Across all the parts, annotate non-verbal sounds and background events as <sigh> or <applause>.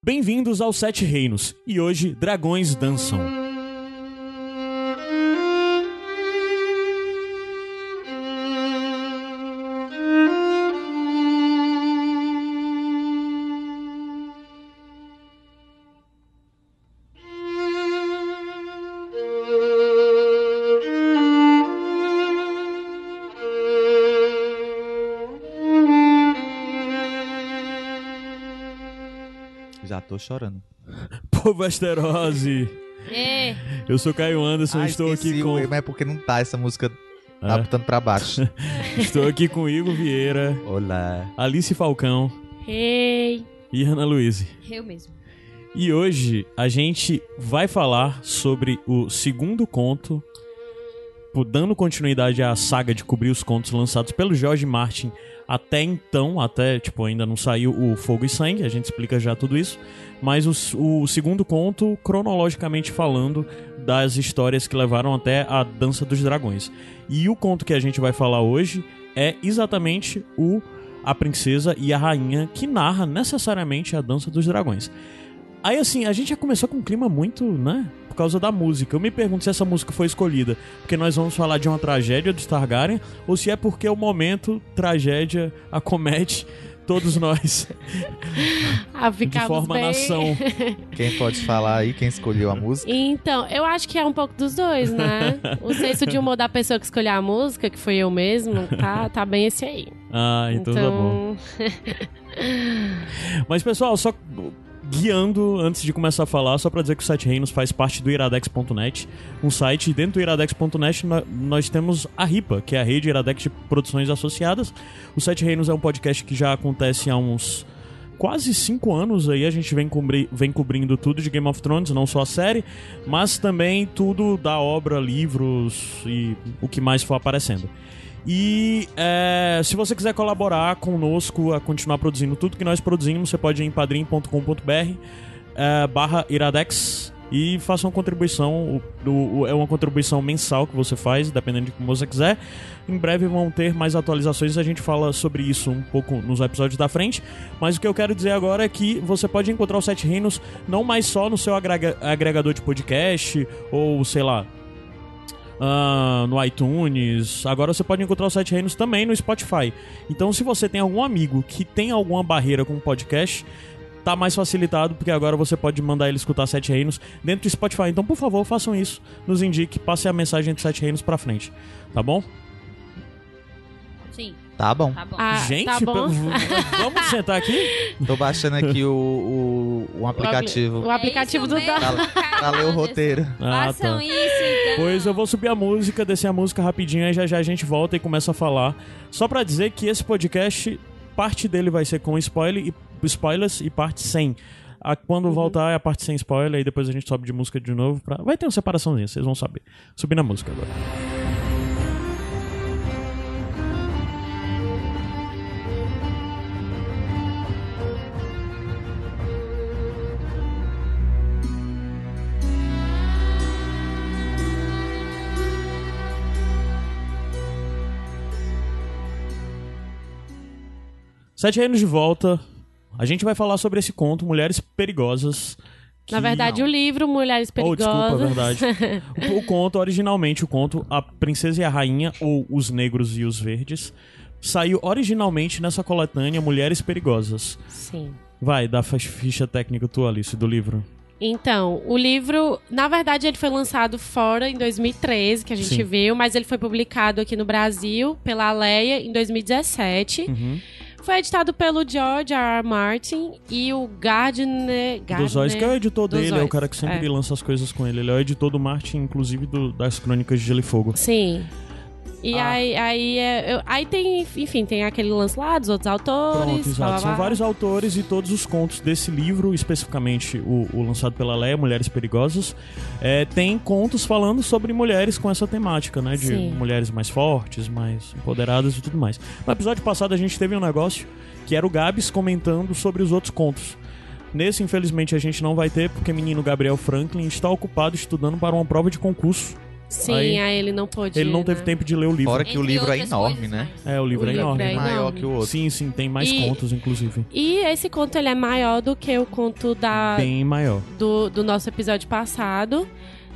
Bem-vindos aos Sete Reinos e hoje dragões dançam. Tô chorando. <laughs> Povo Asterose! É, Eu sou Caio Anderson, Ah, estou aqui com Mas é porque não tá essa música É. apontando pra baixo. <laughs> estou aqui com Igor Vieira, Olá. Alice Falcão hey, e Ana Luiz. eu mesmo. E hoje a gente vai falar sobre o segundo conto, dando continuidade à saga de cobrir os contos lançados pelo George Martin até então, até, tipo, ainda não saiu o Fogo e Sangue, a gente explica já tudo isso, mas o, o segundo conto, cronologicamente falando, das histórias que levaram até a Dança dos Dragões. E o conto que a gente vai falar hoje é exatamente o A Princesa e a Rainha, que narra necessariamente a Dança dos Dragões. Aí assim, a gente já começou com um clima muito, né? Por causa da música. Eu me pergunto se essa música foi escolhida porque nós vamos falar de uma tragédia dos Targaryen ou se é porque o momento tragédia acomete todos nós <laughs> Ah, de forma bem... nação. <laughs> Quem pode falar aí? Quem escolheu a música? Então, eu acho que é um pouco dos dois, né? <laughs> O senso de humor da pessoa que escolheu a música, que foi eu mesmo, tá, tá bem esse aí. Ah, então, tá bom. Mas pessoal, só guiando antes de começar a falar, só pra dizer que o Sete Reinos faz parte do iradex.net, um site dentro do iradex.net nós temos a RIPA, que é a rede Iradex de Produções Associadas. O Sete Reinos é um podcast que já acontece há uns quase cinco anos aí a gente vem, cobri vem cobrindo tudo de Game of Thrones, não só a série, mas também tudo da obra, livros e o que mais for aparecendo. E é, se você quiser colaborar conosco a continuar produzindo tudo que nós produzimos, você pode ir em padrim.com.br é, barra iradex e faça uma contribuição. O- o- o- é uma contribuição mensal que você faz, dependendo de como você quiser. Em breve vão ter mais atualizações, a gente fala sobre isso um pouco nos episódios da frente. Mas o que eu quero dizer agora é que você pode encontrar os Sete Reinos não mais só no seu agrega- agregador de podcast ou, sei lá, ah, no iTunes. Agora você pode encontrar os Sete Reinos também no Spotify. Então, se você tem algum amigo que tem alguma barreira com o podcast, tá mais facilitado, porque agora você pode mandar ele escutar Sete Reinos dentro do Spotify. Então, por favor, façam isso. Nos indique, passe a mensagem de Sete Reinos pra frente. Tá bom? Tá bom. tá bom. Gente, tá bom. vamos sentar aqui? Tô baixando aqui o, o, um aplicativo O aplicativo do É isso Dan. pra, pra ler o roteiro. Ah, Façam tá. isso, então. Pois eu vou subir a música, descer a música rapidinho, aí já já a gente volta e começa a falar. Só pra dizer que esse podcast, parte dele vai ser com spoiler e, spoilers e parte sem. A- quando voltar é a parte sem spoiler, e depois a gente sobe de música de novo. Pra... Vai ter uma separaçãozinha, vocês vão saber. Subir na música agora. Sete Reinos de volta. A gente vai falar sobre esse conto, Mulheres Perigosas. que- Na verdade, o livro Mulheres Oh, Perigosas. desculpa, é verdade. <laughs> o, o conto, originalmente, o conto A Princesa e a Rainha, ou Os Negros e os Verdes, saiu originalmente nessa coletânea Mulheres Perigosas. Sim. Vai, dá ficha técnica tua, Alice, do livro. Então, o livro, na verdade, ele foi lançado fora em 2013, que a gente Sim. viu, mas ele foi publicado aqui no Brasil pela Leia em 2017. Uhum. Foi editado pelo George R. R. Martin e o Gardner. Gardner Dos Olhos, que é o editor dele, é o cara que sempre é. lança as coisas com ele. Ele é o editor do Martin, inclusive, do- das Crônicas de Gelo e Fogo. Sim. E Ah. aí, aí, é- eu- aí tem, enfim, tem aquele lance lá dos outros autores. Pronto, blá, blá, São blá. vários autores e todos os contos desse livro, especificamente o, o lançado pela Leia, Mulheres Perigosas, é, tem contos falando sobre mulheres com essa temática, né? De Sim. mulheres mais fortes, mais empoderadas e tudo mais. No episódio passado a gente teve um negócio que era o Gabs comentando sobre os outros contos. Nesse, infelizmente, a gente não vai ter, porque menino Gabriel Franklin está ocupado estudando para uma prova de concurso Sim, Aí, aí, ele não pôde. Ele não teve né? tempo de ler o livro. Fora que o Entre livro é enorme, coisas, né? É, o livro O é livro enorme. é Maior enorme. que o outro. Sim, sim, tem mais E- contos, inclusive. E esse conto ele é maior do que o conto da, Bem maior. do, do nosso episódio passado,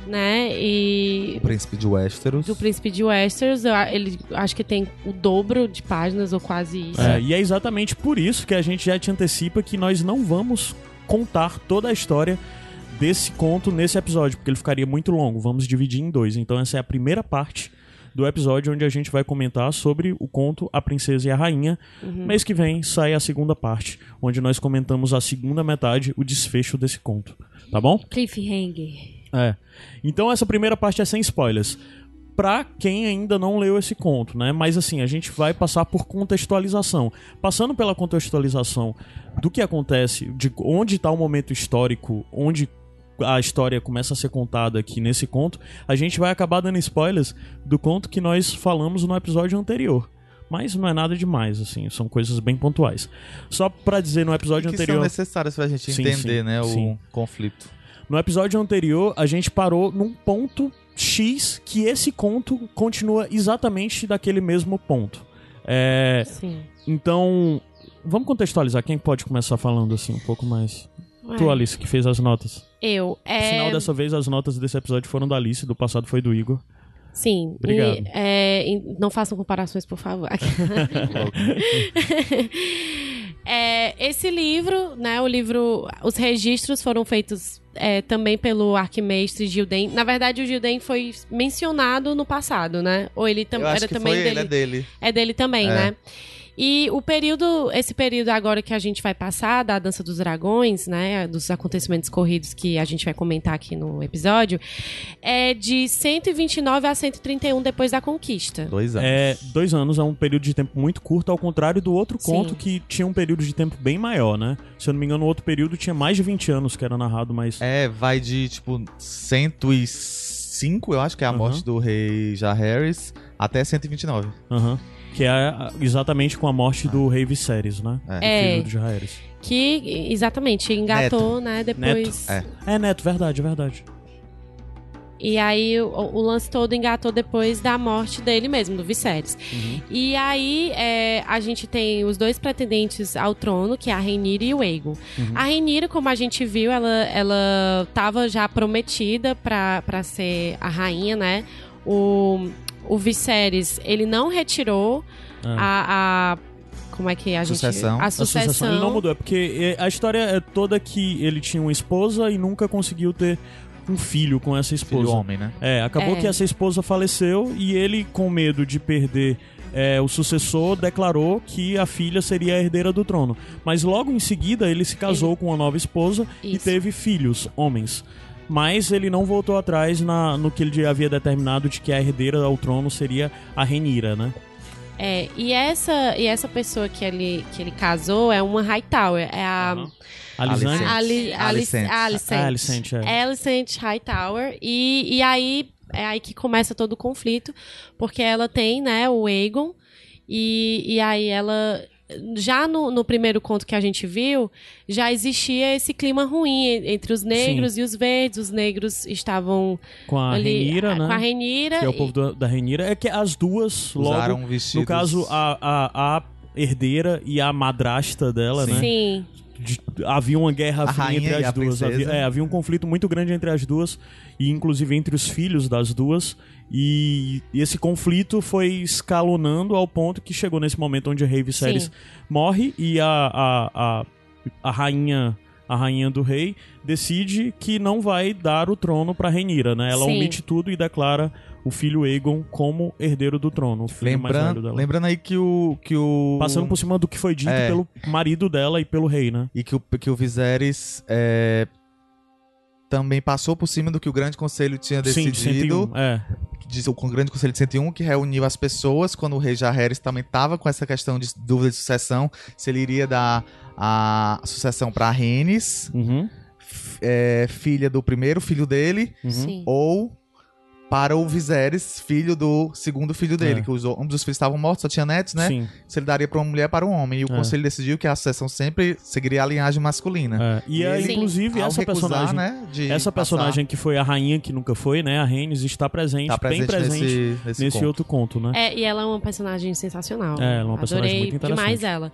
né? E O Príncipe de Westeros. do Príncipe de Westeros, ele acho que tem o dobro de páginas, ou quase isso. É, e é exatamente por isso que a gente já te antecipa que nós não vamos contar toda a história desse conto nesse episódio, porque ele ficaria muito longo. Vamos dividir em dois. Então essa é a primeira parte do episódio onde a gente vai comentar sobre o conto A Princesa e a Rainha. Mês que vem sai a segunda parte, onde nós comentamos a segunda metade, o desfecho desse conto. Tá bom? Cliffhanger. É. Então essa primeira parte é sem spoilers. Pra quem ainda não leu esse conto, né? Mas assim, a gente vai passar por contextualização. Passando pela contextualização do que acontece, de onde tá o momento histórico, onde a história começa a ser contada aqui nesse conto, a gente vai acabar dando spoilers do conto que nós falamos no episódio anterior. Mas não é nada demais, assim, são coisas bem pontuais. Só pra dizer no episódio que anterior. são necessárias pra gente Sim, entender, sim, né, o sim. conflito. No episódio anterior, a gente parou num ponto X que esse conto continua exatamente daquele mesmo ponto. É, Sim. então, vamos contextualizar. Quem pode começar falando assim um pouco mais? Ué, Tu, Alice, que fez as notas. Eu. No É... final dessa vez, as notas desse episódio foram da Alice, do passado foi do Igor. Sim. Obrigado. E, é, e não façam comparações, por favor. <laughs> É, esse livro, né, o livro, os registros foram feitos é, também pelo arquimestre Gilden. Na verdade, o Gilden foi mencionado no passado, né? Ou ele tam- Eu acho era que também foi dele. ele, é dele. É dele também, É. né? E o período, esse período agora que a gente vai passar da Dança dos Dragões, né, dos acontecimentos corridos que a gente vai comentar aqui no episódio, é de 129 a 131 depois da conquista. Dois anos. É, dois anos é um período de tempo muito curto, ao contrário do outro Sim. conto que tinha um período de tempo bem maior, né? Se eu não me engano, o outro período tinha mais de 20 anos que era narrado, mas. É, vai de, tipo, 105, eu acho que é a morte do rei Jaehaerys, até 129. Aham. Que é ah, exatamente com a morte do rei Viserys, né? É. Filho de Jaehaerys. Que, exatamente, engatou, né, depois... É. É, Neto, verdade, verdade. E aí o, o lance todo engatou depois da morte dele mesmo, do Viserys. Uhum. E aí é, a gente tem os dois pretendentes ao trono, que é a Rhaenyra e o Aegon. Uhum. A Rhaenyra, como a gente viu, ela, ela tava já prometida pra ser a rainha, né? O, o Viserys, ele não retirou É. a, a- Como é que a gente... Sucessão. A A sucessão. sucessão ele não mudou, é porque é, a história é toda que ele tinha uma esposa e nunca conseguiu ter um filho com essa Filho esposa. homem, né? É, acabou É. que essa esposa faleceu e ele, com medo de perder é, o sucessor, declarou que a filha seria a herdeira do trono. Mas logo em seguida ele se casou com uma nova esposa e Isso. teve filhos, homens. Mas ele não voltou atrás na, no que ele havia determinado de que a herdeira ao trono seria a Renira, né? É, e essa, e essa pessoa que ele, que ele casou é uma Hightower. É a... Alisane? Alicente. Ali, Alice, Alicente. Alicente. Ah, Alicente, é. Alicent Hightower. E, e aí é aí que começa todo o conflito, porque ela tem, né, o Aegon, e, e aí ela. Já no, no primeiro conto que a gente viu, já existia esse clima ruim en- entre os negros e os verdes. Os negros estavam Com a ali Renira, a- né? com a Renira. Que é o povo da, da Renira. É que as duas, logo, Usaram vestidos... no caso, a, a, a herdeira e a madrasta dela, né? Sim. de- havia uma guerra A fria rainha entre as duas. Havia, é, havia um conflito muito grande entre as duas, e inclusive entre os filhos das duas. E, e esse conflito foi escalonando ao ponto que chegou nesse momento onde o rei Viserys Sim. morre e a, a, a, a rainha. A rainha do rei decide que não vai dar o trono pra Renira, né? Ela Sim. omite tudo e declara o filho Aegon como herdeiro do trono, o filho mais velho Lembrando, dela. lembrando aí que o... Que o... Passando por cima do que foi dito É. pelo marido dela e pelo rei, né? E que o, que o Viserys é, também passou por cima do que o Grande Conselho tinha Sim, de decidido. 101. É. diz o Grande Conselho de 101, que reuniu as pessoas quando o rei Jaehaerys também estava com essa questão de dúvida de sucessão, se ele iria dar a sucessão para Rhaenys, Uhum. é, filha do primeiro filho dele, Uhum. Ou para o Viserys, filho do segundo filho dele, É. que os, ambos os filhos estavam mortos, só tinha netos, né? Sim. Se ele daria para uma mulher para um homem. E o É. conselho decidiu que a sucessão sempre seguiria a linhagem masculina. É, E, E é, ele, inclusive, essa recusar, personagem. né, de Essa passar, personagem que foi a rainha que nunca foi, né? A Rhaenys está presente, tá presente bem presente nesse, nesse, nesse conto. outro conto, né? É, e ela é uma personagem sensacional. É, ela é uma personagem Adorei muito interessante. demais ela.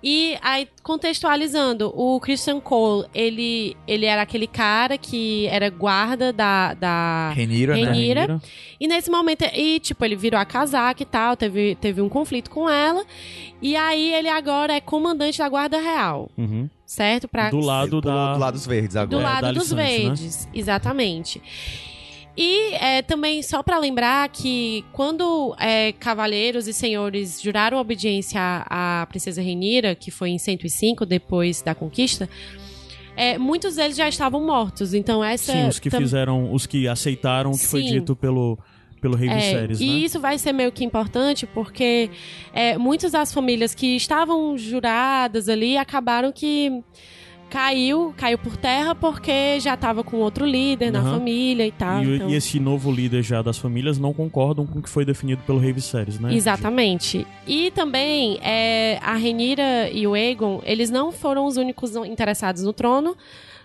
E aí, contextualizando, o Christian Cole, ele, ele era aquele cara que era guarda da... da... Renira, né? E nesse momento, e tipo, ele virou a casaca e tal, teve, teve um conflito com ela. E aí ele agora é comandante da Guarda Real, Uhum. certo? Pra, Do lado da. do lado dos verdes do agora. É, lado da dos Alicante, né? verdes, exatamente. E é, também, só pra lembrar que quando é, cavaleiros e senhores juraram obediência à, à princesa Renira, que foi em 105, depois da conquista, é, muitos deles já estavam mortos. Então essa... Sim, os que tam- fizeram. Os que aceitaram o que foi Sim. dito pelo, pelo Rei É, Viserys, né? e isso vai ser meio que importante porque é, muitas das famílias que estavam juradas ali acabaram que caiu, caiu por terra porque já estava com outro líder na Aham. família e tal. E, então- e esse novo líder já das famílias não concordam com o que foi definido pelo Rei Viserys, né? Exatamente. E também é, a Renira e o Aegon, eles não foram os únicos interessados no trono.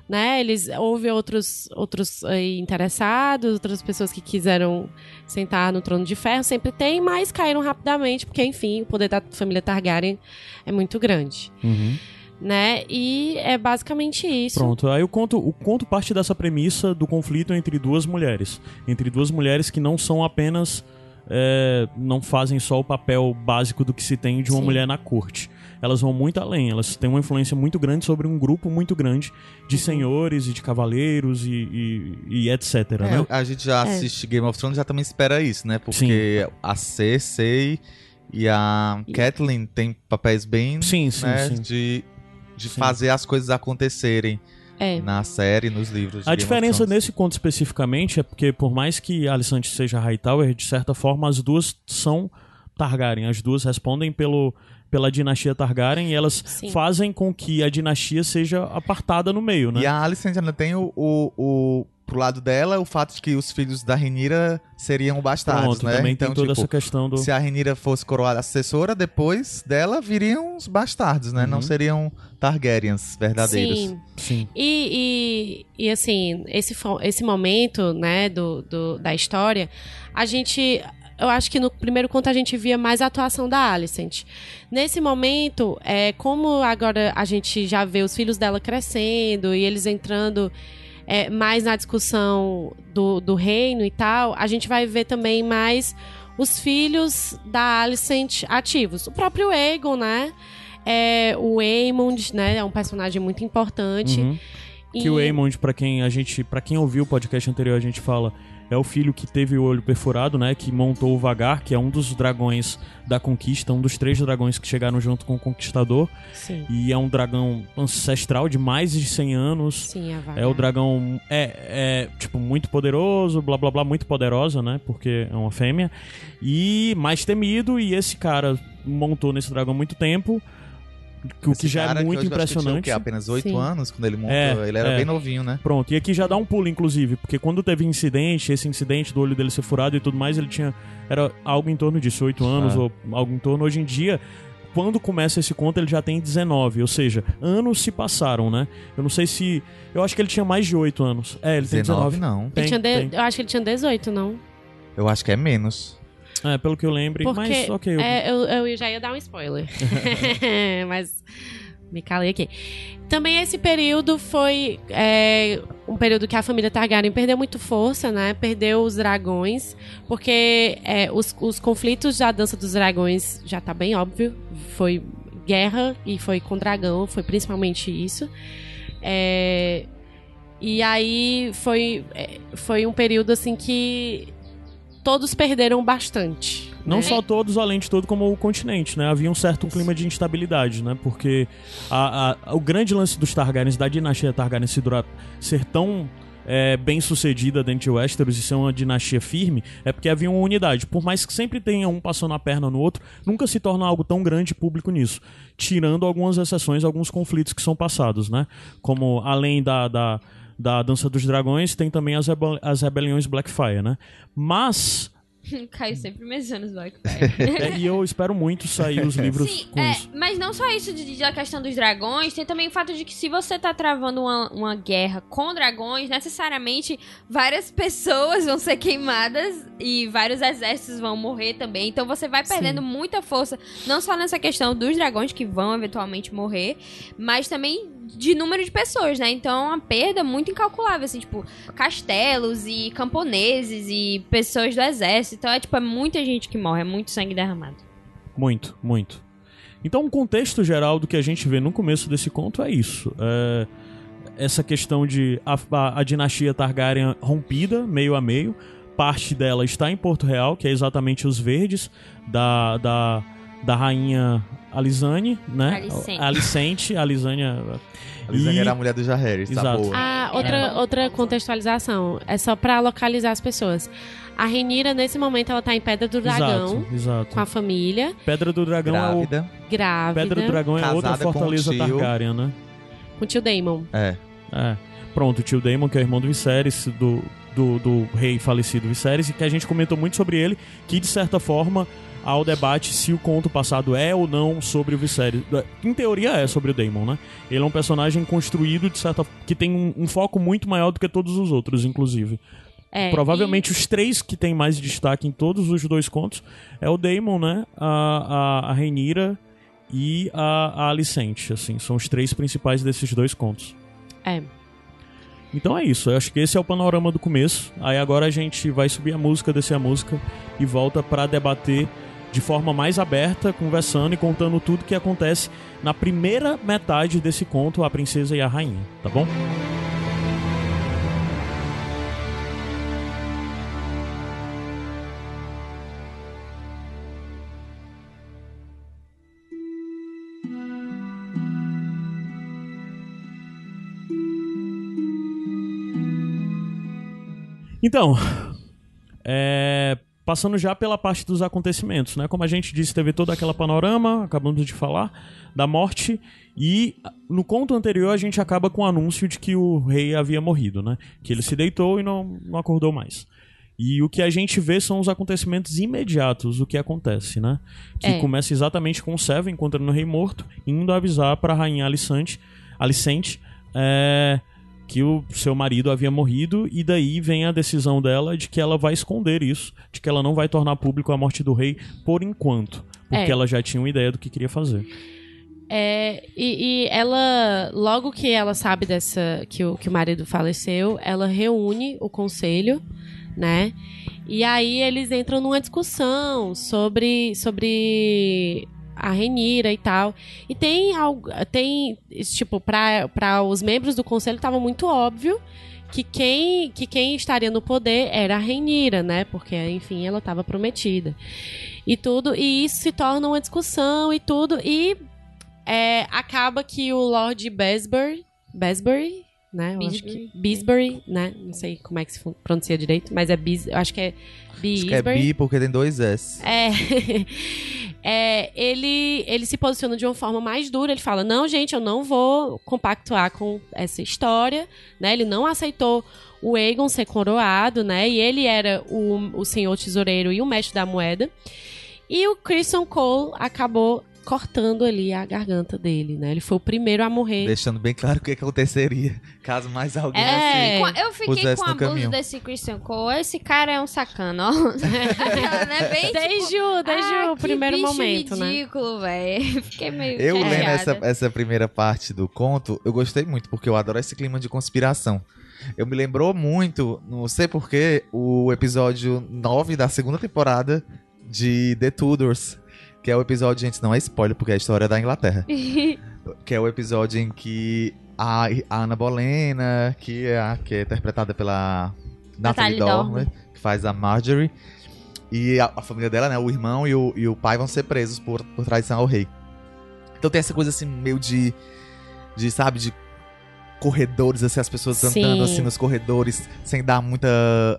Né? Eles houve outros outros aí, interessados, outras pessoas que quiseram sentar no trono de ferro, sempre tem, mas caíram rapidamente, porque enfim, o poder da família Targaryen é muito grande, Uhum. Né? E é basicamente isso. Pronto, aí o conto, o conto parte dessa premissa do conflito entre duas mulheres. Entre duas mulheres que não são apenas. é, não fazem só o papel básico do que se tem de uma Sim. mulher na corte. Elas vão muito além, elas têm uma influência muito grande sobre um grupo muito grande Uhum. de senhores e de cavaleiros e, e, e etc. É, né? a gente já É. assiste Game of Thrones já também espera isso, né? Porque a Cersei e a Catelyn têm papéis bem Sim, sim, né, sim. de, de Sim. fazer as coisas acontecerem É. na série, nos livros. de A diferença nesse conto especificamente é porque, por mais que a Alicante seja Hightower, de certa forma as duas são Targaryen. As duas respondem pelo, pela dinastia Targaryen e elas Sim. fazem com que a dinastia seja apartada no meio, né? E a Alicent ainda tem o, o, o- pro lado dela o fato de que os filhos da Renira seriam bastardos, Pronto, né? também então, tem toda tipo, essa questão do... se a Renira fosse coroada assessora, depois dela viriam os bastardos, né? Uhum. Não seriam Targaryens verdadeiros. Sim. Sim. E, e, e, assim, esse, esse momento, né, do, do- da história, a gente. Eu acho que no primeiro conto a gente via mais a atuação da Alicent. Nesse momento, é, como agora a gente já vê os filhos dela crescendo e eles entrando é, mais na discussão do, do reino e tal, a gente vai ver também mais os filhos da Alicent ativos. O próprio Aegon, né? É, o Aemond, né? É um personagem muito importante. Uhum. Que o Aemond, pra quem a gente, para quem ouviu o podcast anterior, a gente fala, é o filho que teve o olho perfurado, né, que montou o Vagar, que é um dos dragões da conquista, um dos três dragões que chegaram junto com o conquistador, Sim, e é um dragão ancestral de mais de 100 anos. sim, a vaga. É o dragão é, é tipo muito poderoso, blá blá blá, muito poderosa, né? Porque é uma fêmea e mais temido e esse cara montou nesse dragão há muito tempo, o que já é muito acho que tinha, o impressionante. quê? apenas oito Sim. anos quando ele montou. É, ele era é. bem novinho, né? Pronto, e aqui já dá um pulo, inclusive, porque quando teve incidente, esse incidente do olho dele ser furado e tudo mais, ele tinha. Era algo em torno disso, 8 anos, É. ou algo em torno. Hoje em dia, quando começa esse conto, ele já tem 19, ou seja, anos se passaram, né? Eu não sei se. Eu acho que ele tinha mais de 8 anos. É, ele tem 19. 19 não. Ele Tem, tinha de- tem. Eu acho que ele tinha 18, não? Eu acho que é menos. É, pelo que eu lembro, Porque mas ok. eu- é, eu, eu já ia dar um spoiler. <laughs> <laughs> Mas me calei aqui. Também esse período foi é, um período que a família Targaryen perdeu muito força, né? Perdeu os dragões, porque é, os, os conflitos da Dança dos Dragões já tá bem óbvio. Foi guerra e foi com dragão, foi principalmente isso. É, e aí foi, é, foi um período assim que todos perderam bastante. Não né? só todos, além de tudo, como o continente, né? Havia um certo clima de instabilidade, né? Porque a- a- o grande lance dos Targaryens, da dinastia Targaryen se durar, ser tão é, bem sucedida dentro de Westeros e ser uma dinastia firme, é porque havia uma unidade. Por mais que sempre tenha um passando a perna no outro, nunca se torna algo tão grande e público nisso. Tirando algumas exceções, alguns conflitos que são passados, né? Como além da... da da Dança dos Dragões, tem também as, rebel as rebeliões Blackfire, né? Mas <laughs> Caio sempre mencionando os Blackfire. é, e eu espero muito sair os livros Sim, com é, isso. mas não só isso de, de- da questão dos dragões, tem também o fato de que se você tá travando uma, uma guerra com dragões, necessariamente várias pessoas vão ser queimadas e vários exércitos vão morrer também. Então você vai perdendo muita força, não só nessa questão dos dragões que vão eventualmente morrer, mas também de número de pessoas, né? Então é uma perda muito incalculável, assim, tipo, castelos e camponeses e pessoas do exército. Então é tipo, é muita gente que morre, é muito sangue derramado. Muito, muito. Então, o contexto geral do que a gente vê no começo desse conto é isso. É essa questão de a, a- a dinastia Targaryen rompida, meio a meio. Parte dela está em Porto Real, que é exatamente os verdes da, da, da rainha Alisane, né? Alicente. Alicente, Alisânia. A Lisane E- era a mulher do Jaehaerys, tá Exato. boa. Ah, outra, bom. outra contextualização. É só pra localizar as pessoas. A Renira, nesse momento, ela tá em Pedra do Dragão. Exato, exato. Com a família, Pedra do Dragão é o. Grávida. grávida, Pedra do Dragão é outra com o fortaleza tio. Targaryen, né? com o tio Daemon. É. É. Pronto, o tio Daemon, que é o irmão do Viserys, do, do, do rei falecido Viserys, e que a gente comentou muito sobre ele, que de certa forma há o debate se o conto passado é ou não sobre o Viserys. Em teoria é sobre o Daemon, né? Ele é um personagem construído de certa que tem um, um foco muito maior do que todos os outros, inclusive. É, Provavelmente os três que tem mais destaque em todos os dois contos é o Daemon, né? A, a, a Rhaenyra e a, a Alicente, assim. São os três principais desses dois contos. É. Então é isso, eu acho que esse é o panorama do começo. Aí agora a gente vai subir a música, descer a música e volta pra debater de forma mais aberta, conversando e contando tudo que acontece na primeira metade desse conto, A Princesa e a Rainha, tá bom? Então, é, passando já pela parte dos acontecimentos, né? Como a gente disse, teve todo aquele panorama, acabamos de falar, da morte, e no conto anterior a gente acaba com o anúncio de que o rei havia morrido, né? Que ele se deitou e não, não acordou mais. E o que a gente vê são os acontecimentos imediatos, o que acontece, né? Que É. começa exatamente com o Seven encontrando o rei morto, indo avisar para a rainha Alicente, Alicente é, que o seu marido havia morrido, e daí vem a decisão dela de que ela vai esconder isso, de que ela não vai tornar público a morte do rei por enquanto, porque É. ela já tinha uma ideia do que queria fazer. É, e, e ela, logo que ela sabe dessa que o, que o marido faleceu, ela reúne o conselho, né? E aí eles entram numa discussão sobre, sobre a Renira e tal. E tem algo, tem tipo para os membros do conselho estava muito óbvio que quem, que quem estaria no poder era a Renira, né? Porque enfim ela estava prometida e tudo. E isso se torna uma discussão e tudo e é, acaba que o Lord Besbury, Besbury, né? Eu acho que Bisbury, né? Não sei como é que se pronuncia direito, mas é Bis, eu acho que é Acho que é Bisbury. bi porque tem dois S. É, é, ele, ele se posiciona de uma forma mais dura. Ele fala: Não, gente, eu não vou compactuar com essa história. Né? Ele não aceitou o Aegon ser coroado, né? E ele era o, o senhor tesoureiro e o mestre da moeda. E o Christian Cole acabou cortando ali a garganta dele, né? Ele foi o primeiro a morrer. Deixando bem claro o que, que aconteceria caso mais alguém É. assim. Eu fiquei com caminho. desse Christian Cole. Esse cara é um sacana, ó. <laughs> né? Bem, Desde o, desde ah, o primeiro momento, né? ridículo, velho. <laughs> Fiquei meio Eu lendo essa, essa primeira parte do conto, eu gostei muito, porque eu adoro esse clima de conspiração. Eu me lembrou muito, não sei porquê, o episódio 9 da segunda temporada de The Tudors. Que é o episódio, gente, não é spoiler, porque é a história da Inglaterra. <laughs> que é o episódio em que a, a Ana Bolena, que é, a- que é interpretada pela Natalie Natalie Dormer, que faz a Marjorie, e a, a família dela, né, o irmão e o, e o pai vão ser presos por, por traição ao rei. Então tem essa coisa assim, meio de, de sabe, de corredores, assim, as pessoas Sim. andando assim nos corredores, sem dar muita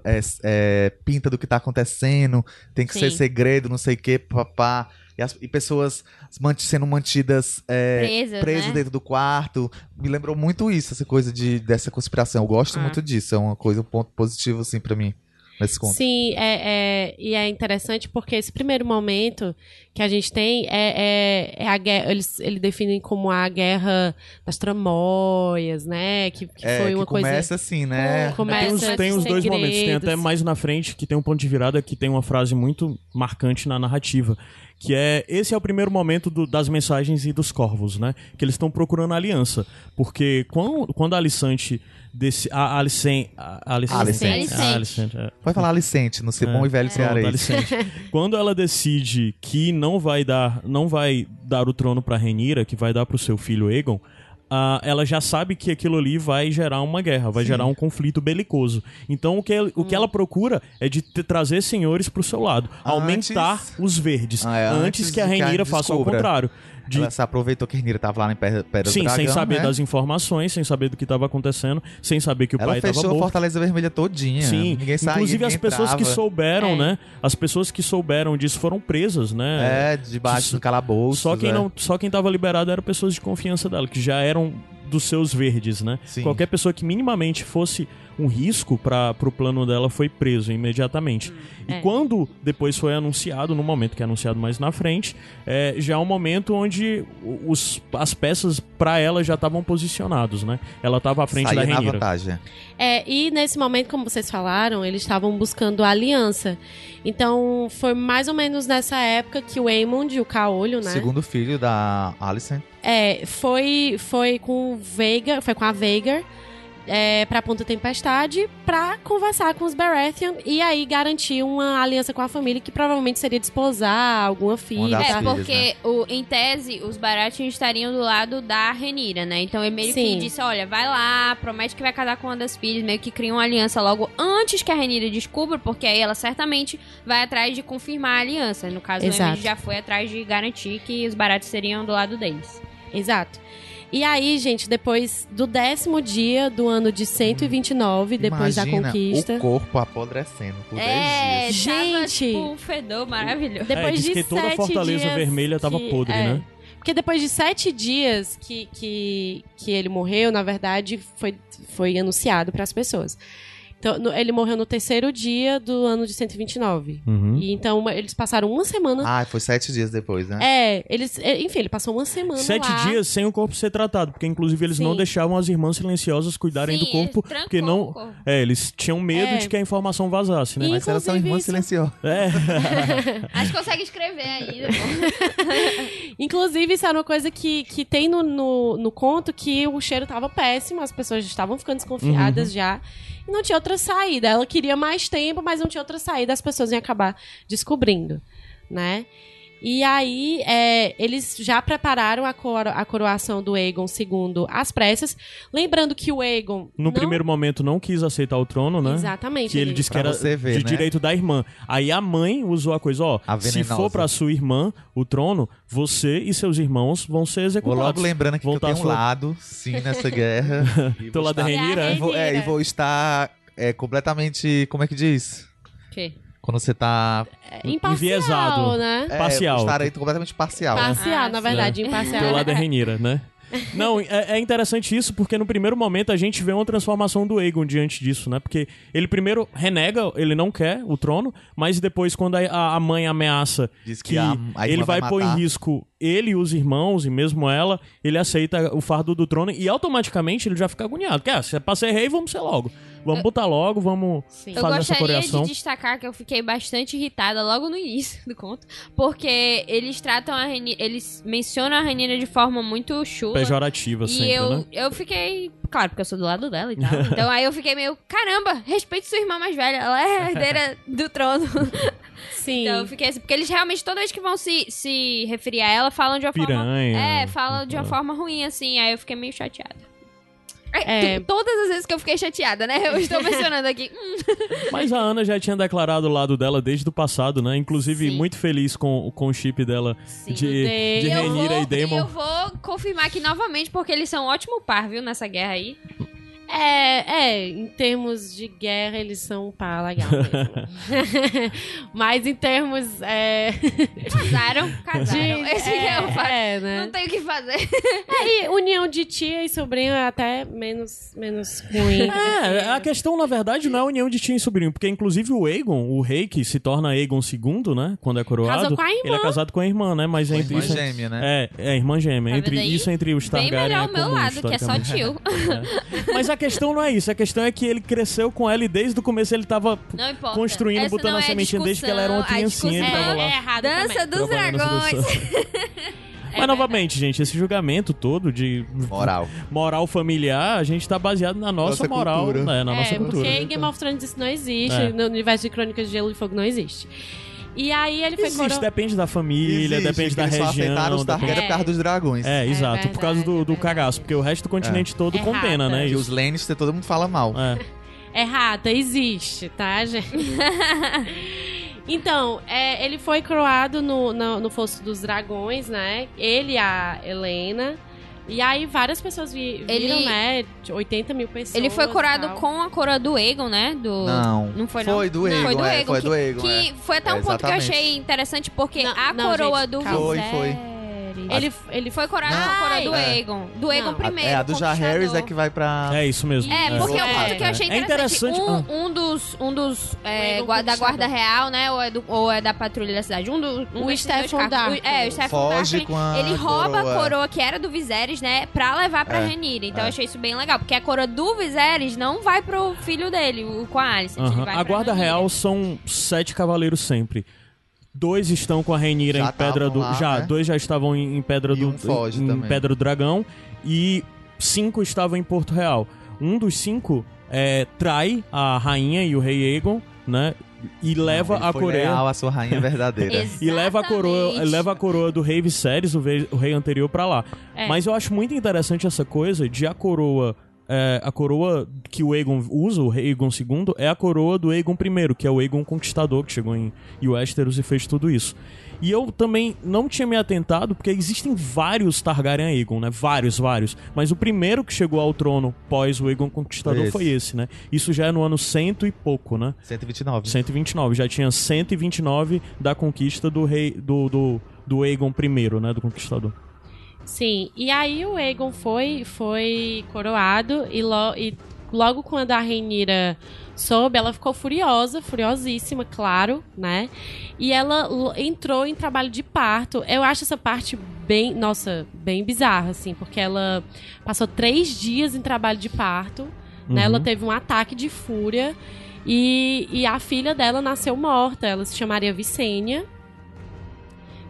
é, é, pinta do que tá acontecendo, tem que Sim. ser segredo, não sei o que, papá. E, as- e pessoas manti- sendo mantidas é, Presas, presas né? dentro do quarto. Me lembrou muito isso, essa coisa de, dessa conspiração. Eu gosto Ah. muito disso, é uma coisa, um ponto positivo, assim, pra mim, nesse conto. Sim, é, é- e é interessante porque esse primeiro momento que a gente tem é, é, é a guerra. Eles ele definem como a guerra das tramóias, né? Que, que É, foi que uma coisa. começa assim, né? Começa Tem os, tem os dois momentos. Tem até mais na frente que tem um ponto de virada que tem uma frase muito marcante na narrativa. Que é. Esse é o primeiro momento do- das mensagens e dos corvos, né? Que eles estão procurando aliança. Porque quando, quando a Alicante. Desse, a Alicen, a Alicente. Alicente. A Alicente, é. Pode falar Alicente, no ser É. bom e velho Pronto, cearense. Alicente. <laughs> Quando ela decide que não vai dar, não vai dar o trono pra Renira, que vai dar pro seu filho Aegon, ah, ela já sabe que aquilo ali vai gerar uma guerra, vai gerar um conflito belicoso. Então o que, o que ela procura é de trazer senhores pro seu lado, aumentar os verdes, Ah, é, antes, antes que a de que a Renira gente faça o contrário. De, Ela se aproveitou que a Renira tava lá em Pedra, Pedra do sim, Dragão, sem saber né? das informações, sem saber do que estava acontecendo, sem saber que o Ela pai estava fechou a morto. Fortaleza Vermelha todinha. Sim, Ninguém saía, inclusive as ninguém pessoas que entrava. souberam, É. né? As pessoas que souberam disso foram presas, né? É, debaixo do calabouço. Só quem é. não, só quem tava liberado eram pessoas de confiança dela, que já eram dos seus verdes, né? Sim. Qualquer pessoa que minimamente fosse um risco para pro plano dela foi preso imediatamente. E é. quando depois foi anunciado, no momento que é anunciado mais na frente, é, já é um momento onde os, as peças para ela já estavam posicionados, né? Ela tava à frente Saía da na Renira. vantagem. É, e nesse momento, como vocês falaram, eles estavam buscando a aliança. Então, foi mais ou menos nessa época que o Aemond, o Caolho, né? Segundo filho da Alicent. É, foi, foi com o Veigar, foi com a Veigar é, pra Ponta Tempestade pra conversar com os Baratheon e aí garantir uma aliança com a família que provavelmente seria desposar alguma filha. É, filhas, porque o, em tese os Baratheon estariam do lado da Renira, né? Então ele meio Sim. que disse: olha, vai lá, promete que vai casar com uma das filhas, meio que cria uma aliança logo antes que a Renira descubra, porque aí ela certamente vai atrás de confirmar a aliança. No caso, o Exato. Emily já foi atrás de garantir que os Baratheon seriam do lado deles. Exato. E aí, gente, depois do décimo dia do ano de 129, depois Imagina da conquista. o corpo apodrecendo por 10 É, dias. tava, Gente. tipo, um fedor maravilhoso. Depois É, diz de que toda a Fortaleza dias Vermelha tava que- podre, é. né? Porque depois de sete dias que, que, que ele morreu, na verdade, foi, foi anunciado para as pessoas. Então, no- ele morreu no terceiro dia do ano de 129. Uhum. E então uma- eles passaram uma semana. Ah, foi sete dias depois, né? É, eles. é, Enfim, ele passou uma semana. Sete lá. dias sem o corpo ser tratado, porque inclusive eles não Sim. deixavam as irmãs silenciosas cuidarem Sim, do corpo, ele porque não, o corpo. é, eles tinham medo É. de que a informação vazasse, né? E- Mas elas são inclusive irmãs isso- silenciosas. É. <laughs> Acho que consegue escrever ainda. <laughs> Inclusive, isso era uma coisa que, que tem no, no, no conto que o cheiro tava péssimo, as pessoas já estavam ficando desconfiadas já. E não tinha outra saída. Ela queria mais tempo, mas não tinha outra saída, as pessoas iam acabar descobrindo, né? E aí, é, eles já prepararam a, coro- a coroação do Aegon II às pressas. Lembrando que o Aegon. No não- primeiro momento não quis aceitar o trono, né? Exatamente. Que ele disse que era ver, de né? direito da irmã. Aí a mãe usou a coisa, ó, A se for pra sua irmã o trono, você e seus irmãos vão ser Vou executados. logo lembrando aqui que eu tenho um sua- lado, sim, nessa <laughs> guerra. <laughs> E vou lado da estar- Renira, É é? E vou, vou estar é, completamente. Como é que diz? Que? Quando você tá. É, imparcial, enviesado. né? É, Parcial. Aí completamente parcial. Parcial, Ah, na verdade, imparcial. Teu lado é Renira, né? <laughs> Não, é, é interessante isso porque no primeiro momento a gente vê uma transformação do Aegon diante disso, né? Porque ele primeiro renega, ele não quer o trono, mas depois quando a, a mãe ameaça Diz que que a- a ele vai vai pôr em risco ele e os irmãos e mesmo ela, ele aceita o fardo do trono e automaticamente ele já fica agoniado. Que, ah, se é pra ser rei, vamos ser logo. Vamos botar logo, vamos Sim. Eu fazer essa gostaria coreação. de destacar que eu fiquei bastante irritada logo no início do conto, porque eles tratam a Renira, eles mencionam a Renira de forma muito chula. Pejorativa E sempre, eu, né? eu fiquei. Claro, porque eu sou do lado dela e tal. então aí eu fiquei meio, caramba, respeite sua irmã mais velha. Ela é a herdeira do trono. <laughs> Sim. então eu fiquei assim. Porque eles realmente, toda vez que vão se, se referir a ela, falam de uma forma. Piranha. É, falam de uma forma ruim, assim. Aí eu fiquei meio chateada. É. Tu- Todas as vezes que eu fiquei chateada, né? Eu estou mencionando aqui. <laughs> Mas a Ana já tinha declarado o lado dela desde o passado, né? Inclusive, Sim. muito feliz com, com o chip dela Sim. de, de E Renira vou, e Daemon. eu vou confirmar aqui novamente, porque eles são um ótimo par, viu, nessa guerra aí. É, é, em termos de guerra, eles são pá, legal mesmo. <laughs> Mas em termos. É, <laughs> Casaram, casaram. de- Esse é o fato. é, né? Não tem o que fazer. É, e união de tia e sobrinho é até menos, menos ruim. É, a questão, na verdade, não é a união de tio e sobrinho, porque inclusive o Aegon, o rei que se torna Aegon II, né? Quando é coroado, Casou com a irmã. ele é casado com a irmã, né? Mas entre irmã isso. gêmea, né? É, é irmã gêmea. Tá entre isso entre os Bem Targaryen melhor o é meu comum, lado, que é só tio. Mas a questão não é isso, a questão é que ele cresceu com ela e desde o começo ele tava construindo, Essa botando a é sementinha desde que ela era uma a criancinha, é errado Dança dos dragões. discussão. É <laughs> Mas novamente, gente, esse julgamento todo de Moral. moral familiar, a gente tá baseado na nossa, Nossa moral, cultura. né, na é, nossa cultura. porque em Game of Thrones isso não existe. É. No universo de Crônicas de Gelo e Fogo não existe. E aí ele foi Existe, coro- depende da família, Existe, depende da eles só região. aceitaram os Targaryen depende- por causa dos dragões. É, exato, por causa do, do é cagaço, porque o resto do continente todo É condena, rata. né? E Isso. os Lannister todo mundo fala mal. É. <laughs> É rata, existe, tá, gente? <laughs> então, é, ele foi croado no, no, no Fosso dos Dragões, né? Ele e a Helena. E aí várias pessoas vi, viram, Ele- né? De 80 mil pessoas. Ele foi corado tal. com a coroa do Aegon, né? Do... Não. Não foi, não? Foi do Não, Aegon, foi do é, Aegon. foi que, do Aegon, que é. foi até um É, ponto que eu achei interessante, porque Não, a não, coroa gente, do calma. Foi, foi. Ele, ele Foi corado com a coroa do É. Aegon. Do Aegon Não. primeiro, é, a do conquistador. Jaehaerys é que vai pra... É isso mesmo. É, porque É. o ponto que eu achei É interessante, interessante- um, um dos, um dos é, gua- da Conquistador. guarda real, né, ou é, do- ou é da patrulha da cidade, um, do, um O desses dois Stefan cargos. O- É, o Stefan Foge Darken, com a ele rouba coroa. a coroa que era do Viserys, né, pra levar pra É, Rhaenyra. Então é. eu achei isso bem legal, porque a coroa do Viserys não vai pro filho dele, o com a Aham. vai A guarda real são sete cavaleiros sempre. Dois estão com a Reinira Já em Pedra do. lá, já, né? dois já estavam em, em Pedra E do. um foge em também. Pedra do Dragão. E cinco estavam em Porto Real. Um dos cinco é, trai a rainha e o rei Aegon, né? E leva Ele a foi coroa. leal à sua rainha verdadeira. <laughs> E leva a coroa, leva a coroa do rei Viserys, o rei, o rei anterior, pra lá. É. Mas eu acho muito interessante essa coisa de a coroa. É, a coroa que o Aegon usa, o rei Aegon II, é a coroa do Aegon I, que é o Aegon Conquistador, que chegou em Westeros e fez tudo isso. E eu também não tinha me atentado, porque existem vários Targaryen Aegon, né? Vários, vários. Mas o primeiro que chegou ao trono pós o Aegon Conquistador Esse. foi esse, né? Isso já é no ano cento e pouco, né? 129. 129. Já tinha 129 da conquista do rei do, do, do Aegon I, né? Do conquistador. Sim, e aí o Aegon foi, foi coroado e, lo- e logo quando a Rhaenyra soube, ela ficou furiosa, furiosíssima, claro, né? E ela entrou em trabalho de parto. Eu acho essa parte bem, nossa, bem bizarra, assim, porque ela passou três dias em trabalho de parto, né? Uhum. Ela teve um ataque de fúria e, e a filha dela nasceu morta. Ela se chamaria Vicênia,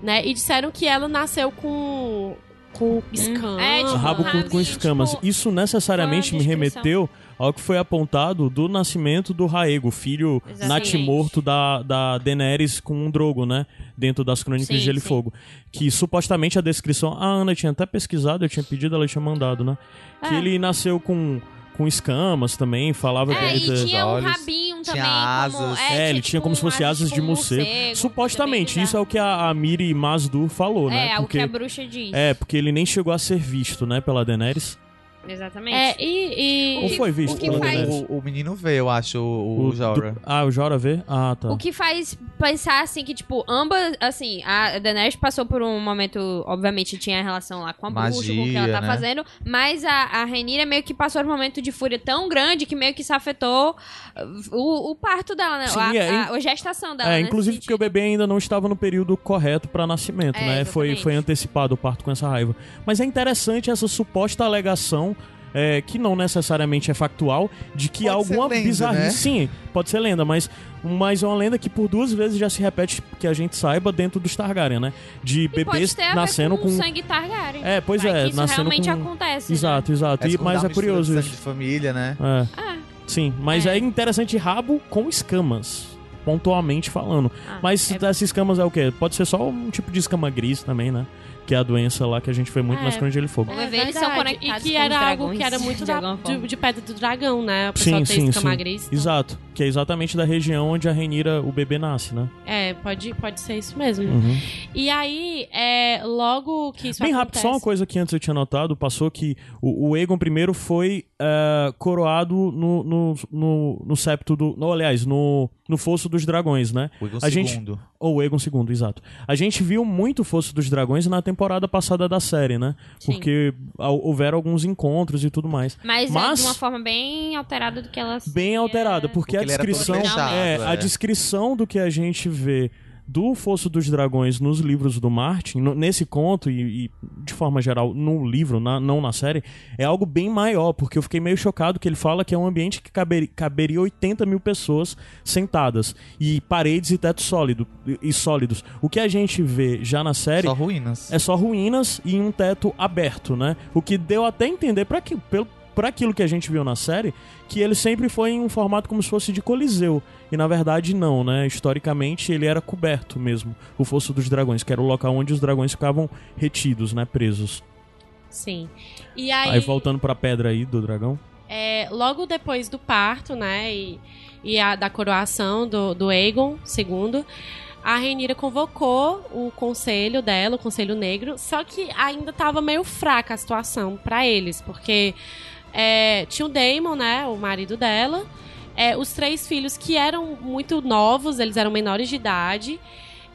né? E disseram que ela nasceu com com escamas. é, tipo, Rabo curto com escamas. tipo, Isso necessariamente me remeteu ao que foi apontado do nascimento do Raego, filho natimorto da, da Daenerys com um drogo, né? Dentro das Crônicas Sim, de Gelo e. Fogo. Que supostamente a descrição. A Ana tinha até pesquisado, eu tinha pedido, ela tinha mandado, né? Que É. ele nasceu com, com escama também, falava É, que e ele- tinha um olhos, rabinho tinha também. como, asas. É, ele tinha tipo como se um fosse asas de um morcego. Supostamente, bem isso é o que a, a Miri Mazdur falou, né? É, o Porque, que a bruxa diz. é, porque ele nem chegou a ser visto, né, pela Daenerys. Exatamente. É, e, e- Ou foi visto o que faz-? O, o menino vê, eu acho, o, o, Jorah. do- Ah, o Jora vê? Ah, tá. O que faz pensar, assim, que, tipo, ambas, assim, a Daenerys passou por um momento, obviamente, tinha relação lá com a bruxa, com o que ela Magia, tá né? fazendo, mas a, a Rhaenyra meio que passou por um momento de fúria tão grande que meio que se afetou uh, o, o parto dela, né? Sim, a, é, a- a gestação dela, É, nesse inclusive porque o bebê ainda não estava no período correto para nascimento, É, né? Foi, foi antecipado o parto com essa raiva. Mas é interessante essa suposta alegação, é, que não necessariamente é factual, de que Pode alguma ser lenda, bizarrice. né? Sim, pode ser lenda, mas, mas é uma lenda que por duas vezes já se repete, que a gente saiba, dentro dos Targaryen, né? De E pode bebês ter a ver nascendo com, com. sangue Targaryen. É, pois Vai é, que isso nascendo realmente com- acontece. né? Exato, exato. E, se mas é curioso sangue isso. de família, né? É. Ah, Sim, mas é. É. interessante rabo com escamas, pontualmente falando. ah, Mas é- essas escamas é o quê? Pode ser só um tipo de escama gris também, né? Que é a doença lá que a gente vê muito É. nas crônicas de Gelo e Fogo. Eles são conectados E que era algo que era muito de da, de, de pedra do dragão, né? O pessoal Sim, tem sim, escama sim. gris. então- Exato. Que é exatamente da região onde a Renira, o bebê, nasce, né? É, pode, pode ser isso mesmo. Uhum. E aí, é, logo que isso Bem rápido, acontece... só uma coisa que antes eu tinha notado, passou que o, o Aegon I foi é, coroado no, no, no, no septo do... No, aliás, no, no Fosso dos Dragões, né? O Egon A gente- segundo. Ou o Egon II, exato. A gente viu muito o Fosso dos Dragões na temporada passada da série, né? Sim. Porque houveram alguns encontros e tudo mais. Mas, é Mas- de uma forma bem alterada do que ela Bem alterada, porque, Porque descrição é, a é. descrição do que a gente vê do Fosso dos Dragões nos livros do Martin, nesse conto e, e, de forma geral no livro, na- não na série, é algo bem maior, porque eu fiquei meio chocado que ele fala que é um ambiente que caber- caberia 80 mil pessoas sentadas e paredes e teto sólido e, sólidos. O que a gente vê já na série Só ruínas. é só ruínas e um teto aberto, né? O que deu até entender para que, pelo para aquilo que a gente viu na série, que ele sempre foi em um formato como se fosse de coliseu. E na verdade não, né? Historicamente ele era coberto mesmo, o Fosso dos Dragões, que era o local onde os dragões ficavam retidos, né? Presos. Sim. E aí, Aí, voltando pra pedra aí do dragão. é, logo depois do parto, né, e, e a, da coroação do, do Aegon II, a Rhaenyra convocou o conselho dela, o conselho negro, só que ainda tava meio fraca a situação pra eles, porque é, tinha o Daemon, né, o marido dela, é, os três filhos que eram muito novos, eles eram menores de idade,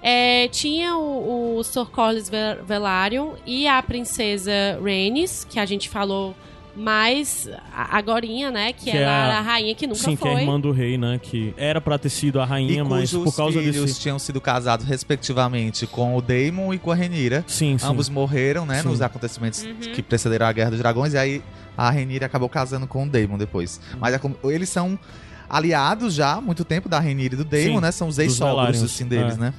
é, tinha o, o Sir Corlys Ve- Velaryon e a princesa Rhaenys, que a gente falou mais a- agorinha, né? Que, Que ela é a- era a rainha que nunca Sim, que é foi. a irmã do rei, né? Que era pra ter sido a E rainha, mas por causa filhos desse. tinham sido casados respectivamente com o Daemon e com a Renira. Sim, sim. Ambos morreram, né, Sim. nos acontecimentos Uhum. que precederam a Guerra dos Dragões, e aí a Renira acabou casando com o Daemon depois. Mas é como- eles são aliados já há muito tempo da Renira e do Daemon, Sim, né? São os ex-sogros, assim, deles, é. né?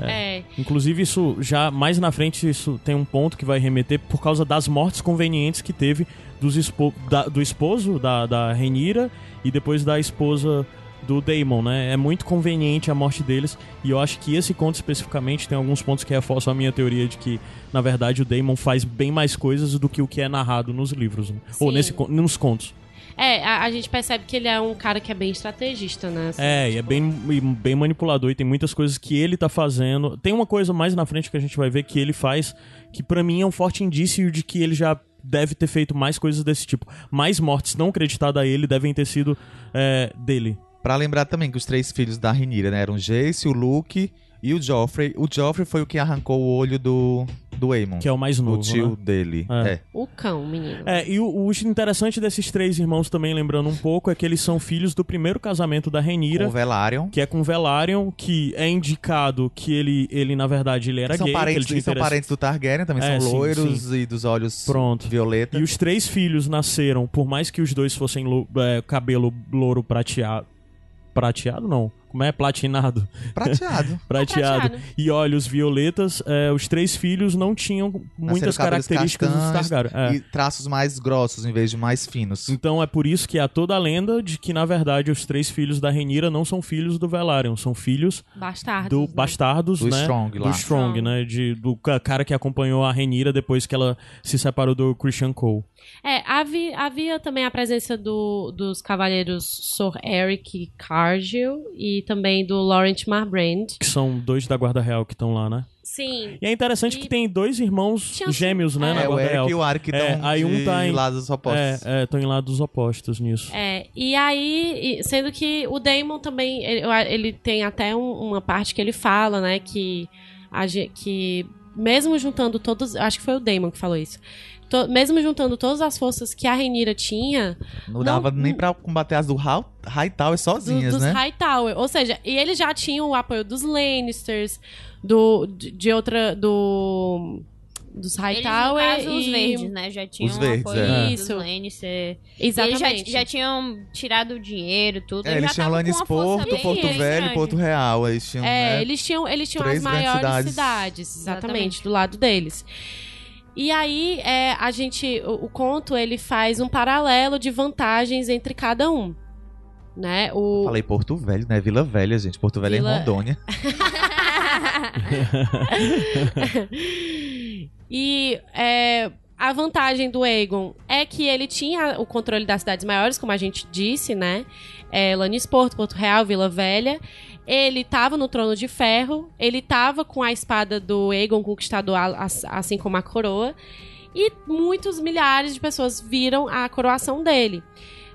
É. Inclusive, isso já mais na frente, isso tem um ponto que vai remeter por causa das mortes convenientes que teve dos espo- da- do esposo da, da Renira e depois da esposa do Daemon, né? É muito conveniente a morte deles e eu acho que esse conto especificamente tem alguns pontos que reforçam a minha teoria de que, na verdade, o Daemon faz bem mais coisas do que o que é narrado nos livros, né? ou nesse, nos contos. É, a, a gente percebe que ele é um cara que é bem estrategista, né? assim, É, e é tipo, bem, bem manipulador e tem muitas coisas que ele tá fazendo. Tem uma coisa mais na frente que a gente vai ver que ele faz, que pra mim é um forte indício de que ele já deve ter feito mais coisas desse tipo. Mais mortes não acreditadas a ele devem ter sido é, dele. Pra lembrar também que os três filhos da Renira, né? Eram o Jace, o Luke e o Joffrey. O Joffrey foi o que arrancou o olho do, do Aemon. Que é o mais o novo. tio né? dele. É. É. O cão, menino. É, e o, o interessante desses três irmãos também, lembrando um pouco, é que eles são filhos do primeiro casamento da Com Renira, o Velaryon. que é com Velaryon, que é indicado que ele, ele na verdade, ele era São gay, que ele parentes, tinha e são interesse- parentes do Targaryen, também É, são sim, loiros e dos olhos Pronto. violeta. E os três filhos nasceram, por mais que os dois fossem lo- é, cabelo louro prateado. Prateado não. Como é? Platinado. Prateado. <laughs> Prateado. prateado. E olhos violetas. é, os três filhos não tinham muitas características dos Targaryen. É. E traços mais grossos em vez de mais finos. Então é por isso que há toda a lenda de que, na verdade, os três filhos da Renira não são filhos do Velaryon, são filhos Bastardo. do né? bastardos, Do né? Strong lá. Do Strong, Strong. né? De, do ca- cara que acompanhou a Renira depois que ela se separou do Christian Cole. É, havia, havia também a presença do, dos cavaleiros Sir Eric Cargill e também do Laurent Marbrand. Que são dois da Guarda Real que estão lá, né? Sim. E é interessante E- que tem dois irmãos Tinha- gêmeos, né, é, na É, o Guarda Eric Real. e o Arik É, estão aí um tá em- lados opostos. É, é, estão em lados opostos nisso. É, e aí, sendo que o Damon também, ele, ele tem até um- uma parte que ele fala, né, que, a que mesmo juntando todos, acho que foi o Damon que falou isso, to- mesmo juntando todas as forças que a Renira tinha, Não dava Não- nem pra combater as do High- Hightower do- sozinhas, dos né? Hightower, ou seja, e eles já tinham o apoio dos Lannisters, do, de, de outra, do... Dos Eles, no Hightower caso, os e... verdes, né? Já tinham Os verdes, apoio é. dos. Lannister. Exatamente. Eles já, já tinham tirado o dinheiro, tudo. É, eles já tinham Lannis Porto, bem Porto Velho grande. e Porto Real. Eles tinham, É, né? eles tinham, eles tinham três as grandes maiores cidades. cidades, exatamente, Exatamente. do lado deles. E aí, é, a gente, o, o conto, ele faz um paralelo de vantagens entre cada um. Né? O, Falei Porto Velho, né? Vila Velha, gente. Porto Velho Vila- é em Rondônia. <laughs> e é, a vantagem do Aegon é que ele tinha o controle das cidades maiores, como a gente disse, né? É, Lannisport, Porto Real, Vila Velha. Ele estava no trono de ferro, ele estava com a espada do Aegon Conquistador, assim como a coroa. E muitos milhares de pessoas viram a coroação dele.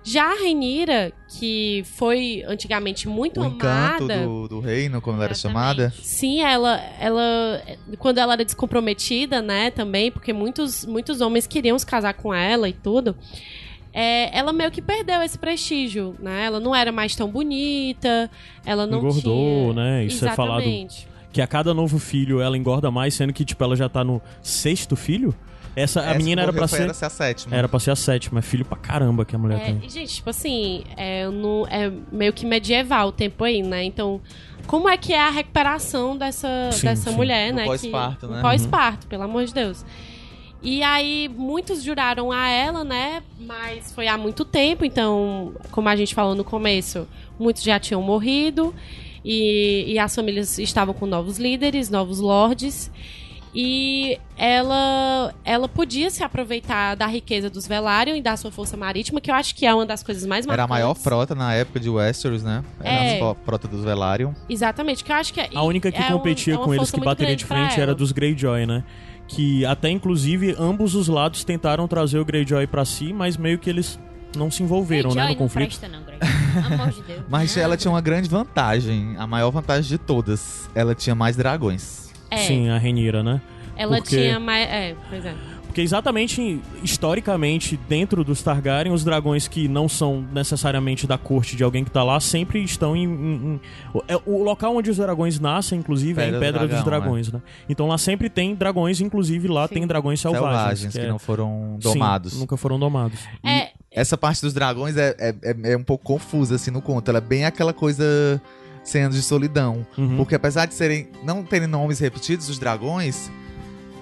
Já a Rhaenyra, que foi antigamente muito O encanto amada... do, do reino, como ela era chamada. Sim, ela, ela, quando ela era descomprometida, né, também, porque muitos, muitos homens queriam se casar com ela e tudo. É, ela meio que perdeu esse prestígio, né? Ela não era mais tão bonita, ela não Engordou, tinha... né? Isso é falado Exatamente. que a cada novo filho ela engorda mais, sendo que, tipo, ela já tá no sexto filho. Essa, a Essa menina que era pra ser. Era ser a sétima. Era pra ser a sétima. É filho pra caramba que a mulher É, tem. gente, tipo assim, é, no, é meio que medieval o tempo aí, né? Então, como é que é a recuperação dessa, Sim, dessa sim. mulher, No né? pós-parto, que, né? Pós-parto, pelo amor de Deus. E aí, muitos juraram a ela, né? Mas foi há muito tempo, então, como a gente falou no começo, muitos já tinham morrido. E, e as famílias estavam com novos líderes, novos lords. E ela, ela podia se aproveitar da riqueza dos Velaryon e da sua força marítima, que eu acho que é uma das coisas mais Era a marcantes. maior frota na época de Westeros, né? Era É. a frota dos Velaryon. Exatamente, que eu acho que é, A única que é um- competia é uma com eles, que bateria de frente, era dos Greyjoy, né? Que até, inclusive, ambos os lados tentaram trazer o Greyjoy pra si, mas meio que eles não se envolveram, né, Greyjoy no não conflito. presta, não, Greyjoy. Pelo amor de Deus. <laughs> Mas ela tinha uma grande vantagem. A maior vantagem de todas. Ela tinha mais dragões. É, Sim, a Renira, né? ela porque- tinha mais. É, pois é. Porque exatamente, historicamente, dentro dos Targaryen, os dragões que não são necessariamente da corte de alguém que tá lá, sempre estão em... em- em- o- é- o local onde os dragões nascem, inclusive, é Pedra em do Pedra dos Dragão, Dragões, né? Então lá sempre tem dragões, inclusive lá Sim. tem dragões selvagens. Selvagens, que, que é- não foram Sim, domados. nunca foram domados. É, Essa parte dos dragões é, é, é- é um pouco confusa, assim, no conto. Ela é bem aquela coisa cenas de solidão. Uhum. Porque apesar de serem não terem nomes repetidos, os dragões,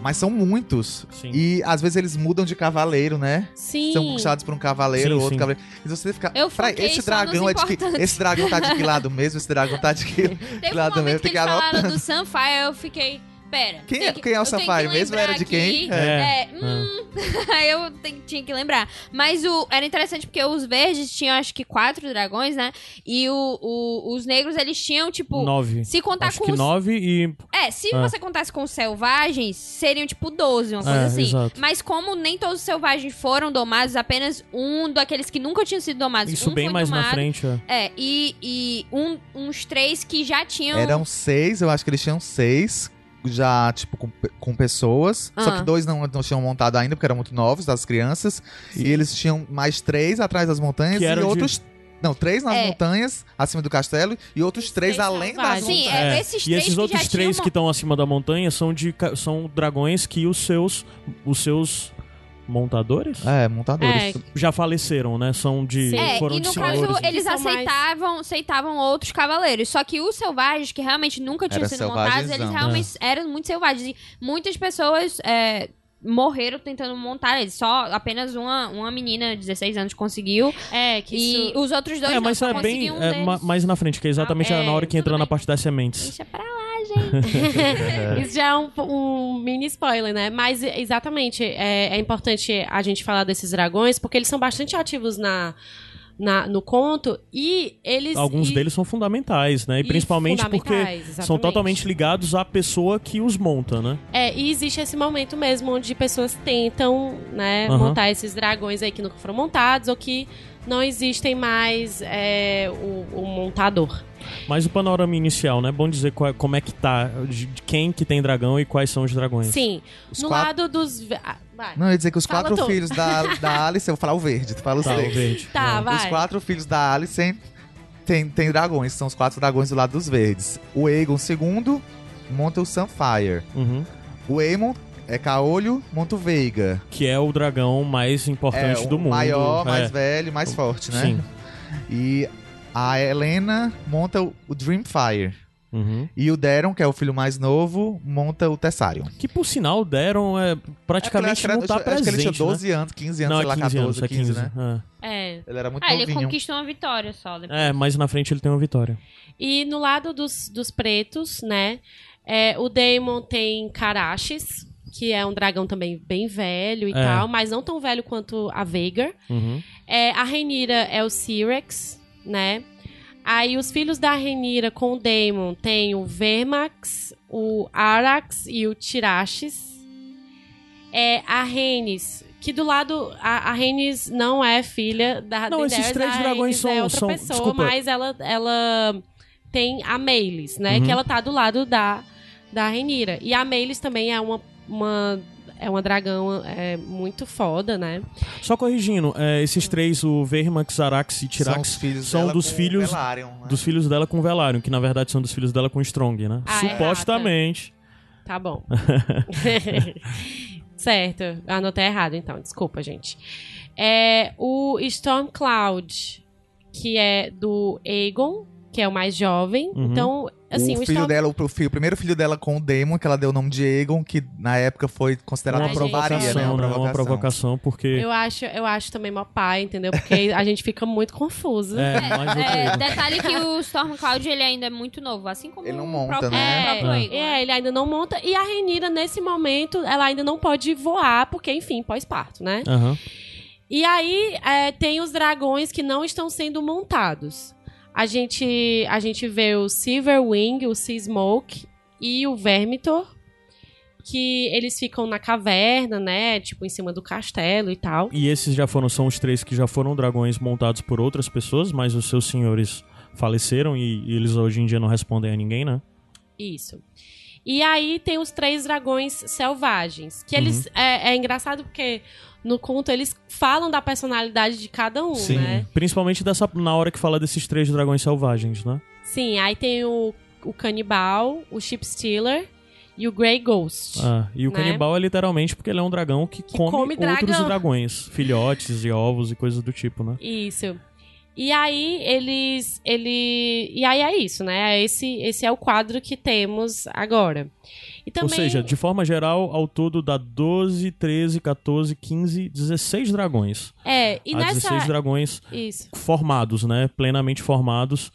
mas são muitos. Sim. E às vezes eles mudam de cavaleiro, né? sim. São conquistados por um cavaleiro, Sim, outro sim. cavaleiro. E você fica. Eu "Peraí, foquei esse dragão é de que. importantes." Esse dragão tá de que lado mesmo? Esse dragão tá de que, que <laughs> Teve lado mesmo? que Tem que falaram do Sunfire, eu fiquei... Pera. Quem é- que- quem é o que Sunfire mesmo? Era de quem? aqui. É. É, hum, <laughs> aí eu tinha que lembrar. Mas o, era interessante porque os verdes tinham acho que quatro dragões, né? E o, o- os negros eles tinham, tipo. Nove. Se contar Acho com que os. nove e... É, se Ah. você contasse com os selvagens, seriam tipo 12, uma coisa É, assim. exato. Mas como nem todos os selvagens foram domados, apenas um daqueles que nunca tinham sido domados. Isso um bem foi mais na domado. frente, é. É, e, e um- uns três que já tinham. Eram seis, eu acho que eles tinham seis. Já, tipo, com, com pessoas. Só Ah. que dois não, não tinham montado ainda, porque eram muito novos, das crianças. E, eles tinham mais três atrás das montanhas e eram de- outros. Não, três nas É. montanhas, acima do castelo, e outros três, três além das montanhas. Sim, é, esses e três esses que outros três tinham que estão acima da montanha são de são dragões que os seus os seus montadores É, montadores. É, já faleceram, né? São de. É, foram e no caso, eles são mais- aceitavam, aceitavam outros cavaleiros. Só que os selvagens, que realmente nunca tinham Era sido montados, eles realmente eram muito selvagens. E muitas pessoas é, morreram tentando montar eles. Só apenas uma, uma menina de 16 anos conseguiu. é, que E isso... os outros dois É, não mas só é bem um é, deles. ma- mais na frente, que é exatamente Ah, é, na hora que entra tudo na bem. parte das sementes. Deixa pra lá, gente. <laughs> Isso já é um, um mini spoiler, né? Mas exatamente, é, é importante a gente falar desses dragões, porque eles são bastante ativos na, na- no conto e eles. Alguns e- deles são fundamentais, né? E, principalmente porque fundamentais, são exatamente. totalmente ligados à pessoa que os monta, né? É, e existe esse momento mesmo onde pessoas tentam, né, montar esses dragões aí que nunca foram montados ou que não existem mais é, o, o montador. Mas o panorama inicial, né? Bom dizer qual- como é que tá, de de quem que tem dragão e quais são os dragões. Sim, Os no quatro- lado dos. ah, vai. Não, eu ia dizer que os Fala quatro tu. filhos da, da <laughs> Alice, eu vou falar o verde, tu fala Tá, o verde. Tá, É. vai. Os quatro filhos da Alice tem, tem dragões, são os quatro dragões do lado dos verdes. O Aegon II monta o Sunfire. Uhum. O Aemon é Caolho, monta o Veiga. Que é o dragão mais importante é, do o mundo. maior, mais É. velho, mais forte, né? Sim. E a Helena monta o o Dreamfire. Uhum. E o Daron, que é o filho mais novo, monta o Tessarion. Que por sinal deram é, praticamente É, não porque tá acho, que ele presente, tinha né? 12 anos, 15 anos, Não, sei é lá, 15 anos, 14, é 15, né? é. É. Ele era muito Ah, ele novinho. conquistou uma vitória só depois. É, mas na frente ele tem uma vitória. E no lado dos, dos pretos, né? é, o Daemon tem Karaches, que é um dragão também bem velho e É. tal, mas não tão velho quanto a Veigar. Uhum. É, a Renira é o Cyrex, né? Aí os filhos da Renira com o Daemon tem o Vermax, o Arax e o Tiraxes. É, a Rhaenys, que do lado... A, a Rhaenys não é filha da Não, esses Daenerys, três a dragões é são- outra são- pessoa, desculpa. mas ela, ela tem a Meilis, né? Uhum. Que ela tá do lado da, da Renira. E a Meilis também é uma... uma é uma dragão é, muito foda, né? Só corrigindo, é, esses três, o Vermax, Arax e São Tirax, os filhos são dela dos filhos- Velaryon, né? dos filhos dela com Velaryon, que na verdade são dos filhos dela com Strong, né? Ah, é Supostamente. Tá bom. <laughs> certo, anotei errado então, desculpa, gente. É o Stormcloud, que é do Aegon, que é o mais jovem. Uhum. Então, assim, o, o filho dela, o, filho, o primeiro filho dela com o Daemon, que ela deu o nome de Aegon, que na época foi considerado Uma Ai, uma provocação, provocação, né? né? Uma provocação, porque. eu acho, eu acho também mó pai, entendeu? Porque <laughs> a gente fica muito confuso. É, É, erro. detalhe que o Stormcloud ele ainda é muito novo, assim como Ele não o monta, próprio, né? o próprio É. Aegon, né? É, ele ainda não monta. E a Renira, nesse momento, ela ainda não pode voar, porque, enfim, pós-parto, né? Aham. E aí é, tem os dragões que não estão sendo montados. A gente, a gente vê o Silverwing, o Seasmoke e o Vermitor. Que eles ficam na caverna, né? Tipo, em cima do castelo e tal. E esses já foram, são os três que já foram dragões montados por outras pessoas, mas os seus senhores faleceram e, e eles hoje em dia não respondem a ninguém, né? Isso. E aí tem os três dragões selvagens. Que eles. É, é engraçado porque no conto eles falam da personalidade de cada um, né? Principalmente dessa, na hora que fala desses três dragões selvagens, né? Sim, aí tem o, o canibal, o Ship Stealer e o Grey Ghost. Ah, e o Né? canibal é literalmente porque ele é um dragão que, come, come outros dragão. dragões, filhotes e ovos e coisas do tipo, né? Isso. E aí eles. Ele. E aí é isso, né? Esse, esse é o quadro que temos agora. E também, Ou seja, de forma geral, ao todo dá 12, 13, 14, 15, 16 dragões. É, e Há nessa. 16 dragões Isso. formados, né? Plenamente formados.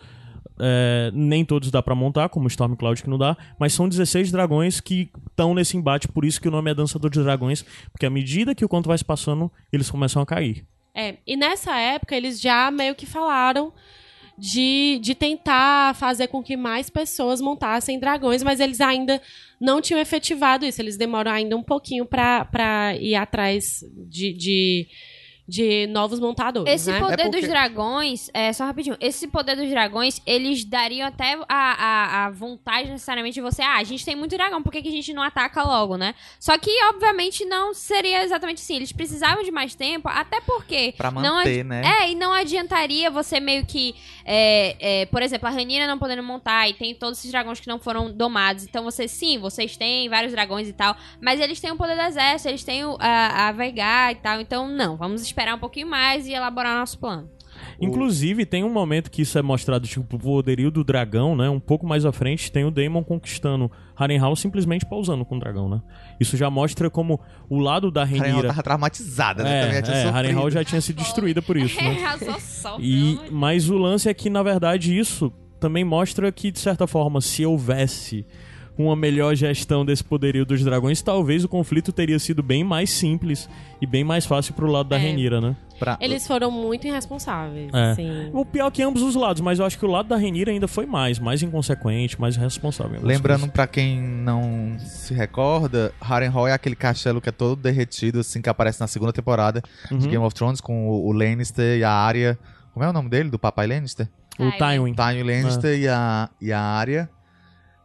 É, nem todos dá pra montar, como o Stormcloud que não dá, mas são 16 dragões que estão nesse embate, por isso que o nome é Dançador de Dragões, porque à medida que o conto vai se passando, eles começam a cair. É, e nessa época eles já meio que falaram de, de tentar fazer com que mais pessoas montassem dragões, mas eles ainda não tinham efetivado isso. Eles demoram ainda um pouquinho pra ir atrás de, de, de novos montadores, Esse né? poder É porque- dos dragões, é, só rapidinho, esse poder dos dragões, eles dariam até a, a, a vontade necessariamente de você, ah, a gente tem muito dragão, por que, que a gente não ataca logo, né? Só que, obviamente, não seria exatamente assim. Eles precisavam de mais tempo, até porque. Pra não manter, né? É, e não adiantaria você meio que. é, é, por exemplo, a Ranira não podendo montar e tem todos esses dragões que não foram domados. Então você, sim, vocês têm vários dragões e tal. Mas eles têm o poder do exército, eles têm o- a, a Veigar e tal. Então, não, vamos esperar um pouquinho mais e elaborar nosso plano. Inclusive, tem um momento que isso é mostrado, tipo, o poderio do dragão, né? Um pouco mais à frente, tem o Daemon conquistando Harrenhal simplesmente pausando com o dragão, né? Isso já mostra como o lado da Harrenhal Renira... tava traumatizada, né? Também já É, é. Harrenhal já tinha sido destruída por isso, né? É. E, amor mas o lance é que, na verdade, isso também mostra que, de certa forma, se houvesse uma melhor gestão desse poderio dos dragões, talvez o conflito teria sido bem mais simples e bem mais fácil pro lado da É. Renira, né? Pra- Eles foram muito irresponsáveis, É. assim. O pior é que ambos os lados, mas eu acho que o lado da Renira ainda foi mais, mais inconsequente, mais algumas Lembrando pra quem não se recorda, Harrenhal é aquele castelo que é todo derretido, assim, que aparece na segunda temporada de Uhum. Game of Thrones, com o, o Lannister e a Arya. Como é o nome dele? Do papai Lannister? o Tywin. Tywin Lannister e a, e a Arya.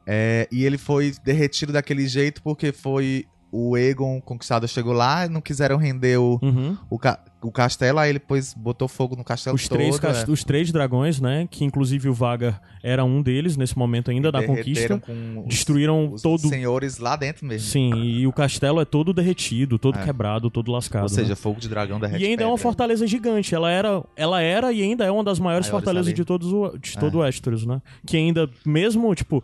É, e ele foi derretido daquele jeito porque foi o Aegon conquistado chegou lá não quiseram render o, Uhum. o, o castelo, aí ele depois botou fogo no castelo Os todo. três, cas- é. os três dragões, né? Que inclusive o Vagar era um deles nesse momento ainda da Derreteram conquista. com os- Destruíram os todo. senhores lá dentro mesmo. Sim, e o castelo é todo derretido, todo É. quebrado, todo lascado. Ou seja, né? fogo de dragão derrete E ainda é uma pedra. fortaleza gigante. Ela era, ela era e ainda é uma das maiores, Maiores fortalezas ali. de todos o, de É. todo o Westeros, né? Que ainda, mesmo, tipo,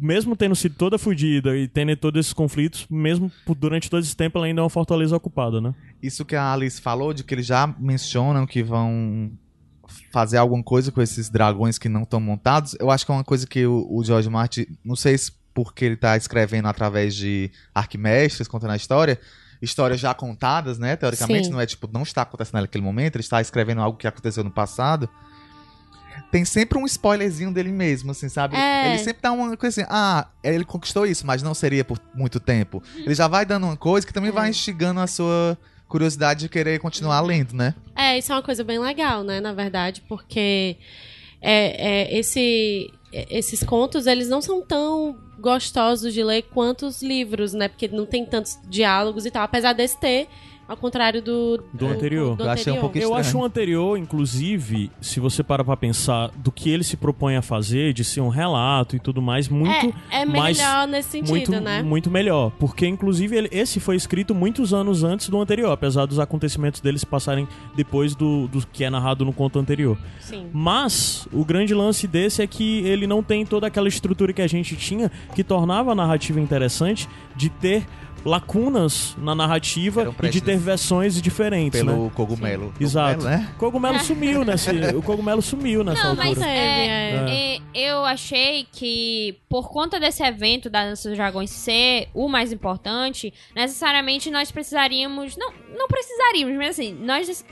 mesmo tendo sido toda fodida e tendo todos esses conflitos, mesmo durante todo esse tempo, ela ainda é uma fortaleza ocupada, né? Isso que a Alice falou, de que eles já mencionam que vão fazer alguma coisa com esses dragões que não estão montados, eu acho que é uma coisa que o, o George Martin, não sei se porque ele tá escrevendo através de arquimestres, contando a história, histórias já contadas, né? Teoricamente, Sim. não é tipo, não está acontecendo naquele momento, ele está escrevendo algo que aconteceu no passado. Tem sempre um spoilerzinho dele mesmo, assim, sabe? É. Ele sempre dá uma coisa assim, ah, ele conquistou isso, mas não seria por muito tempo. Ele já vai dando uma coisa que também É. vai instigando a sua curiosidade de querer continuar lendo, né? É, isso é uma coisa bem legal, né, na verdade, porque é, é, esse, é, esses contos, eles não são tão gostosos de ler quanto os livros, né, porque não tem tantos diálogos e tal, apesar desse ter, ao contrário do... Do anterior. do Eu achei um anterior. pouco Eu estranho. acho o anterior, inclusive, se você parar pra pensar do que ele se propõe a fazer, de ser um relato e tudo mais, muito É, é mais- melhor nesse sentido, muito, né? muito melhor. Porque, inclusive, ele- esse foi escrito muitos anos antes do anterior, apesar dos acontecimentos dele se passarem depois do, do que é narrado no conto anterior. Sim. Mas o grande lance desse é que ele não tem toda aquela estrutura que a gente tinha que tornava a narrativa interessante de ter lacunas na narrativa e de ter versões diferentes, Pelo né? cogumelo. Exato. Cogumelo, né? Cogumelo <laughs> sumiu nesse, o cogumelo sumiu nessa Não, altura. mas Teve, é, é, eu achei que por conta desse evento da Dança dos Dragões ser o mais importante, necessariamente nós precisaríamos. Não, não precisaríamos, mas assim, nós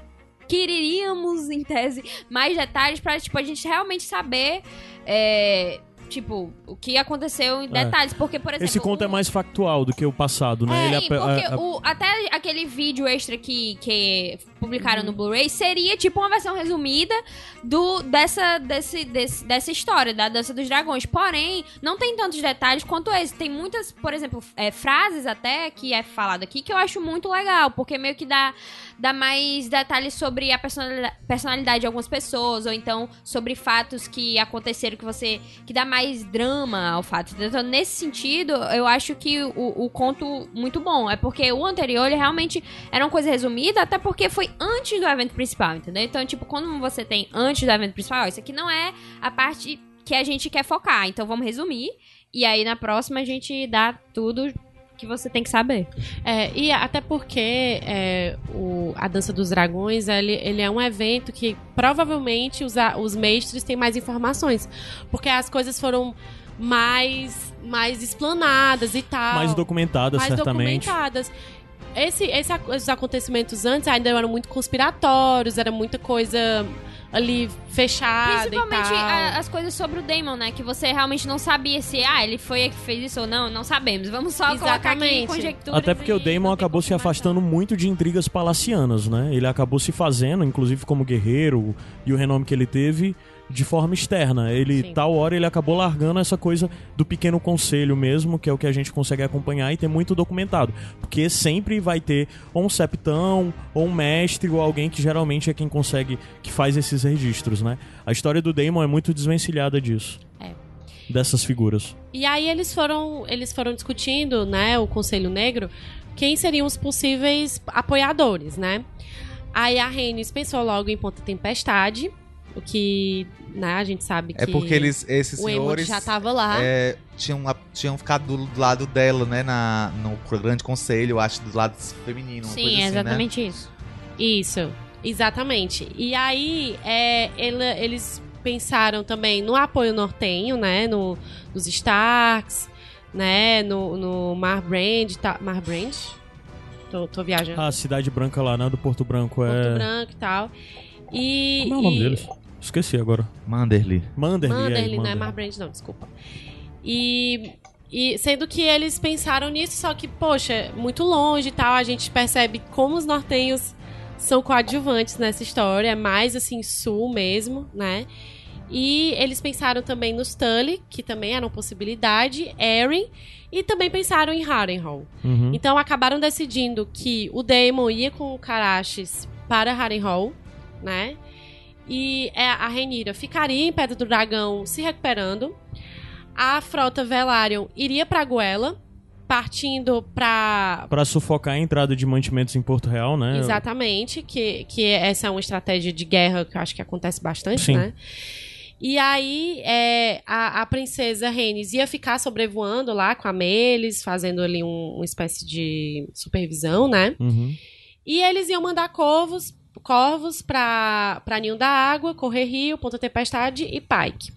quereríamos, em tese, mais detalhes pra, tipo, a gente realmente saber. é, Tipo, o que aconteceu em É. detalhes. Porque, por exemplo. Esse conto o- é mais factual do que o passado, né? É, Ele ape- porque a- a- o- até aquele vídeo extra que, que publicaram no Blu-ray seria tipo uma versão resumida do, dessa, desse, desse- dessa história, da Dança dos Dragões. Porém, não tem tantos detalhes quanto esse. Tem muitas, por exemplo, é, frases até que é falado aqui que eu acho muito legal, porque meio que dá, dá mais detalhes sobre a personalidade, de algumas pessoas, ou então sobre fatos que aconteceram que você. que dá mais drama ao fato. Então, nesse sentido, eu acho que o, o conto muito bom. É porque o anterior, ele realmente era uma coisa resumida, até porque foi antes do evento principal, entendeu? Então, tipo, quando você tem antes do evento principal, isso aqui não é a parte que a gente quer focar. Então, vamos resumir. E aí, na próxima, a gente dá tudo que você tem que saber. É, e até porque é, o, a Dança dos Dragões, ele, ele é um evento que provavelmente os, os mestres têm mais informações. Porque as coisas foram mais, mais explanadas e tal. mais documentada, mais certamente. documentadas. Esse, esse, esses acontecimentos antes ainda eram muito conspiratórios, era muita coisa ali fechada Principalmente e tal. a- as coisas sobre o Damon, né? Que você realmente não sabia se, ah, ele foi que fez isso ou não. Não sabemos. Vamos só colocar aqui Exatamente. conjecturas. Até porque o tem acabou se afastando muito de intrigas palacianas, né? Ele acabou se fazendo, inclusive como guerreiro e o renome que ele teve, de forma externa. Ele, Sim. tal hora, ele acabou largando essa coisa do pequeno conselho mesmo, que é o que a gente consegue acompanhar e ter muito documentado. Porque sempre vai ter ou um septão, ou um mestre, ou alguém que geralmente é quem consegue, que faz esses registros, né? A história do Daemon é muito desvencilhada disso. É. Dessas figuras. E aí eles foram, eles foram discutindo, né, o Conselho Negro, quem seriam os possíveis apoiadores, né? Aí a Rhaenys pensou logo em Ponta Tempestade, o que, né, a gente sabe que É porque eles, esses o senhores já tava lá. é, tinham, tinham ficado do, do lado dela, né? Na, no grande conselho, eu acho, do lado feminino. uma Sim, coisa é assim, né? exatamente isso. Isso, exatamente. E aí, é, ele- eles pensaram também no apoio nortenho, né? No, nos Starks, né? No, no Marbrand, tá, Marbrand? Tô, tô viajando. A Cidade Branca lá, né? Do Porto Branco é. Porto Branco e tal. E, Como é o nome e- deles? Esqueci agora. Manderly. Manderly. é, Manderly, né? Manderly. Marbrand não, desculpa. E, e sendo que eles pensaram nisso, só que, poxa, muito longe e tal, a gente percebe como os nortenhos são coadjuvantes nessa história, é mais assim, sul mesmo, né? E eles pensaram também nos Tully, que também era uma possibilidade, Erin, e também pensaram em Harrenhal. Uhum. Então acabaram decidindo que o Daemon ia com o Carashes para Harrenhal, né? E é, a Renira ficaria em Pedra do Dragão se recuperando. A frota Velaryon iria pra Goela, partindo pra. Pra sufocar a entrada de mantimentos em Porto Real, né? Exatamente, que, que essa é uma estratégia de guerra que eu acho que acontece bastante, Sim. né? E aí, é, a, a princesa Rhaenys ia ficar sobrevoando lá com a Melis, fazendo ali um- uma espécie de supervisão, né? Uhum. E eles iam mandar corvos, corvos pra Ninho da Água, Correr Rio, Ponta Tempestade e Pike.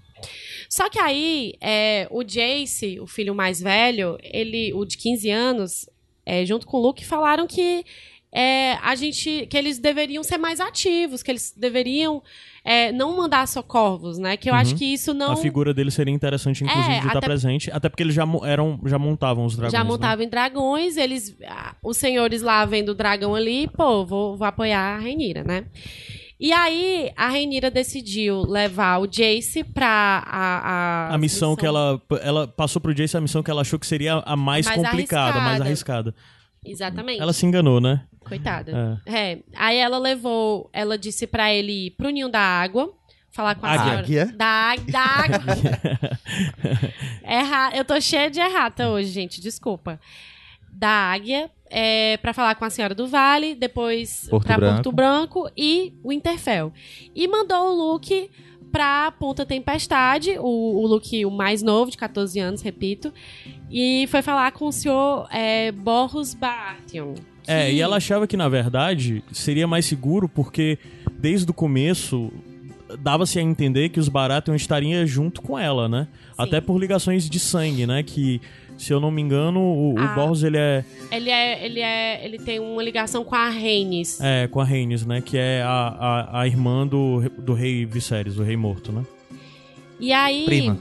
Só que aí, é, o Jace, o filho mais velho, ele, o de 15 anos, é, junto com o Luke, falaram que é, a gente, que eles deveriam ser mais ativos, que eles deveriam é, não mandar só corvos, né? Que eu Uhum. acho que isso não A figura dele seria interessante, inclusive, É, de estar até- presente. Até porque eles já, eram, já montavam os dragões. já né? montavam em dragões, eles, ah, os senhores lá vendo o dragão ali, pô, vou, vou apoiar a Reinira, né? E aí, a Reinira decidiu levar o Jace pra a... A, A missão que ela. Ela passou pro Jace a missão que ela achou que seria a mais, Mais complicada, mais arriscada. arriscada. Exatamente. Ela se enganou, né? Coitada. É. Aí ela levou, ela disse pra ele ir pro ninho da água, falar com a Águia. senhora. Águia? Da, águ- da <laughs> água. Erra... Eu tô cheia de errata hoje, gente, desculpa. Da águia, é, para falar com a senhora do Vale, depois Porto pra Branco. Porto Branco e Winterfell. E mandou o Luke pra Ponta Tempestade, o, o Luke, o mais novo, de 14 anos, repito, e foi falar com o senhor é, Borros Baratheon. É, e ela achava que, na verdade, seria mais seguro porque, desde o começo, dava-se a entender que os Baratheon estariam junto com ela, né? Até por ligações de sangue, né? Que, se eu não me engano, o, o Ah. Borros, ele é, Ele é, ele é, ele tem uma ligação com a Rhaenys. é com a Rhaenys, né? Que é a, a, a irmã do, do rei Viserys, do rei morto, né? E aí, Prima.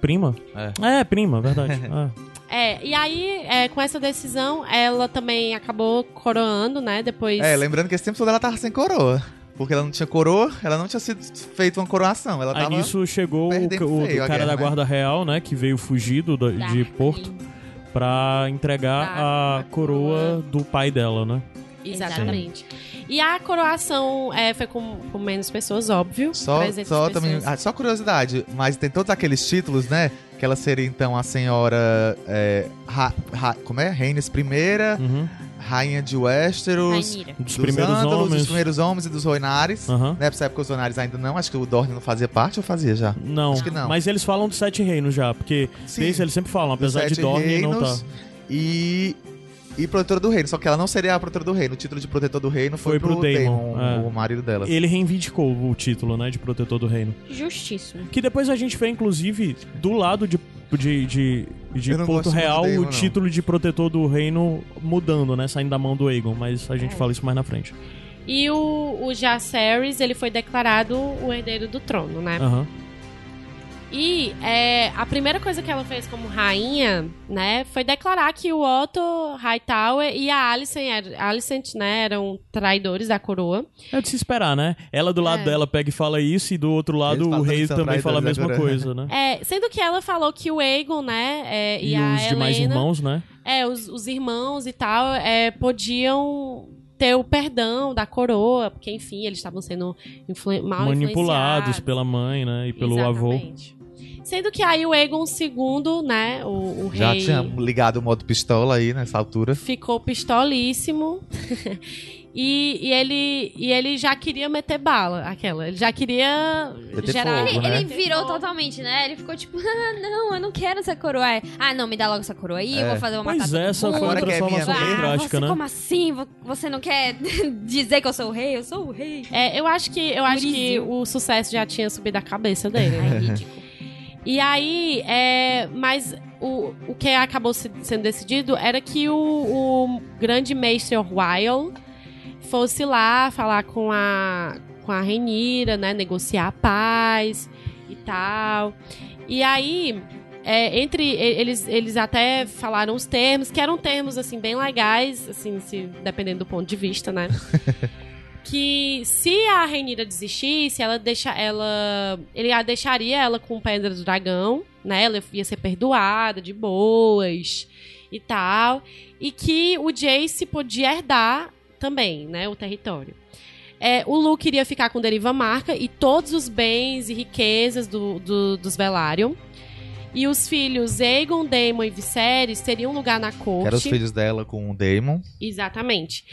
Prima? É. É, prima, verdade. Ah. <laughs> é, e aí, é, com essa decisão, ela também acabou coroando, né? Depois. É, lembrando que esse tempo todo ela tava sem coroa. Porque ela não tinha coroa, ela não tinha sido feita uma coroação. Ela Aí tava. nisso chegou o, o- o feio cara guerra, da né? guarda real, né? Que veio fugido da- de. Porto pra entregar Da- a a coroa coroa. do pai dela, né? Exatamente. E a coroação é, foi com, com menos pessoas, óbvio. Só, 300 só, pessoas. também, ah, só curiosidade, mas tem todos aqueles títulos, né? Que ela seria então a senhora. É, ra, ra- como é? Reines primeira, Uhum. rainha de Westeros, Rainira. Dos dos primeiros homens. dos primeiros homens e dos Roinares. Aham. Nessa época os Roinares ainda não, acho que o Dorne não fazia parte ou fazia já? Não, Acho que não. mas eles falam dos sete reinos já, porque Sim. desde eles sempre falam, Dos apesar de Sete Dorne não tá. Reinos E. E protetora do reino, só que ela não seria a protetora do reino. O título de protetor do reino foi, Foi pro Daemon, é. o marido dela. Ele reivindicou o título, né, de protetor do reino. Justíssimo. Que depois a gente vê, inclusive, do lado de, de, de, de Porto Real, do Daemon, o não. título de protetor do reino mudando, né, saindo da mão do Aegon, mas a gente fala isso mais na frente. E o, o Jacerys, ele foi declarado o herdeiro do trono, né? Aham. E é, a primeira coisa que ela fez como rainha, né, foi declarar que o Otto Hightower e a Alicent, Alicent né, eram traidores da coroa. É de se esperar, né? Ela do lado É. dela pega e fala isso, e do outro lado o rei também fala a mesma coisa, né? É, sendo que ela falou que o Aegon, né, é, e, E, a os demais Helena, irmãos, né? É, os, os irmãos e tal, é, podiam ter o perdão da coroa, porque, enfim, eles estavam sendo influen mal Manipulados pela mãe, né? E pelo avô. Exatamente. Sendo que aí o Aegon II, né, o, o Já rei... tinha ligado o modo pistola aí nessa altura. ficou pistolíssimo. <laughs> e, e, ele, e ele já queria meter bala, aquela. Ele já queria Meter gerar. fogo, Ele, né? ele virou totalmente, né? Ele ficou tipo, <laughs> ah, não, eu não quero essa coroa. Aí, Ah, não, me dá logo essa coroa aí, eu É. vou fazer uma matar é, essa foi uma Agora que é minha transformação bem. Ah, drástica, você, né? como assim? Vo- Você não quer <laughs> dizer que eu sou o rei? Eu sou o rei. É, eu acho que eu acho que o sucesso já tinha subido a cabeça dele. né? Ai, ridículo. E aí, é, mas o, o que acabou se- sendo decidido era que o, o grande mestre Orwyle fosse lá falar com a, com a Renira, né? Negociar a paz e tal. E aí, é, entre eles, eles até falaram os termos, que eram termos, assim, bem legais, assim, se, dependendo do ponto de vista, né? <laughs> que se a Renira desistisse, ela deixa ela ele a deixaria ela com pedra do dragão, né? Ela ia ser perdoada de boas e tal, e que o Jace podia herdar também, né, o território. É, o Luke iria ficar com Deriva Marca e todos os bens e riquezas do, do- dos Velaryon. E os filhos Aegon, Daemon e Viserys teriam lugar na corte. Que eram os filhos dela com o Daemon. Exatamente.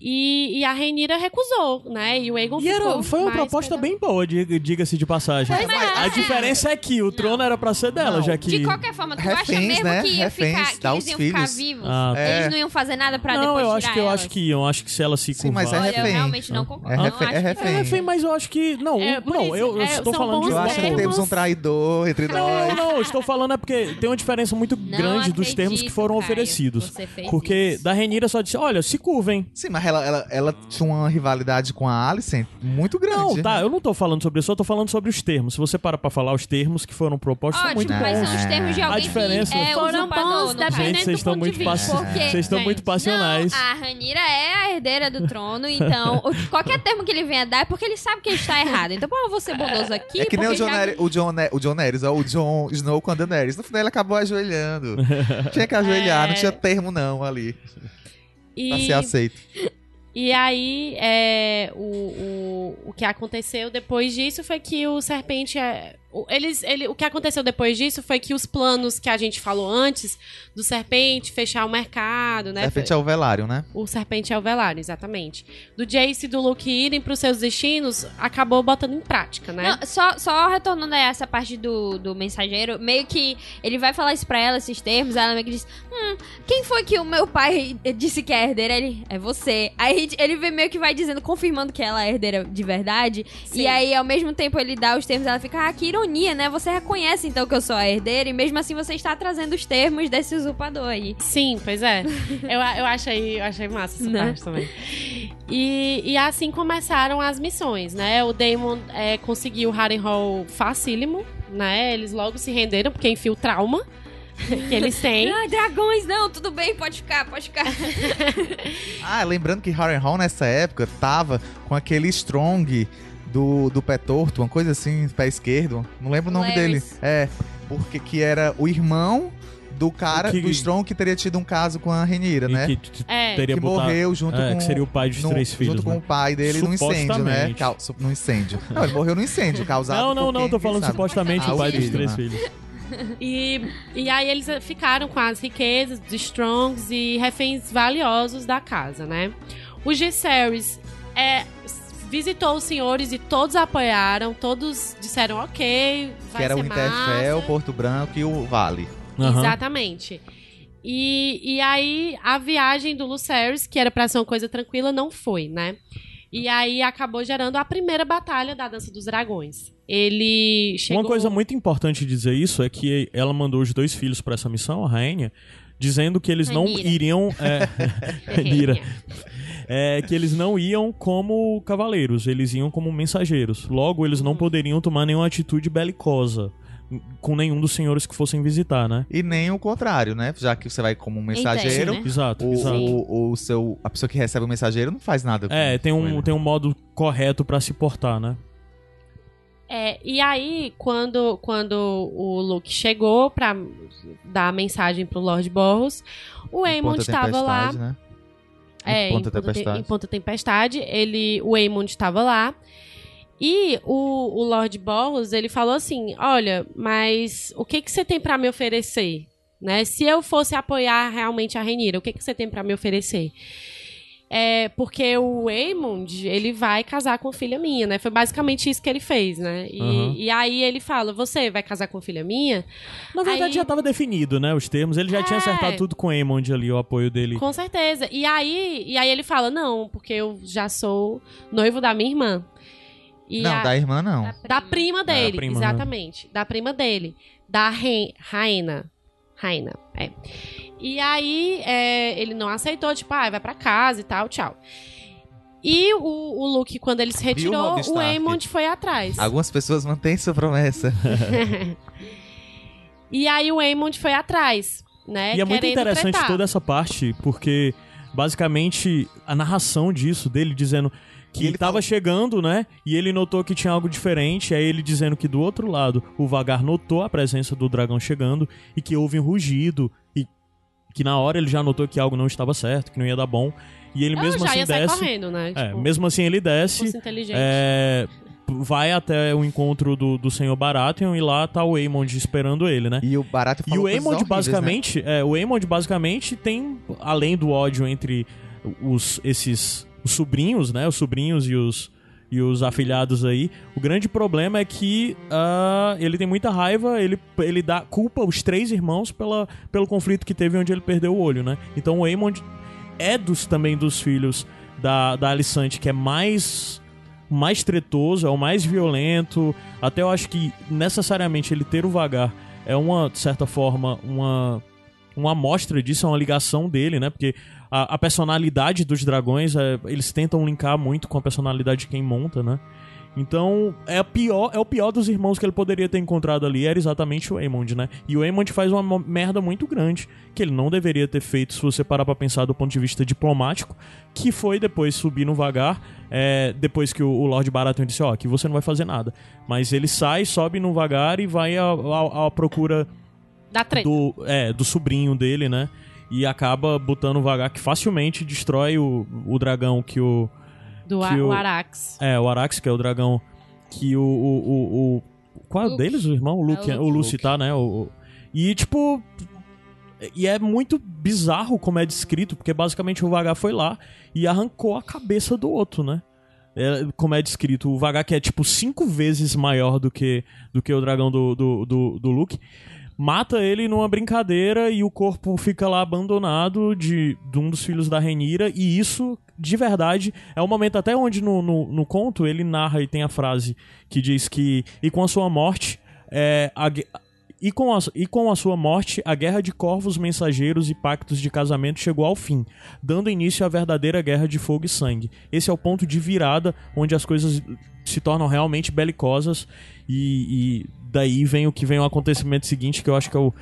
E, e a Rhaenyra recusou, né? E o Aegon E era, foi uma proposta bem boa, diga- diga-se de passagem. Pois é. A diferença é que o trono era pra ser dela, Não, já que. De qualquer forma, tu acha Reféns, mesmo né? que ia Reféns, ficar, que eles iam ficar filhos. vivos? Ah, É. Eles não iam fazer nada pra não, depois eu acho que eu acho que iam. Acho que se ela se Sim, mas é curvar- Olha, eu refém. realmente não concordo. É Não, refém- acho é que- refém. É, refém, mas eu acho que. Não, É, não, isso, eu, eu é, estou falando de Eu acho que termos. temos um traidor entre Não, nós. não, eu estou falando é porque tem uma diferença muito Não grande dos termos que foram oferecidos. Porque da Renira só disse, olha, se curvem. Sim, mas ela, ela, ela tinha uma rivalidade com a Alicent muito grande. Não, tá, eu não tô falando sobre isso, eu tô falando sobre os termos. Se você para pra falar os termos que foram propostos, são muito Ótimo, mas bons. são os termos de A alguém diferença- que é Foram usurpador, bons, dependendo Gente, vocês estão muito, vocês estão muito passionais. Não, a Ranira é a herdeira do trono, <laughs> então qualquer termo que ele venha dar é porque ele sabe que ele está errado. Então, pô, eu vou ser bondoso aqui. É que nem o John, já- o John, Ne- o John Neres, ó, o John Snow com a Daenerys. No final ele acabou ajoelhando. <laughs> tinha que ajoelhar, É. não tinha termo não ali. Pra E, ser aceito. E aí, é, o, o, o que aconteceu depois disso foi que o Serpente. é, eles, ele, o que aconteceu depois disso foi que os planos que a gente falou antes, do Serpente fechar o mercado, né? De repente é o Velário, né? O Serpente é o Velário, exatamente. Do Jace e do Luke irem pros seus destinos, acabou botando em prática, né? Não, só, só retornando a essa parte do, do mensageiro, meio que ele vai falar isso pra ela, esses termos, ela meio que diz: Hum, quem foi que o meu pai disse que é herdeira? Ele, é você. Aí ele vem meio que vai dizendo, confirmando que ela é herdeira de verdade. Sim. E aí, ao mesmo tempo, ele dá os termos, ela fica, ah, que ironia, né? Você reconhece então que eu sou a herdeira, e mesmo assim você está trazendo os termos desse usurpador aí. Sim, pois é. eu, eu, achei, eu achei massa essa Né? parte também. E, e assim começaram as missões, né? O Damon é, conseguiu o Harrenhal facílimo, né? Eles logo se renderam, porque enfim, o trauma que eles <laughs> têm. Ah, dragões, não, tudo bem, pode ficar, pode ficar. Ah, lembrando que Harrenhal nessa época tava com aquele Strong do, do pé torto, uma coisa assim, pé esquerdo. Não lembro o nome Larys. dele. É, porque que era o irmão do cara, O que- do Strong que teria tido um caso com a Renira, né? que É. teria que botado- morreu junto é, com que seria o pai dos no- três filhos, junto né? com o pai dele no incêndio, né? Su- no incêndio. Não, ele morreu no incêndio, causado Não, não, não, quem, tô falando sabe. supostamente Ah, o pai dos três né? filhos. E, e aí eles ficaram com as riquezas dos Strongs e reféns valiosos da casa, né? O Gesseris é, visitou os senhores e todos apoiaram, todos disseram ok, vai Que era o ser Interfell, massa. Porto Branco e o Vale. Aham. Exatamente. E, e aí, a viagem do Lucerys, que era pra ser uma coisa tranquila, não foi, né? E aí acabou gerando a primeira batalha da Dança dos Dragões. Ele chegou... Uma coisa muito importante de dizer isso é que ela mandou os dois filhos pra essa missão, a rainha, dizendo que eles não iriam. É, <laughs> <laughs> Rhaenyra. É, que eles não iam como cavaleiros, eles iam como mensageiros. Logo, eles Uhum. não poderiam tomar nenhuma atitude belicosa com nenhum dos senhores que fossem visitar, né? E nem o contrário, né? Já que você vai como um mensageiro, Entende, né? Exato, o, exato. o, o seu, a pessoa que recebe o mensageiro não faz nada com É, tem um, ele. tem um modo correto pra se portar, né? É, e aí, quando, quando o Luke chegou pra dar a mensagem pro Lord Boros, o Aemond Ponta estava lá. Né? É, Em Ponta Te- Tempestade. em Ponta Tempestade, ele, o Aemond estava lá. E o, o Lord Boros, ele falou assim: "Olha, mas o que que você tem pra me oferecer, né? Se eu fosse apoiar realmente a Renira, o que que você tem pra me oferecer?" É, porque o Aemond, ele vai casar com filha minha, né? Foi basicamente isso que ele fez, né? E, Uhum. e aí ele fala: "Você vai casar com filha minha?" Na verdade, Aí- já tava definido, né? Os termos. Ele já tinha É. acertado tudo com o Aemond ali, o apoio dele. Com certeza. E aí, e aí ele fala: "Não, porque eu já sou noivo da minha irmã." E não, a- da irmã não. Da prima dele, prima, né? exatamente. Da prima dele. Da Ren- Raina. Raina, é. E aí, é, ele não aceitou, tipo, ah, vai pra casa e tal, tchau. E o, o Luke, quando ele se retirou, o Stark? Aemond foi atrás. Algumas pessoas mantêm sua promessa. <laughs> e aí o Aemond foi atrás, né? E é muito interessante tretar. toda essa parte, porque basicamente a narração disso, dele dizendo que ele tava falou- chegando, né? E ele notou que tinha algo diferente. Aí ele dizendo que do outro lado o Vagar notou a presença do dragão chegando e que houve um rugido. E que na hora ele já notou que algo não estava certo, que não ia dar bom. E ele Eu mesmo já assim ia sair desce. correndo, né? É, Tipo, mesmo assim ele desce. é, vai até o encontro do, do senhor Baratheon e lá tá o Aemond esperando ele, né? E o Barato E o Aemond né? basicamente, é, o Aemond basicamente tem além do ódio entre os esses os sobrinhos, né? Os sobrinhos e os, e os afilhados aí. O grande problema é que ah, ele tem muita raiva, ele, ele dá culpa os três irmãos pela, pelo conflito que teve onde ele perdeu o olho, né? Então o Aemond é dos, também dos filhos da, da Alicante, que é mais mais tretoso, é o mais violento. Até eu acho que necessariamente ele ter o vagar é uma, de certa forma, uma, uma amostra disso, é uma ligação dele, né? Porque a, a personalidade dos dragões, é, eles tentam linkar muito com a personalidade de quem monta, né? Então, é, pior, é o pior dos irmãos que ele poderia ter encontrado ali, era exatamente o Aemond, né? E o Aemond faz uma merda muito grande, que ele não deveria ter feito se você parar pra pensar do ponto de vista diplomático, que foi depois subir no vagar, é, depois que o, o Lord Baratheon disse, ó, aqui você não vai fazer nada. Mas ele sai, sobe no vagar e vai à procura Da treta. do, é, do sobrinho dele, né? E acaba botando o vagar que facilmente destrói o, o dragão que o. Do que A- o- o Arax. É, o Arax, que é o dragão que o. o, o, o- qual é o deles, o irmão? O Luke, É é, o o Luke. Lucy, tá, né? O, o- e tipo. E é muito bizarro como é descrito, porque basicamente o Vagar foi lá e arrancou a cabeça do outro, né? É, como é descrito, o Vagar que é tipo cinco vezes maior do que, do que o dragão do, do, do, do Luke, mata ele numa brincadeira e o corpo fica lá abandonado de, de um dos filhos da Renira, e isso, de verdade, é um momento até onde no, no, no conto ele narra e tem a frase que diz que, e com a sua morte, é, a e com, a, e com a sua morte, a guerra de corvos mensageiros e pactos de casamento chegou ao fim, dando início à verdadeira guerra de fogo e sangue. Esse é o ponto de virada onde as coisas se tornam realmente belicosas e, e daí vem o que vem o acontecimento seguinte, que eu acho que é o,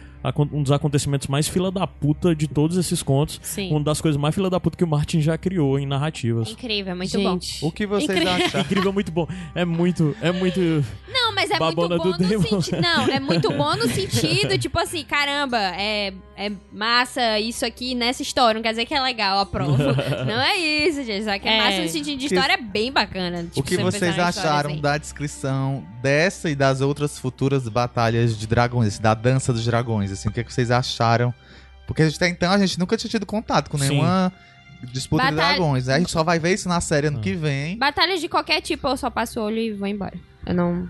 um dos acontecimentos mais fila da puta de todos esses contos. Sim. Uma das coisas mais fila da puta que o Martin já criou em narrativas. Incrível, é muito bom. Gente. O que vocês Incrível. acharam? Incrível, muito bom. É muito, é muito... Não, mas é muito bom do no Demon. sentido. Não, é muito bom no sentido, tipo assim, caramba, é, é massa isso aqui nessa história. Não quer dizer que é legal, aprovo. <laughs> não é isso, gente. Só que é, É. massa no sentido de Que- história é bem bacana. O tipo, que você vocês acharam assim. da descrição dessa e das outras futuras batalhas de dragões, da dança dos dragões, assim, o que, é que vocês acharam? Porque a gente até então a gente nunca tinha tido contato com Sim. nenhuma disputa de Batalha- dragões, né? A gente só vai ver isso na série ano Ah. que vem. Batalhas de qualquer tipo, eu só passo o olho e vou embora. Eu não.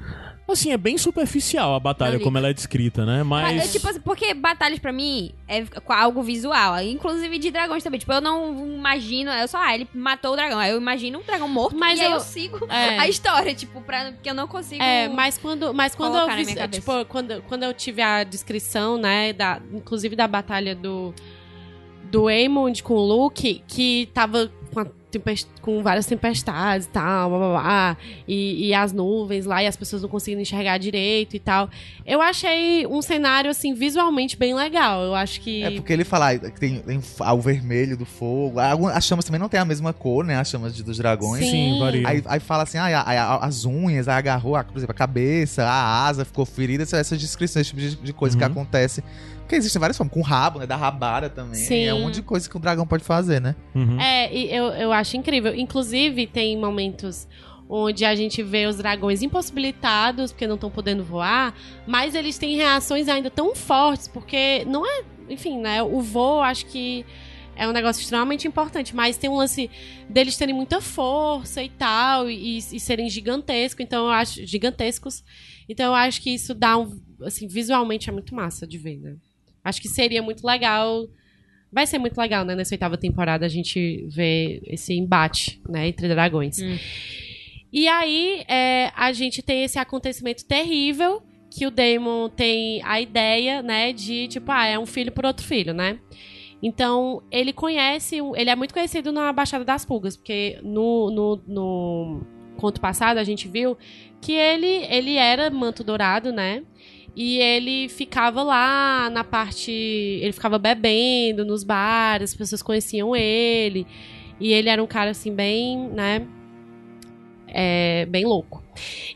Assim, é bem superficial a batalha, como ela é descrita, né? Mas... É, tipo assim, porque batalhas pra mim é com algo visual, inclusive de dragões também. Tipo, eu não imagino, eu só, ah, ele matou o dragão. Aí eu imagino um dragão morto, Mas e aí eu- eu sigo É. a história, tipo, pra, porque eu não consigo. É, mas quando, mas quando eu vi, cabeça. tipo, quando, quando eu tive a descrição, né, da, inclusive da batalha do do Aemond com o Luke, que tava tempest- com várias tempestades e tal, blá, blá, blá, e, e as nuvens lá, e as pessoas não conseguindo enxergar direito e tal. Eu achei um cenário, assim, visualmente bem legal. Eu acho que... É porque ele fala ah, que tem, tem ah, o vermelho do fogo, algum- as chamas também não tem a mesma cor, né? As chamas de- dos dragões. Sim. Sim, varia. Aí, aí fala assim, ah, a- a- as unhas, aí agarrou, a- por exemplo, a cabeça, a asa ficou ferida, essas descrições, esse tipo de, de coisa que Uhum. acontece. Porque existem várias formas, com rabo, né? Da rabada também. Sim. É um monte de coisa que o dragão pode fazer, né? Uhum. É, e eu, eu acho incrível. Inclusive, tem momentos onde a gente vê os dragões impossibilitados, porque não estão podendo voar, mas eles têm reações ainda tão fortes, porque não é. Enfim, né? O voo, acho que é um negócio extremamente importante, mas tem um lance deles terem muita força e tal, e, e serem gigantescos, então eu acho. gigantescos. Então eu acho que isso dá um. Assim, visualmente é muito massa de ver, né? Acho que seria muito legal vai ser muito legal, né? Nessa oitava temporada a gente ver esse embate, né? Entre dragões. Hum. E aí é, a gente tem esse acontecimento terrível que o Daemon tem a ideia, né? De tipo, ah, é um filho por outro filho, né? Então, ele conhece, ele é muito conhecido na Baixada das Pulgas, porque no, no, no conto passado a gente viu que ele, ele era manto dourado, né? E ele ficava lá na parte. Ele ficava bebendo nos bares, as pessoas conheciam ele. E ele era um cara assim, bem, né? É, bem louco.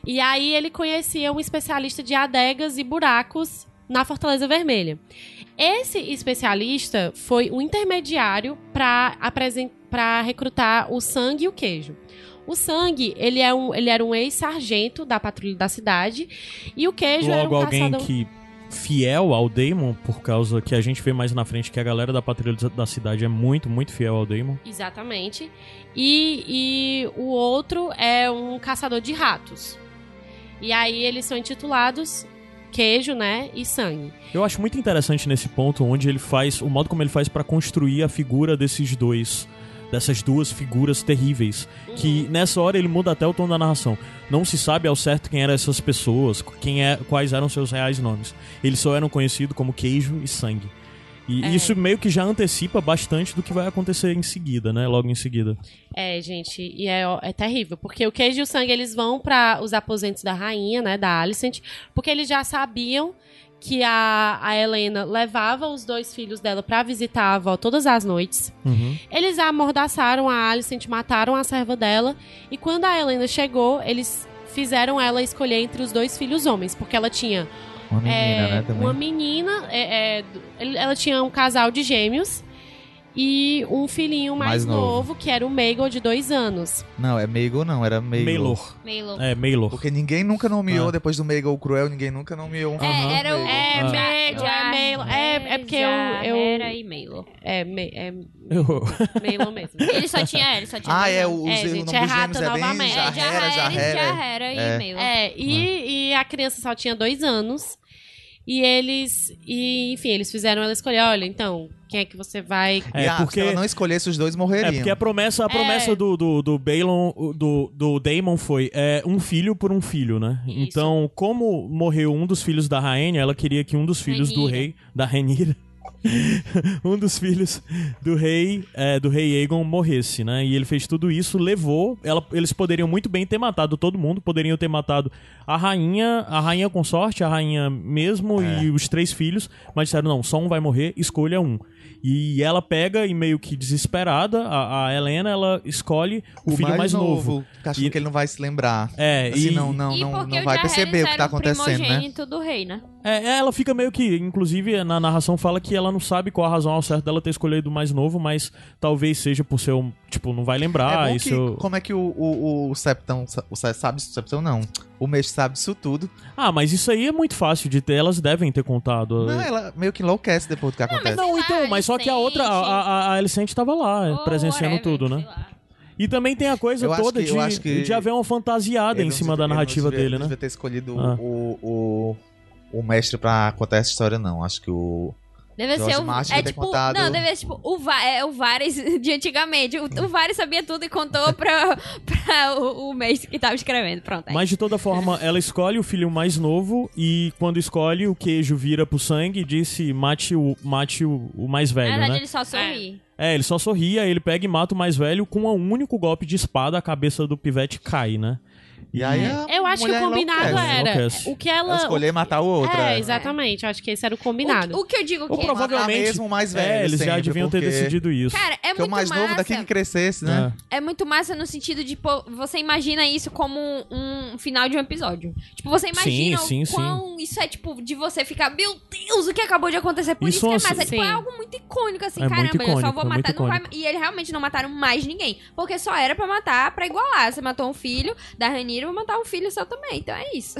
E aí ele conhecia um especialista de adegas e buracos na Fortaleza Vermelha. Esse especialista foi um intermediário para recrutar o sangue e o queijo. O sangue, ele, é um, ele era um ex-sargento da patrulha da cidade. E o queijo era Logo um alguém caçador... que fiel ao Daemon, por causa que a gente vê mais na frente que a galera da patrulha da cidade é muito, muito fiel ao Daemon. Exatamente. E, e o outro é um caçador de ratos. E aí eles são intitulados queijo, né, e sangue. Eu acho muito interessante nesse ponto onde ele faz, o modo como ele faz para construir a figura desses dois dessas duas figuras terríveis. Que nessa hora ele muda até o tom da narração. Não se sabe ao certo quem eram essas pessoas, quem é, quais eram seus reais nomes. Eles só eram conhecidos como queijo e sangue. E É. isso meio que já antecipa bastante do que vai acontecer em seguida, né? Logo em seguida. É, gente, e é, é terrível, porque o queijo e o sangue eles vão para os aposentos da rainha, né, da Alicent, porque eles já sabiam que a, a Helena levava os dois filhos dela pra visitar a avó todas as noites. Uhum. Eles amordaçaram a Alicent, mataram a serva dela, e quando a Helena chegou, eles fizeram ela escolher entre os dois filhos homens, porque ela tinha Uma menina, é, né, também. uma menina, é, é, ela tinha um casal de gêmeos e um filhinho mais, Mais novo. novo, que era o Megal de dois anos. Não, é Meigel não, era Meigel. Maylor. Meio É, Maylor. Porque ninguém nunca nomeou, Ah. depois do Meigel Cruel, ninguém nunca nomeou um. É, era o. É, Ah. Megal, é Meilo. É, é porque eu. eu Era e Meilo. é, me, é Eu- Meilo mesmo. <laughs> Ele só tinha, ele só tinha. Ah, é, o, É, o gente, nome é dos é bem novamente. É, Jarrera, Jarrera, Jarrera. Jarrera e É. Meilo. É, e, e a criança só tinha dois anos. E eles. E, enfim, eles fizeram ela escolher: olha, então, quem é que você vai. É, e a- porque- se ela não escolhesse, os dois É, morreriam. porque a promessa, a promessa do, do, do Balon, do, do Daemon foi é, um filho por um filho, né? Isso. Então, como morreu um dos filhos da rainha, ela queria que um dos filhos do rei, da Renira, <laughs> um dos filhos do rei, é, do rei Aegon morresse, né? E ele fez tudo isso, levou, ela, eles poderiam muito bem ter matado todo mundo, poderiam ter matado a rainha, a rainha consorte, a rainha mesmo É. e os três filhos, mas disseram, não, só um vai morrer, escolha um. E ela pega e meio que desesperada, a, a Helena, ela escolhe o, filho mais, novo. Achando E- que ele não vai se lembrar. É, Assim, e não, não, e não, não o vai perceber o que tá acontecendo, né? primogênito do rei, né? É, ela fica meio que, inclusive, na narração fala que ela não sabe qual a razão ao certo dela ter escolhido o mais novo, mas talvez seja por ser um, tipo, não vai lembrar. é bom e que, como é que o, o, o Septão, o sabe, o Septão não, o mestre sabe disso tudo. Ah, mas isso aí é muito fácil de ter, elas devem ter contado. Não, ela meio que enlouquece depois do que acontece. Não, sei então, lá, mas só que a outra, a, a, a Alicente tava lá, Ou presenciando whatever, tudo, né? E também tem a coisa Eu acho toda que- eu de, acho que de haver uma fantasiada em não cima devia- da não narrativa devia- dele, não né? devia ter escolhido Ah. o, o, o mestre pra contar essa história, não. Acho que o. Deve George ser o. Martin É tipo. contado- Não, deve ser tipo o, Va- é, o Vares <laughs> de antigamente. O, o Vares sabia tudo e contou <laughs> pra, pra o, o mestre que tava escrevendo. Pronto. é Mas de toda forma, ela escolhe o filho mais novo e quando escolhe, o queijo vira pro sangue e disse mate o, mate o, o mais Na velho, verdade, né? ele só sorri. É, ele só sorria, ele pega e mata o mais velho com um único golpe de espada, a cabeça do pivete cai, né? E aí a Eu acho que o combinado era. O que Ela ela. escolher matar o outro. É, é. exatamente. Eu acho que esse era o O, combinado. o que eu digo Ou que. prova- provavelmente- mesmo o mais velho. é, eles já sempre, deviam ter porque- decidido isso. Cara, é muito o mais massa. novo daqui que crescesse, né? É muito massa no sentido de, pô, você imagina isso como um, um final de um episódio. Tipo, você imagina Sim, sim, o quão isso é, tipo, de você ficar, meu Deus, o que acabou de acontecer? Por Isso isso, que é é- massa. É, tipo, Sim. é algo muito icônico, assim, É caramba, muito eu só icônico, vou é matar. Não vai, icônico. e eles realmente não mataram mais ninguém. Porque só era pra matar, pra igualar. Você matou um filho da Ranira, vou matar um filho seu também. Então é isso.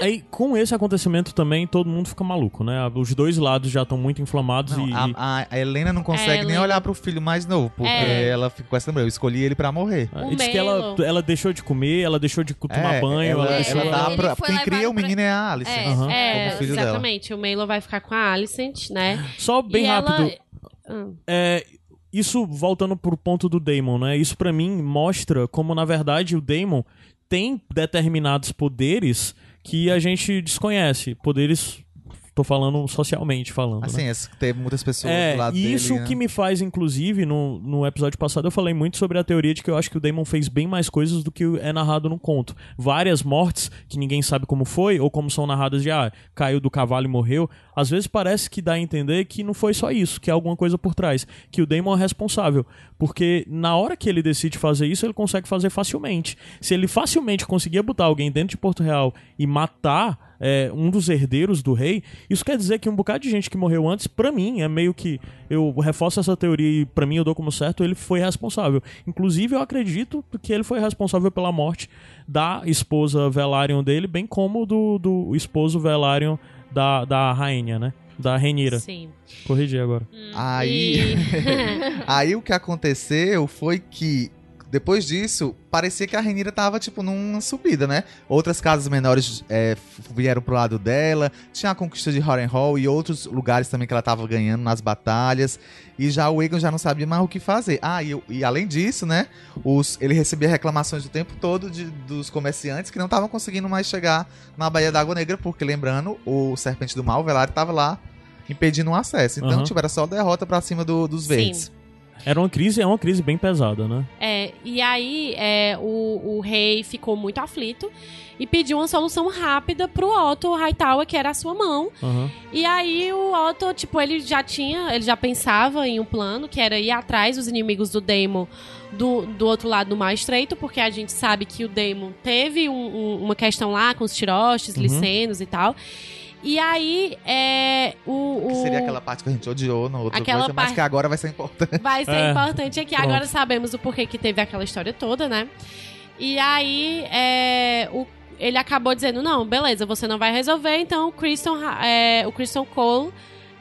Aí, <laughs> com esse acontecimento também, todo mundo fica maluco, né? Os dois lados já estão muito inflamados Não, e... a, a- a Helena não É, consegue nem Helena. olhar pro filho mais novo, porque É. ela fica com essa lembrança. Eu escolhi ele pra morrer. Ah, O e diz que ela, ela deixou de comer, ela deixou de tomar É, banho, ela, ela, deixou... ela pra... Quem cria o menino é a Alice. É. É, como filho dela. exatamente. O Melo vai ficar com a Alicent, né? Só bem E ela- rápido, Ah. É, isso voltando pro ponto do Daemon, né? Isso pra mim mostra como na verdade o Daemon tem determinados poderes que a gente desconhece, poderes tô falando socialmente falando, né? Assim, essa- teve muitas pessoas É, do lado e dele. isso né? que me faz, inclusive, no, no episódio passado eu falei muito sobre a teoria de que eu acho que o Damon fez bem mais coisas do que é narrado no conto. Várias mortes que ninguém sabe como foi, ou como são narradas de, ah, caiu do cavalo e morreu. Às vezes parece que dá a entender que não foi só isso, que é alguma coisa por trás. Que o Damon é responsável. Porque na hora que ele decide fazer isso, ele consegue fazer facilmente. Se ele facilmente conseguia botar alguém dentro de Porto Real e matar é, um dos herdeiros do rei, isso quer dizer que um bocado de gente que morreu antes, pra mim, é meio que. Eu reforço essa teoria e pra mim eu dou como certo, ele foi responsável. Inclusive, eu acredito que ele foi responsável pela morte da esposa Velaryon dele, bem como do, do esposo Velaryon da, da rainha, né? Da Renira. Sim. Corrigi agora. Aí, E- <laughs> aí o que aconteceu foi que depois disso, parecia que a Renira tava, tipo, numa subida, né? Outras casas menores é, vieram pro lado dela, tinha a conquista de Harrenhal e outros lugares também que ela tava ganhando nas batalhas. E já o Aegon já não sabia mais o que fazer. Ah, e, e além disso, né? Os, ele recebia reclamações o tempo todo de, dos comerciantes que não estavam conseguindo mais chegar na Baía da Água Negra, porque lembrando, o Serpente do Mal, o Velário, tava lá impedindo o acesso. Então, Aham. tipo, era só derrota pra cima do- dos Sim. Era uma crise, é uma crise bem pesada, né? É, e aí é, o, o rei ficou muito aflito e pediu uma solução rápida pro Otto Hightower, que era a sua mão. Aham. E aí o Otto, tipo, ele já tinha, ele já pensava em um plano, que era ir atrás dos inimigos do Daemon do, do outro lado do Mar Estreito, porque a gente sabe que o Daemon teve um- um- uma questão lá com os Tirostes, Uhum. Licenos e tal. E aí, é, o... Que o- seria aquela parte que a gente odiou no outro Aquela coisa, mas parte- que agora vai ser importante. Vai ser É, importante aqui. pronto. Agora sabemos o porquê que teve aquela história toda, né? E aí, é, o- ele acabou dizendo, não, beleza, você não vai resolver, então o Christian, é, o Christian Cole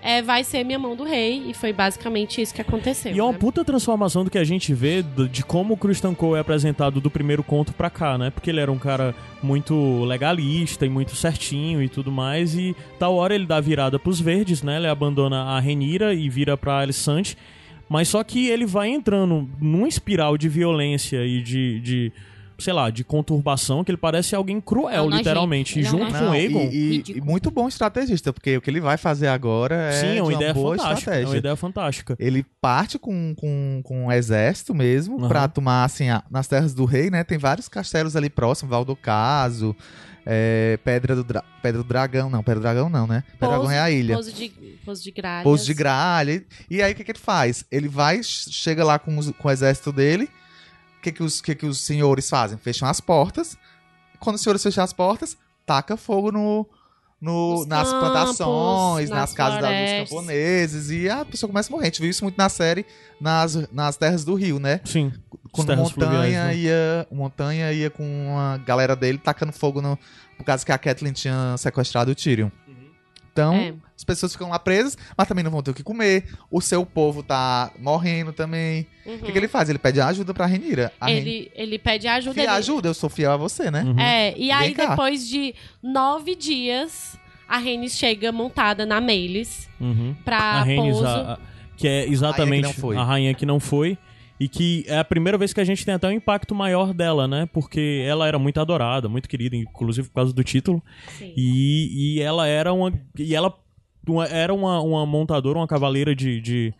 é, vai ser minha mão do rei. E foi basicamente isso que aconteceu. E é uma né? puta transformação do que a gente vê de como o Christian Cole é apresentado do primeiro conto pra cá, né? Porque ele era um cara muito legalista e muito certinho e tudo mais. E tal hora ele dá a virada pros verdes, né? Ele abandona a Renira e vira pra Alicante. Mas só que ele vai entrando numa espiral de violência e de. de sei lá, de conturbação, que ele parece alguém cruel, É um nojento. literalmente. E Ele é um junto com o Não, Aegon. e, e- e muito bom estrategista, porque o que ele vai fazer agora é, Sim, é de uma ideia boa fantástica. É estratégia. uma ideia fantástica. Ele parte com, com, com um exército mesmo Aham. pra tomar, assim, a- nas terras do rei, né? Tem vários castelos ali próximos, Valdocaso, é, Pedra, do Dra- Pedra do Dragão, não, Pedra do Dragão não, né? Pedra do Dragão é a ilha. Pouso de, pouso de gralhas. Pouso de gralha. E, e aí o que, que ele faz? Ele vai, chega lá com, os- com o exército dele. O que, que, os, que, que os senhores fazem? Fecham as portas. Quando os senhores fecham as portas, taca fogo no, no, nas campos, plantações, nas, nas casas da- dos camponeses. E a pessoa começa a morrer. A gente viu isso muito na série nas, nas terras do Rio, né? Sim. Quando montanha né? ia. Montanha ia com a galera dele tacando fogo no. Por causa que a Kathleen tinha sequestrado o Tyrion. Então, É. as pessoas ficam lá presas, mas também não vão ter o que comer. O seu povo tá morrendo também. O que, que ele faz? Ele pede ajuda pra Renira. A Renira. Uhum. Ele, ele pede ajuda. Fia, ele- ajuda, eu sou fiel a você, né? Uhum. É, e aí cá. depois de nove dias, a Rhaenys chega montada na Melis Uhum. pra a Rhaenys, pouso. a- a- que é exatamente não foi. a rainha que não foi. E que é a primeira vez que a gente tem até um impacto maior dela, né? Porque ela era muito adorada, muito querida, inclusive por causa do título. Sim. E, e ela era uma. E ela uma- era uma, uma montadora, uma cavaleira de, de,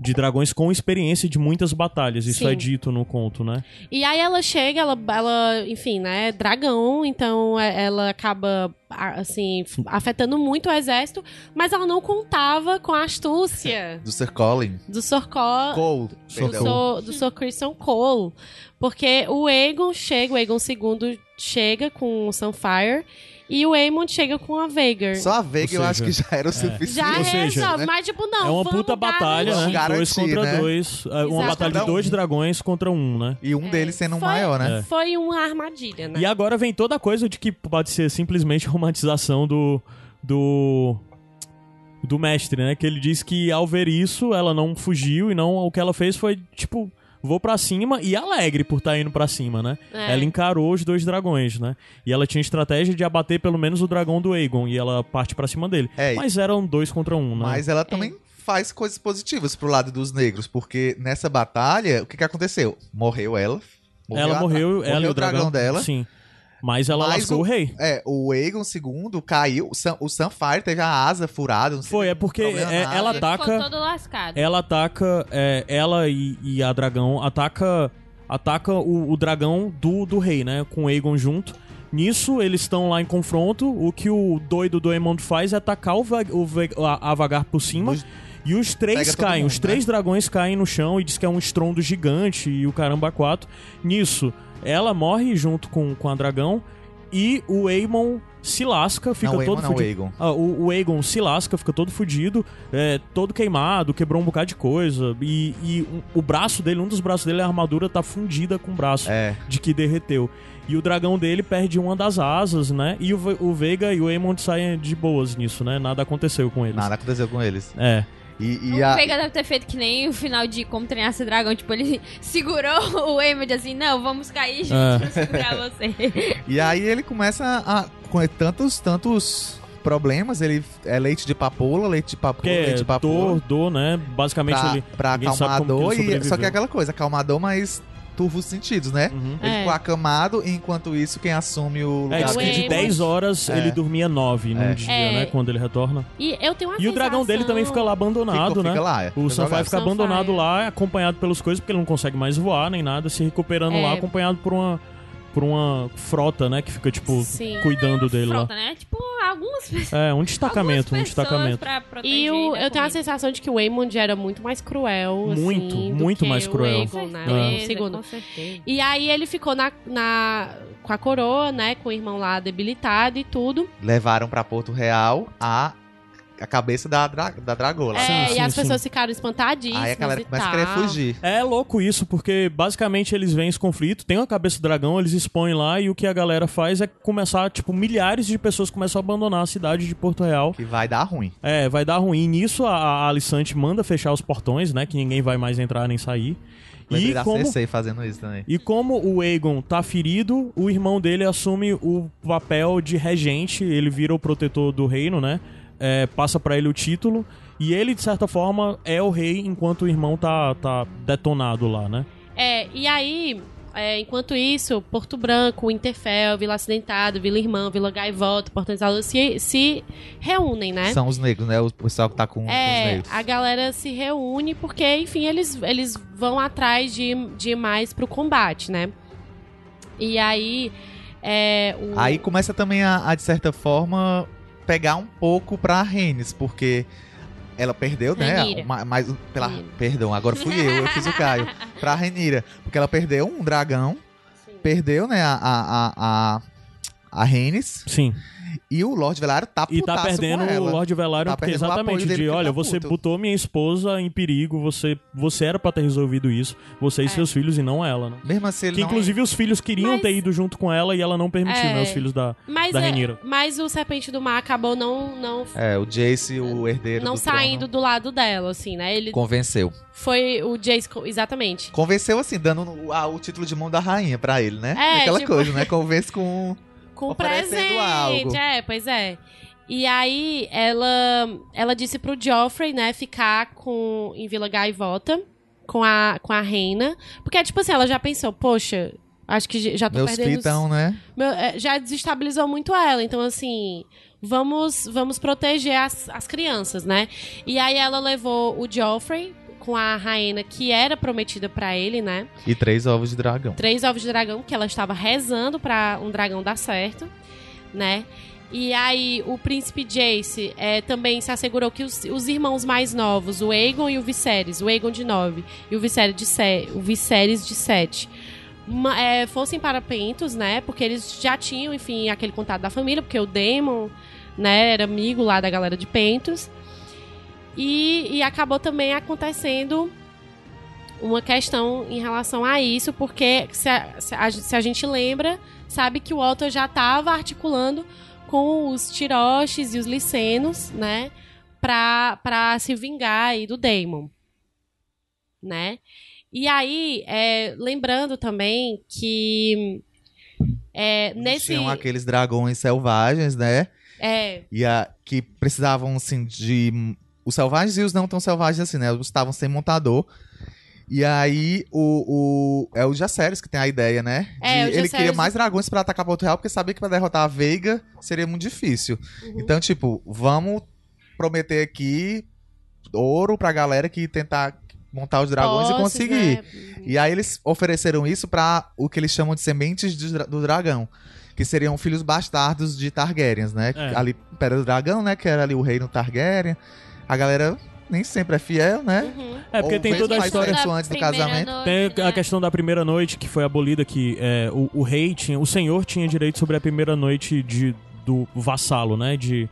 de dragões com experiência de muitas batalhas. Isso Sim. é dito no conto, né? E aí ela chega, ela, ela enfim, né, dragão, então é- ela acaba, assim, afetando muito o exército, mas ela não contava com a astúcia <laughs> Do Sir Colin. do Sir Co- Cole. do. Sir, do Sir Christian Cole. Porque o Aegon chega, o Aegon II chega com o Sunfire e o Aemon chega com a Vhagar. Só a Veiga eu acho que já era o suficiente. Já Ou seja, resolve, né? mas tipo, não, é uma puta batalha, garantir. né? dois Garantir, contra né? dois. É, Uma Exato. batalha de um. dois dragões contra um, né? E um deles sendo um Foi- maior, né? Foi uma armadilha, né? E agora vem toda a coisa de que pode ser simplesmente romantização do. do. do mestre, né? Que ele diz que ao ver isso, ela não fugiu e não. O que ela fez foi, tipo, vou pra cima e alegre por estar indo pra cima, né? É. Ela encarou os dois dragões, né? E ela tinha estratégia de abater pelo menos o dragão do Aegon e ela parte pra cima dele. É, Mas eram dois contra um, né? Mas ela também faz coisas positivas pro lado dos negros, porque nessa batalha, o que, que aconteceu? Morreu ela. ela a- morreu, ela e o dragão, dela. Sim. Mas ela Mas lascou o- o rei. É, o Aegon II caiu, o, Sun, o teve a asa furada. Não sei Foi, é porque é- ela Ele ataca- ficou todo lascado. ela ataca é, ela e, e a dragão ataca ataca o, o dragão do, do rei, né, com o Aegon junto. Nisso eles estão lá em confronto. O que o doido do Aemond faz é atacar o, o a, a Vagar por cima. Os- E os três Pega caem, mundo, os três né? dragões caem no chão e diz que é um estrondo gigante e o caramba quatro. Nisso, ela morre junto com, com a dragão E o Aemon se lasca, fica não, o todo não, o fudido. Aegon. Ah, o, o Aegon se lasca, fica todo fudido, é, todo queimado, quebrou um bocado de coisa. E, e um- o braço dele, um dos braços dele, a armadura tá fundida com o braço É, de que derreteu. E o dragão dele perde uma das asas, né? E o, o Veiga e o Aemon saem de boas nisso, né? Nada aconteceu com eles. nada aconteceu com eles. É. E, e o a, Veiga deve ter feito que nem o final de Como Treinar Seu Dragão. Tipo, ele <laughs> segurou o Emily assim, não, vamos cair juntos É. pra segurar você. <laughs> E aí ele começa a. Com tantos, tantos problemas, ele é leite de papoula, leite de papoula, Porque leite é de papoula. dor, dor, né? Basicamente Pra, ele. pra ninguém acalmar a sabe como dor. que ele E, só que é aquela coisa, acalmar a dor, mas turva os sentidos, né? Uhum. Ele É. ficou acamado, e enquanto isso, quem assume o É, lugar diz o que de Aemon- 10 horas É. ele dormia 9 num É. dia, É. né? Quando ele retorna. E eu tenho uma E o dragão dele também fica lá abandonado, Fica- né? fica lá, é. O jogado. fica abandonado lá, acompanhado pelas coisas, porque ele não consegue mais voar nem nada, se recuperando É. lá, acompanhado por uma, por uma frota, né? Que fica, tipo, Sim. cuidando dele lá. Frota, né? Tipo, algumas <laughs> pessoas. É, um destacamento, um destacamento. Pra proteger E o, eu tenho a sensação de que o Waymond era muito mais cruel, assim, Muito, do muito que mais o cruel. Aegon, né? É. Certeza, segundo. Com certeza. E aí ele ficou na, na, com a coroa, né? Com o irmão lá debilitado e tudo. Levaram pra Porto Real a, a cabeça da, dra, da dragola. Sim, é, sim, e as sim. pessoas ficaram espantadíssimas Aí a galera e começa a querer fugir. É louco isso, porque basicamente eles veem esse conflito, tem uma cabeça do dragão, eles expõem lá e o que a galera faz é começar, tipo, milhares de pessoas começam a abandonar a cidade de Porto Real. Que vai dar ruim. É, vai dar ruim. Nisso, a, a Alicante manda fechar os portões, né? Que ninguém vai mais entrar nem sair. Lembrei E da como, fazendo isso também. e como o Aegon tá ferido, o irmão dele assume o papel de regente, ele vira o protetor do reino, né? É, passa pra ele o título. E ele, de certa forma, é o rei enquanto o irmão tá, tá detonado lá, né? É, e aí, é, enquanto isso, Porto Branco, Winterfell, Vila Acidentado, Vila Irmã, Vila Gaivota, Portões da Luz se, se reúnem, né? São os negros, né? O pessoal que tá com, com os É, negros. a galera se reúne porque, enfim, eles, eles vão atrás de, de mais pro combate, né? E aí. É, o... Aí começa também a, a, de certa forma, pegar um pouco pra Rhaenys, porque ela perdeu, né? Uma- Mais, pela, perdão, agora fui eu, eu fiz o Caio. <laughs> Pra Renira. Porque ela perdeu um dragão, Sim. perdeu, né, a, a, a, a, Rhaenys, Sim. E o Lord Velário tá E tá perdendo com o. Lord Velaryon Tá porque perdendo o apoio exatamente de, olha, tá você puto. botou minha esposa em perigo, você, você era pra ter resolvido isso, você e É. seus filhos e não ela, né? Mesmo assim, ele Que não... inclusive os filhos queriam Mas- ter ido junto com ela e ela não permitiu, É. né? Os filhos da. Mas, da é- Rhaenyra. mas o Serpente do Mar acabou não, não, É, o Jace, o herdeiro não do saindo trono, do lado dela, assim, né? Ele convenceu. foi o Jace. Exatamente. Convenceu, assim, dando o, a- o título de mão da rainha pra ele, né? É, Aquela tipo- coisa, né? Convence com... <laughs> Com presente. algo. É, pois é. E aí ela ela disse pro Joffrey, né, ficar com em Vila Gaivota com a com a reina, porque tipo assim, ela já pensou, poxa, acho que já tô Meus perdendo pitão, né? meu- é, já desestabilizou muito ela, então assim, vamos vamos proteger as, as crianças, né? E aí ela levou o Joffrey com a rainha que era prometida pra ele, né? E três ovos de dragão. três ovos de dragão, que ela estava rezando pra um dragão dar certo, né? E aí o príncipe Jace é, também se assegurou que os, os irmãos mais novos, o Aegon e o Viserys, o Aegon de 9 e o Viserys de, se, o Viserys de 7, ma- é, fossem para Pentos, né? Porque eles já tinham, enfim, aquele contato da família, porque o Daemon, né, era amigo lá da galera de Pentos. E, e acabou também acontecendo uma questão em relação a isso, porque se a, se a- se a gente lembra, sabe que o Otto já estava articulando com os Tiroches e os Licenos, né, pra, pra se vingar aí do Daemon, né? E aí, é, lembrando também que é, nesse... Tinham aqueles dragões selvagens, né? É, E a, que precisavam, assim, de... Os selvagens e os não tão selvagens, assim, né? Eles estavam sem montador. E aí, o, o... É o Jaceres que tem a ideia, né? De- É, o ele queria mais dragões pra atacar Porto Real, porque sabia que pra derrotar a Veiga seria muito difícil. Uhum. Então, tipo, vamos prometer aqui ouro pra galera que tentar montar os dragões e conseguir. né? E aí eles ofereceram isso pra o que eles chamam de sementes do, dra- do dragão. Que seriam filhos bastardos de Targaryens, né? É. Ali perto do dragão, né? Que era ali o reino Targaryen. A galera nem sempre é fiel, né? Uhum. É, porque Ou tem toda a história. antes do casamento. noite, Tem né? a questão da primeira noite que foi abolida, que é, o, o rei tinha. O senhor tinha direito sobre a primeira noite de, do vassalo, né? De,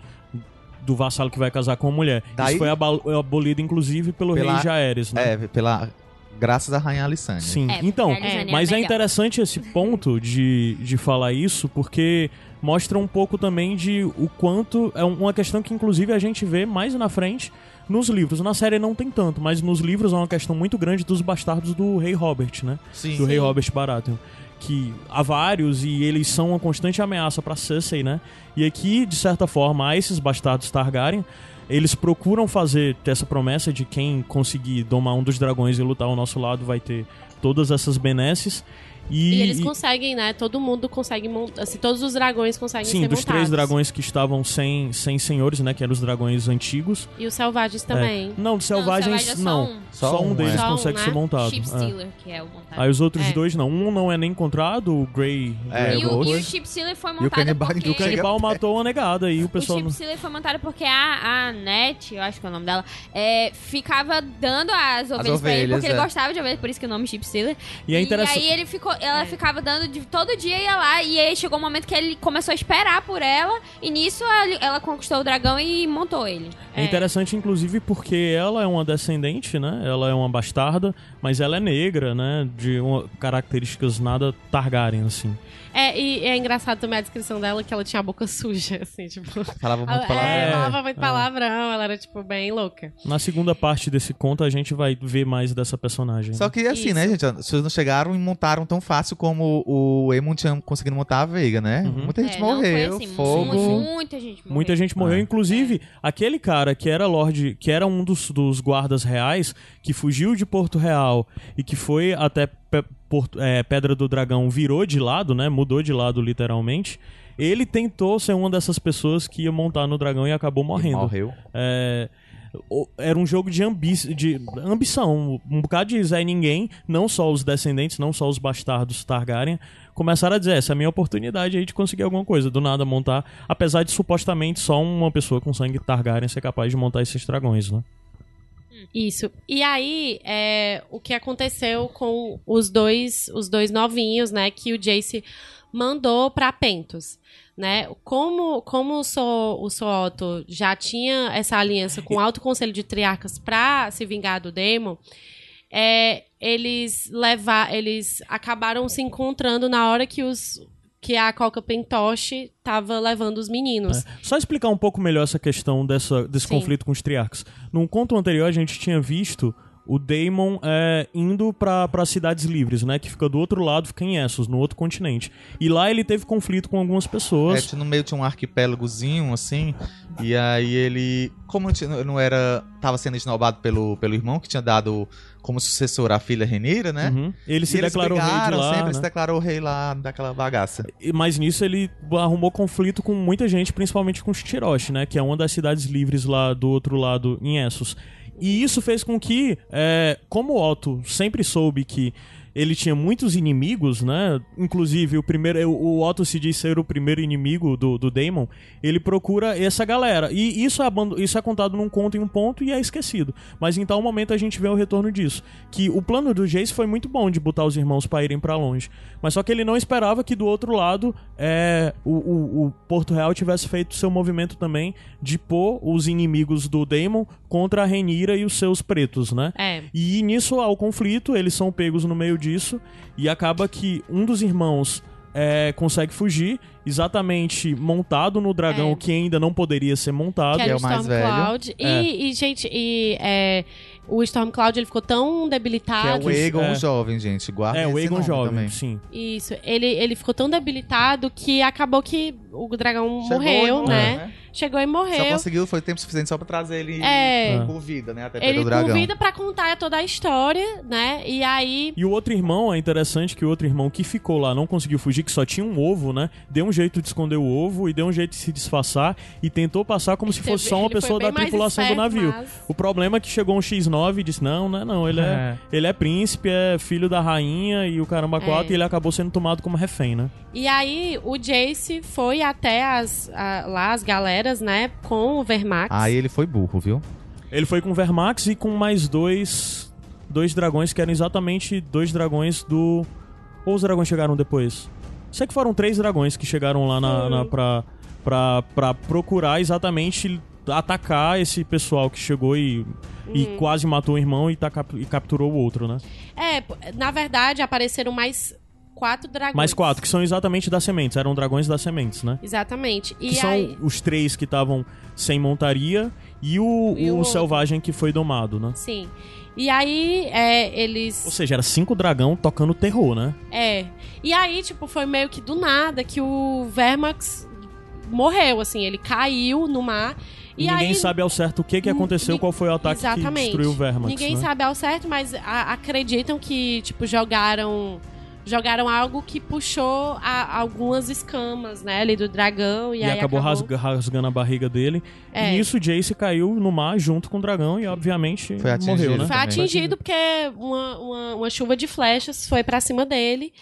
do vassalo que vai casar com a mulher. Daí- Isso foi abolido, inclusive, pelo Pela- rei Jaeres, né? É, pela. Graças à Rainha Alissânia. Sim, É, então, a Lisânia mas é melhor. interessante esse <laughs> ponto de, de falar isso, porque mostra um pouco também de o quanto. É um- uma questão que, inclusive, a gente vê mais na frente nos livros. Na série não tem tanto, mas nos livros é uma questão muito grande dos bastardos do rei Robert, né? Sim. do rei Robert Baratheon. Que há vários e eles são uma constante ameaça pra Cersei, né? E aqui, de certa forma, há esses bastardos Targaryen. Eles procuram fazer essa promessa de quem conseguir domar um dos dragões e lutar ao nosso lado vai ter todas essas benesses. E, E, eles e- conseguem, né? Todo mundo consegue montar. Assim, todos os dragões conseguem sim, ser dos montados. três dragões que estavam sem, sem senhores, né? Que eram os dragões antigos. E os selvagens também. É. Não, dos selvagens, Selvagem é só não. um. Só, Só um um, deles é. Só um, consegue né? ser montado. Chip é. Stealer, que é o montado. Aí os outros É. dois não. Um não é nem encontrado, o Grey. É, Grey E o, e o Chip Stealer foi o montado canibal- porque... e o O canibal matou uma negada e o pessoal. O Chip Stealer foi montado porque a, a Net, eu acho que é o nome dela, é, ficava dando as ovelhas, pra ele, ovelhas, porque ele é. gostava de ovelhas, por isso que o nome Chip Stealer. E é interessante. aí ele ficou, ela É. ficava dando de todo dia ia lá e aí chegou um momento que ele começou a esperar por ela e nisso ela, ela conquistou o dragão e montou ele. É interessante, inclusive, porque ela é uma descendente, né? Ela é uma bastarda, mas ela é negra, né? De uma- características nada Targaryen, assim. É, e é engraçado também a descrição dela que ela tinha a boca suja, <laughs> assim, tipo. Falava muito Ela, palavrão. é, É, falava muito é. palavrão, ela era, tipo, bem louca. Na segunda parte desse conto, a gente vai ver mais dessa personagem. Só que assim, Isso. né, gente? As pessoas não chegaram e montaram tão fácil como o Aemon tinha conseguido montar a Veiga, né? Uhum. Muita gente É, não, foi morreu, assim, fogo. mu- Muita gente morreu. Muita gente morreu, Ah. inclusive aquele cara que era Lorde, que era um dos, dos guardas reais, que fugiu de Porto Real e que foi até Porto- é, Pedra do Dragão, virou de lado, né? Mudou de lado literalmente. Ele tentou ser uma dessas pessoas que ia montar no dragão e acabou E morrendo. Morreu. É, era um jogo de, ambi de ambição. Um bocado de Zé Ninguém, não só os descendentes, não só os bastardos Targaryen, começaram a dizer: essa é a minha oportunidade aí de conseguir alguma coisa. Do nada montar, apesar de supostamente só uma pessoa com sangue Targaryen ser capaz de montar esses dragões, né? Isso. E aí, é, o que aconteceu com os dois, os dois novinhos, né, que o Jace mandou pra Pentos, né? Como, como o, so, o Sootto já tinha essa aliança com o Alto Conselho de Triarcas pra se vingar do Daemon, é, eles levar, eles acabaram se encontrando na hora que os que a Coca Pentoche tava levando os meninos. É. Só explicar um pouco melhor essa questão dessa, desse Sim. conflito com os triarcas. Num conto anterior, a gente tinha visto o Daemon é, indo pra cidades livres, né? Que fica do outro lado, fica em Essos, no outro continente. E lá ele teve conflito com algumas É, pessoas. tinha- no meio tinha um arquipélagozinho, assim, e aí ele, como não era, tava sendo esnobado pelo, pelo irmão, que tinha dado como sucessor a filha Renira, né? Uhum. Ele se declarou rei de brigaram lá. sempre, né? se declarou rei lá daquela bagaça. Mas nisso ele arrumou conflito com muita gente, principalmente com os Tirosh, né? Que é uma das cidades livres lá do outro lado, em Essos. E isso fez com que, é, como o Otto sempre soube que ele tinha muitos inimigos, né? Inclusive, o primeiro. O Otto se diz ser o primeiro inimigo do, do Daemon. Ele procura essa galera. E isso é, isso é contado num conto em um ponto e é esquecido. Mas em tal momento a gente vê o retorno disso. Que o plano do Jace foi muito bom de botar os irmãos pra irem pra longe. Mas só que ele não esperava que do outro lado é, o, o, o Porto Real tivesse feito seu movimento também de pôr os inimigos do Daemon contra a Renira e os seus pretos, né? É. E nisso há o conflito, eles são pegos no meio disso, e acaba que um dos irmãos é, consegue fugir, exatamente montado no dragão É. que ainda não poderia ser montado. Que é o o mais velho. Stormcloud. E, e, gente, e é, o Stormcloud ele ficou tão Que é debilitado. o Aegon é. jovem, gente. Guarda É, o nome jovem, também. sim. Isso, ele, ele ficou tão debilitado que acabou que o dragão Chegou e morreu, né? Chegou e Só morreu. conseguiu, foi tempo suficiente só pra trazer ele É. com vida, né? Até Ele pelo dragão. convida pra contar toda a história, né? E aí. E o outro irmão, é interessante que o outro irmão que ficou lá não conseguiu fugir, que só tinha um ovo, né? Deu um jeito de esconder o ovo e deu um jeito de se disfarçar e tentou passar como se teve- fosse só uma ele pessoa da tripulação do esperto, navio. mas- O problema é que chegou um X9 e disse: Não, não é não, ele é, ele é príncipe, é filho da rainha e o caramba 4 É. e ele acabou sendo tomado como refém, né? E aí o Jace foi até as, a- lá as galeras, né? Com o Vermax. Aí ele foi burro, viu? Ele foi com o Vermax e com mais dois. Dois dragões que eram exatamente dois dragões do. Ou os dragões chegaram depois? Sei que foram três dragões que chegaram lá na, na, pra, pra, pra procurar exatamente atacar esse pessoal que chegou e, e quase matou o irmão e, tá e capturou o outro, né? É, na verdade, apareceram mais quatro dragões. Mais quatro, que são exatamente das sementes. Eram dragões das sementes, né? Exatamente. Que E são aí, os três que estavam sem montaria e o, E o o selvagem que foi domado, né? sim. E aí, é, eles. Ou seja, era cinco dragão tocando terror, né? É. E aí, tipo, foi meio que do nada que o Vermax morreu, assim, ele caiu no mar. E, E, ninguém aí, sabe ao certo o que, que aconteceu, qual foi o ataque que Exatamente. destruiu o Vermax. Ninguém né? sabe ao certo, mas acreditam que, tipo, jogaram jogaram algo que puxou a- algumas escamas, né, ali do dragão e, E, aí acabou, acabou rasga- rasgando a barriga dele. É. E nisso, Jace caiu no mar junto com o dragão e, obviamente, Foi atingido. morreu, né? Foi também. atingido porque uma, uma, uma chuva de flechas foi pra cima dele.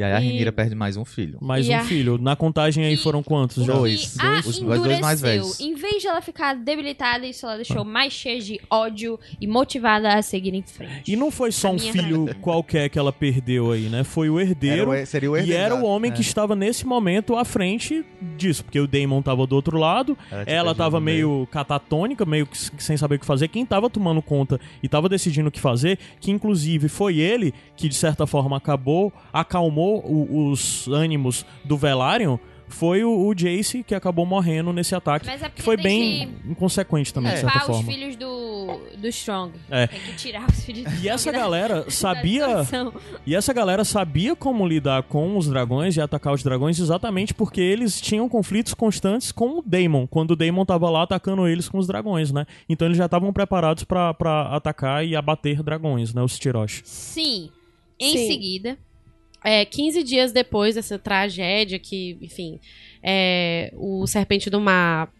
E aí a E- Renira perde mais um filho. Mais E um a- filho. Na contagem aí E- foram quantos? Já? Dois. a Dois. Os- os dois mais velhos. Em vez de ela ficar debilitada, isso ela deixou mais cheia de ódio e motivada a seguir em frente. E não foi só A um minha filho qualquer que ela perdeu aí, né? Foi o herdeiro. Era o- seria o E herdeiro era da- o homem é. que estava nesse momento à frente disso, porque o Damon tava do outro lado, Ela tinha ela perdido tava no meio. meio catatônica, meio que s- sem saber o que fazer. Quem tava tomando conta e tava decidindo o que fazer, que inclusive foi ele que de certa forma acabou, acalmou o- os ânimos do Velaryon, foi o, o Jace que acabou morrendo nesse ataque, Mas é porque que foi bem inconsequente também, de É. certa Limpar os forma. filhos do, do Strong. É. Tem que tirar os filhos do E essa Strong da- galera <laughs> da sabia. E essa galera sabia como lidar com os dragões e atacar os dragões exatamente porque eles tinham conflitos constantes com o Daemon, quando o Daemon tava lá atacando eles com os dragões, né? Então eles já estavam preparados pra pra atacar e abater dragões, né? Os Tirosh. Sim. Em Sim. seguida, É, 15 dias depois dessa tragédia que, enfim, é, o Serpente do Mar,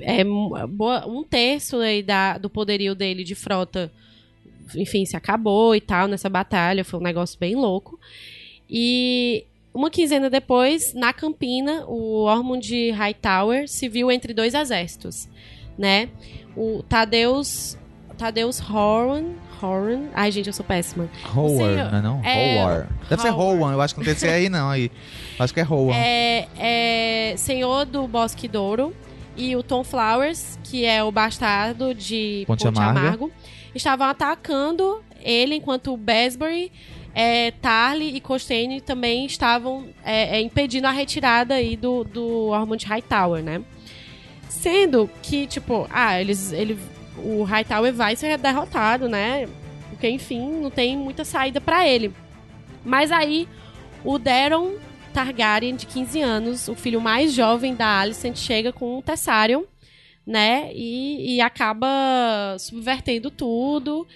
é, um terço aí da, do poderio dele de frota, enfim, se acabou e tal nessa batalha, foi um negócio bem louco. E uma quinzena depois, na Campina, o Ormond Hightower se viu entre dois exércitos, né? O Tadeus, Tadeus Horan, Horan, ai gente, eu sou péssima. Howard, Senhor- não é não? é, Howard. Deve ser. Rowan, eu acho que não tem esse aí não aí. Acho que é Rowan. é, é Senhor do Bosque Douro e o Tom Flowers, que é o bastardo de Ponte Ponte, Amarga. Amargo, estavam atacando ele, enquanto o Besbury, é, Tarly e Costane também estavam é, é, impedindo a retirada aí do, do Ormond Hightower, né? Sendo que, tipo, ah, eles, ele, o Hightower vai ser derrotado, né? Porque, enfim, não tem muita saída pra ele. Mas aí, o Daron Targaryen, de 15 anos, o filho mais jovem da Alicent, chega com um Tessarion, né? E, e acaba subvertendo tudo.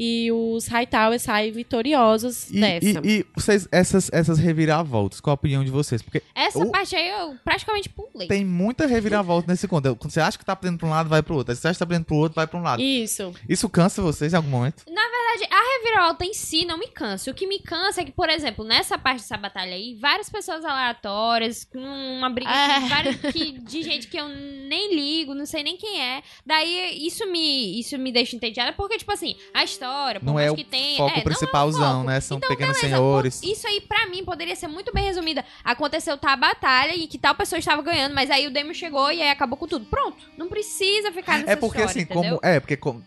E os Hightower saem vitoriosos E, dessa. e, e vocês, essas, essas reviravoltas, qual a opinião de vocês? Porque essa O- parte aí eu praticamente pulei. tem muita reviravolta nesse conto. Quando você acha que tá aprendendo pra um lado, vai pro outro. Aí você acha que tá aprendendo pro outro, vai pra um lado. Isso. Isso cansa vocês em algum momento? verdade, a reviravolta em si não me cansa. O que me cansa é que, por exemplo, nessa parte dessa batalha aí, várias pessoas aleatórias, com uma briga É. vários, que, de gente que eu nem ligo, não sei nem quem é. Daí isso me, isso me deixa entediada, porque, tipo assim, a história, por Não mais é o que tem. Foco é, não é o principalzão, foco. né? São Então, pequenos beleza, senhores. Isso aí, pra mim, poderia ser muito bem resumida. Aconteceu tá a batalha e que tal pessoa estava ganhando, mas aí o Demo chegou e aí acabou com tudo. Pronto. Não precisa ficar nessa É porque história, assim, entendeu? como. É, porque como-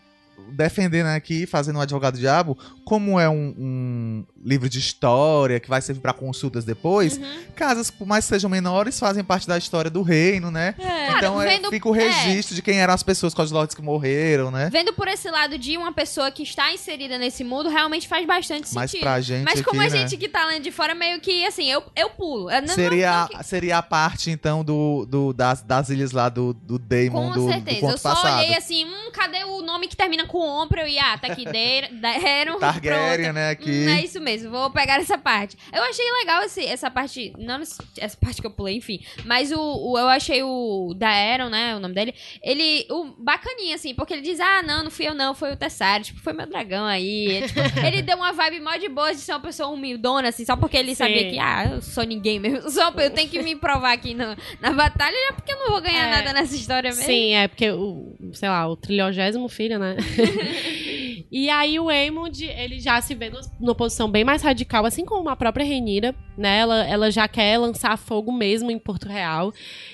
defendendo aqui, fazendo um advogado diabo, como é um, um livro de história que vai servir pra consultas depois, Uhum. casas, por mais que sejam menores, fazem parte da história do reino, né? Cara, então é, vendo- fica o registro de quem eram as pessoas com os lords que morreram, né? Vendo por esse lado de uma pessoa que está inserida nesse mundo, realmente faz bastante Mas sentido. pra gente Mas como aqui, a né? gente que tá lendo de fora, meio que, assim, eu, eu pulo. Eu não- seria, não seria a parte, então, do, do- das, das ilhas lá do, do Daemon Com do, do certeza. conto Eu só passado. olhei assim, hum, cadê o nome que termina com Ompra, eu ia, ah, tá aqui, <laughs> deram, deram Targaryen, pronto. né, aqui. Hum, é isso mesmo, vou pegar essa parte. Eu achei legal esse, essa parte, não essa parte que eu pulei, enfim, mas o, o- eu achei o Daeron, né, o nome dele, ele, o bacaninha, assim, porque ele diz, ah, não, não fui eu não, foi o Tessari, tipo, foi meu dragão aí. É, tipo, <laughs> ele deu uma vibe mó de boa de ser uma pessoa humildona, assim, só porque ele Sim. sabia que, ah, eu sou ninguém mesmo, <laughs> só eu tenho que me provar aqui no- na batalha, já porque eu não vou ganhar É. nada nessa história mesmo. Sim, é porque o, sei lá, o trilhogésimo filho, né? <laughs> e aí o Aemond, ele já se vê no- numa posição bem mais radical, assim como a própria Renira, né? Ela, ela já quer lançar fogo mesmo em Porto Real.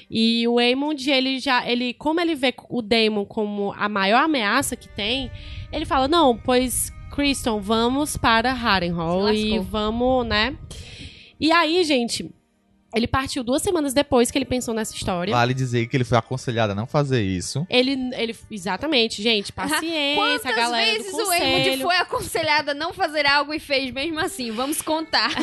E o Aemond, ele já, ele, como ele vê o Daemon como a maior ameaça que tem, ele fala, não, pois, Criston, vamos para Harrenhal e vamos, né? E aí, gente, ele partiu duas semanas depois que ele pensou nessa história. Vale dizer que ele foi aconselhado a não fazer isso. Ele, ele, exatamente, gente, paciência, Quantas a galera vezes do o conselho. Edmund foi aconselhado a não fazer algo e fez mesmo assim? Vamos contar. <laughs>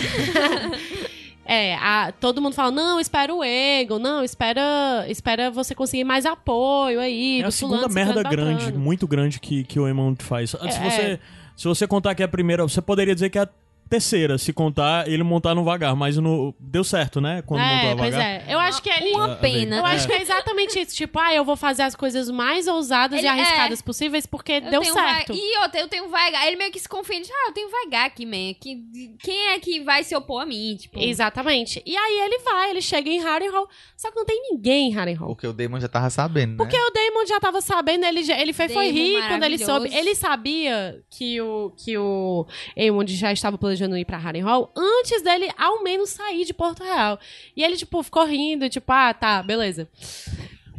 É, a- todo mundo fala, não, espera o Egon, não, espera, espera você conseguir mais apoio aí. É do a segunda fulano, merda grande, beltrano." muito grande que, que o Eamon faz. Se, É. você, se você contar que é a primeira, você poderia dizer que é a terceira, se contar ele montar no vagar, mas no, deu certo, né? Quando montou É, a pois vagar. é. Eu acho que ele... Uma Ah, pena. Eu acho que é exatamente isso. Tipo, ah, eu vou fazer as coisas mais ousadas Ele- e arriscadas possíveis porque Eu deu tenho certo. vai- E outra, eu tenho Vaigar. Ele meio que se confia. diz, Ah, eu tenho Vaigar aqui, man. Que, quem é que vai se opor a mim? Tipo, Exatamente. E aí ele vai, ele chega em Harrenhal, só que não tem ninguém em Harrenhal. Porque o Damon já tava sabendo, né? Porque o Damon já tava sabendo, ele, já- ele foi, foi rico quando ele soube. Ele sabia que o, que o Aemond já estava planejando ir pra Harrenhal antes dele, ao menos, sair de Porto Real. E ele, tipo, ficou rindo, tipo, ah, tá, beleza. Isso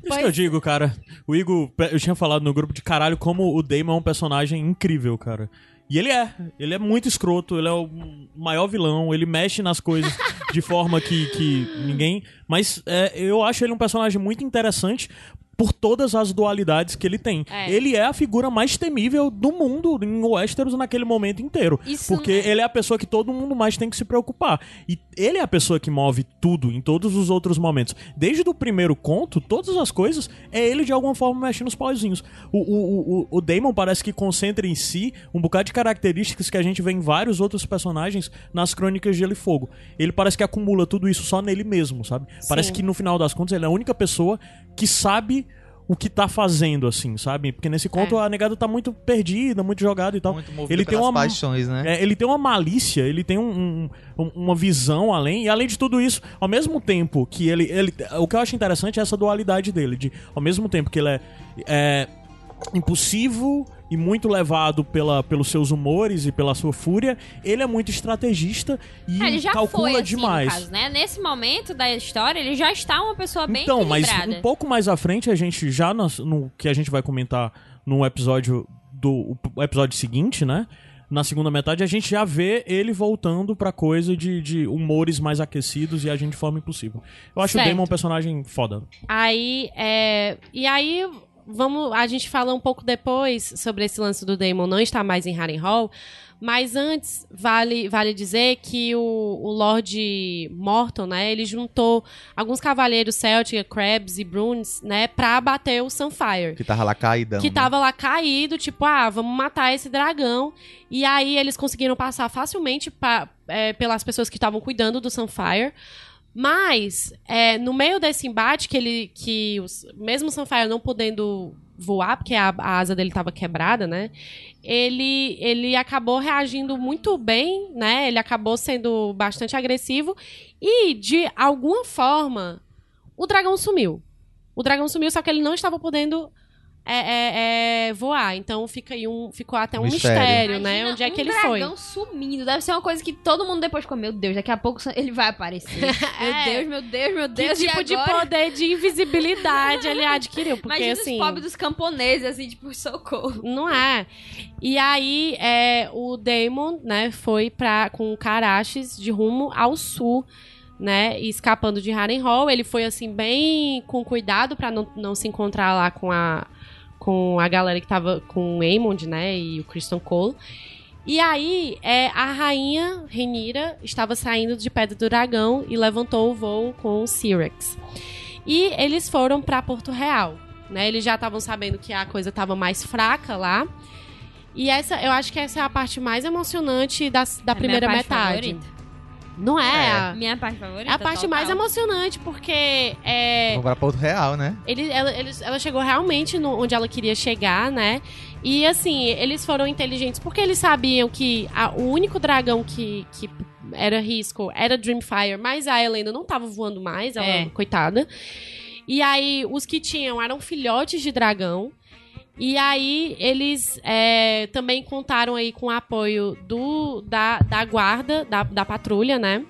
Pois- que eu digo, cara. O Igor, eu tinha falado no grupo de caralho como o Damon é um personagem incrível, cara. E ele é. Ele é muito escroto, ele é o maior vilão, ele mexe nas coisas <laughs> de forma que, que ninguém. Mas é, eu acho ele um personagem muito interessante por todas as dualidades que ele tem. É. Ele é a figura mais temível do mundo em Westeros naquele momento inteiro. Isso porque não- ele é a pessoa que todo mundo mais tem que se preocupar. E ele é a pessoa que move tudo em todos os outros momentos. Desde o primeiro conto, todas as coisas, é ele de alguma forma mexendo os pauzinhos. O, o, o, o Damon parece que concentra em si um bocado de características que a gente vê em vários outros personagens nas crônicas de Gelo e Fogo. Ele parece que acumula tudo isso só nele mesmo, sabe? Parece que no final das contas ele é a única pessoa que sabe o que tá fazendo, assim, sabe? Porque nesse conto a negada tá muito perdida, muito jogada e tal. Muito movido ele tem uma paixões, né? é, ele tem uma malícia, ele tem um- um- um- uma visão além, e além de tudo isso, ao mesmo tempo que ele, ele. O que eu acho interessante é essa dualidade dele, de ao mesmo tempo que ele é, é impulsivo e muito levado pela, pelos seus humores e pela sua fúria, ele é muito estrategista e É, ele já calcula foi assim, demais. caso, né? Nesse momento da história, ele já está uma pessoa bem Então, mas um pouco mais à frente, a gente já no, no que a gente vai comentar no episódio do episódio seguinte, né? Na segunda metade, a gente já vê ele voltando pra coisa de, de humores mais aquecidos e agir de forma impossível. Eu acho Certo. o Damon um personagem foda. Aí, é... E aí, vamos... A gente fala um pouco depois sobre esse lance do Damon não estar mais em Harrenhal, mas antes, vale, vale dizer que o, o Lord Morton, né, ele juntou alguns cavaleiros Celtic, Crabs e Bruins, né, pra bater o Sunfire. Que tava lá caidão. que né? tava lá caído, tipo, ah, vamos matar esse dragão. E aí eles conseguiram passar facilmente pa- é, pelas pessoas que estavam cuidando do Sunfire. Mas, é, no meio desse embate, que ele. que os, mesmo o Sunfire não podendo voar, porque a, a asa dele estava quebrada, né? Ele, ele acabou reagindo muito bem, né? Ele acabou sendo bastante agressivo. E, de alguma forma, o dragão sumiu. O dragão sumiu, só que ele não estava podendo é, é, é, voar. Então fica aí um, ficou até um Mistério. mistério, né? Imagina Onde é que um ele foi? dragão sumindo. Deve ser uma coisa que todo mundo depois ficou, meu Deus, daqui a pouco <laughs> ele vai aparecer. <laughs> Meu É. Deus, meu Deus, meu Que Deus. e tipo de poder de invisibilidade ele adquiriu? Porque Imagina assim. os pobres dos camponeses, assim, tipo, <laughs> socorro. Não é. E aí, é, o Damon, né, foi pra, com Karaches de rumo ao sul, né, e escapando de Harrenhal. Ele foi, assim, bem com cuidado pra não, não se encontrar lá com a, com a galera que tava com o Aemond, né, e o Christian Cole. E aí, é, a rainha Renira estava saindo de Pedra do Dragão e levantou o voo com o Syrax. E eles foram pra Porto Real, né? Eles já estavam sabendo que a coisa estava mais fraca lá. E essa, eu acho que essa é a parte mais emocionante da, da É primeira metade. favorita. Não é? É. a- Minha parte favorita. É a parte total. mais emocionante, porque é, Vamos para Porto Real, né? ele, ela, eles- ela chegou realmente no- onde ela queria chegar, né? E assim, eles foram inteligentes porque eles sabiam que a- o único dragão que, que era risco era Dreamfire, mas a Helena não tava voando mais, ela, É. coitada. E aí, os que tinham eram filhotes de dragão. E aí, eles é, também contaram aí com o apoio do, da, da guarda, da, da patrulha, né?